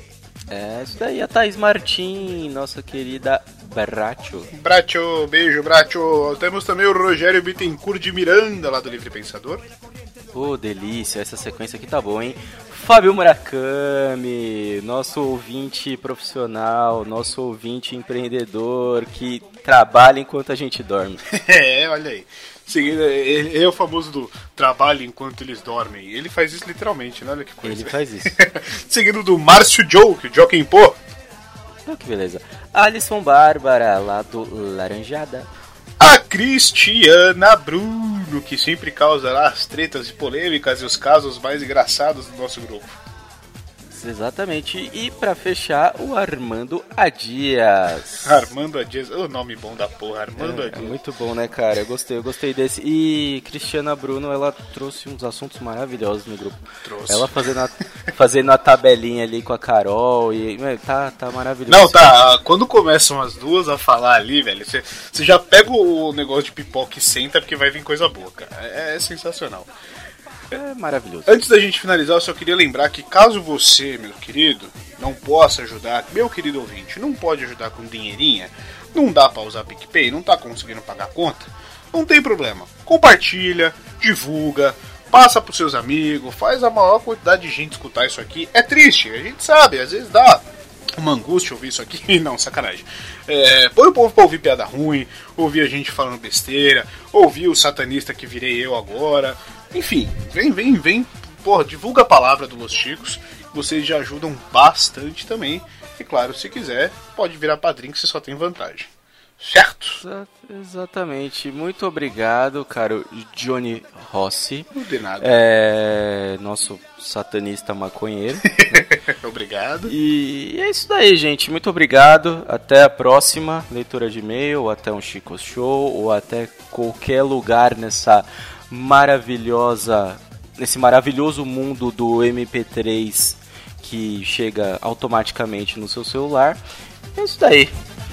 É isso daí. A Thaís Martim, nossa querida Bracho. Bracho, beijo, Bracho. Temos também o Rogério Bittencourt de Miranda, lá do Livre Pensador. Ô, delícia. Essa sequência aqui tá boa, hein? Fábio Murakami, nosso ouvinte profissional, nosso ouvinte empreendedor que trabalha enquanto a gente dorme. É, olha aí. Seguindo, ele é o famoso do trabalho enquanto eles dormem. Ele faz isso literalmente, né? Olha que coisa. Ele faz isso. Seguindo do Márcio Joke, o Joaquim Pô. Oh, que beleza. Alisson Bárbara, lá do Laranjada. A Cristiana Bruno, que sempre causa lá as tretas e polêmicas e os casos mais engraçados do nosso grupo. Exatamente. E pra fechar, o Armando Adias. Armando Adias, o nome bom da porra, Armando É, é Adias. muito bom, né, cara? Eu gostei, eu gostei desse. E Cristiana Bruno, ela trouxe uns assuntos maravilhosos no grupo. Trouxe. Ela fazendo a, fazendo a tabelinha ali com a Carol e. tá, tá maravilhoso. Não, tá. Quando começam as duas a falar ali, velho, você você já pega o negócio de pipoca e senta porque vai vir coisa boa, cara. É, é sensacional. É maravilhoso. Antes da gente finalizar, eu só queria lembrar que caso você, meu querido, não possa ajudar, meu querido ouvinte, não pode ajudar com dinheirinha, não dá pra usar PicPay, não tá conseguindo pagar a conta, não tem problema. Compartilha, divulga, passa pros seus amigos, faz a maior quantidade de gente escutar isso aqui. É triste, a gente sabe, às vezes dá uma angústia ouvir isso aqui. Não, sacanagem. É, põe o povo pra ouvir piada ruim, ouvir a gente falando besteira, ouvir o satanista que virei eu agora. Enfim, vem, vem, vem. Porra, divulga a palavra do Los Chicos. Vocês já ajudam bastante também. E claro, se quiser, pode virar padrinho que você só tem vantagem. Certo? Exa- Exatamente. Muito obrigado, caro Johnny Rossi. Não de nada. É. Nosso satanista maconheiro. Obrigado. E é isso daí, gente. Muito obrigado. Até a próxima leitura de e-mail, ou até um Chico Show, ou até qualquer lugar nessa maravilhosa, nesse maravilhoso mundo do MP3 que chega automaticamente no seu celular. É isso daí.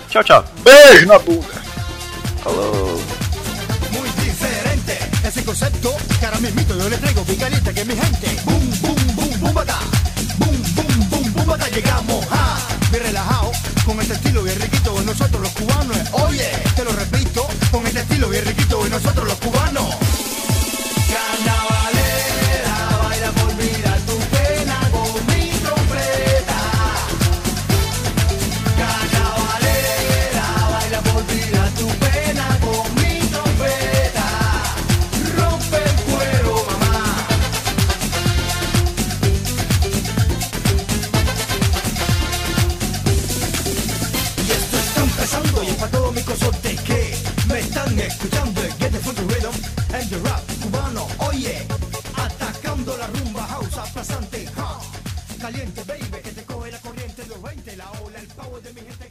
Tchau, tchau. Beijo na bunda. Falou. Yo le traigo bien caliente que mi gente. Boom, boom, boom, boom. Boom, boom, boom, boom. Llegamos a bien relajado con este estilo bien riquito nosotros los cubanos. Oye, te lo repito, con este estilo bien riquito nosotros los cubanos. Escuchando el Get the Funky Rhythm and the rap cubano, oye, atacando la rumba house aplastante, ha. caliente baby, que te coge la corriente de los 20, la ola, el power de mi gente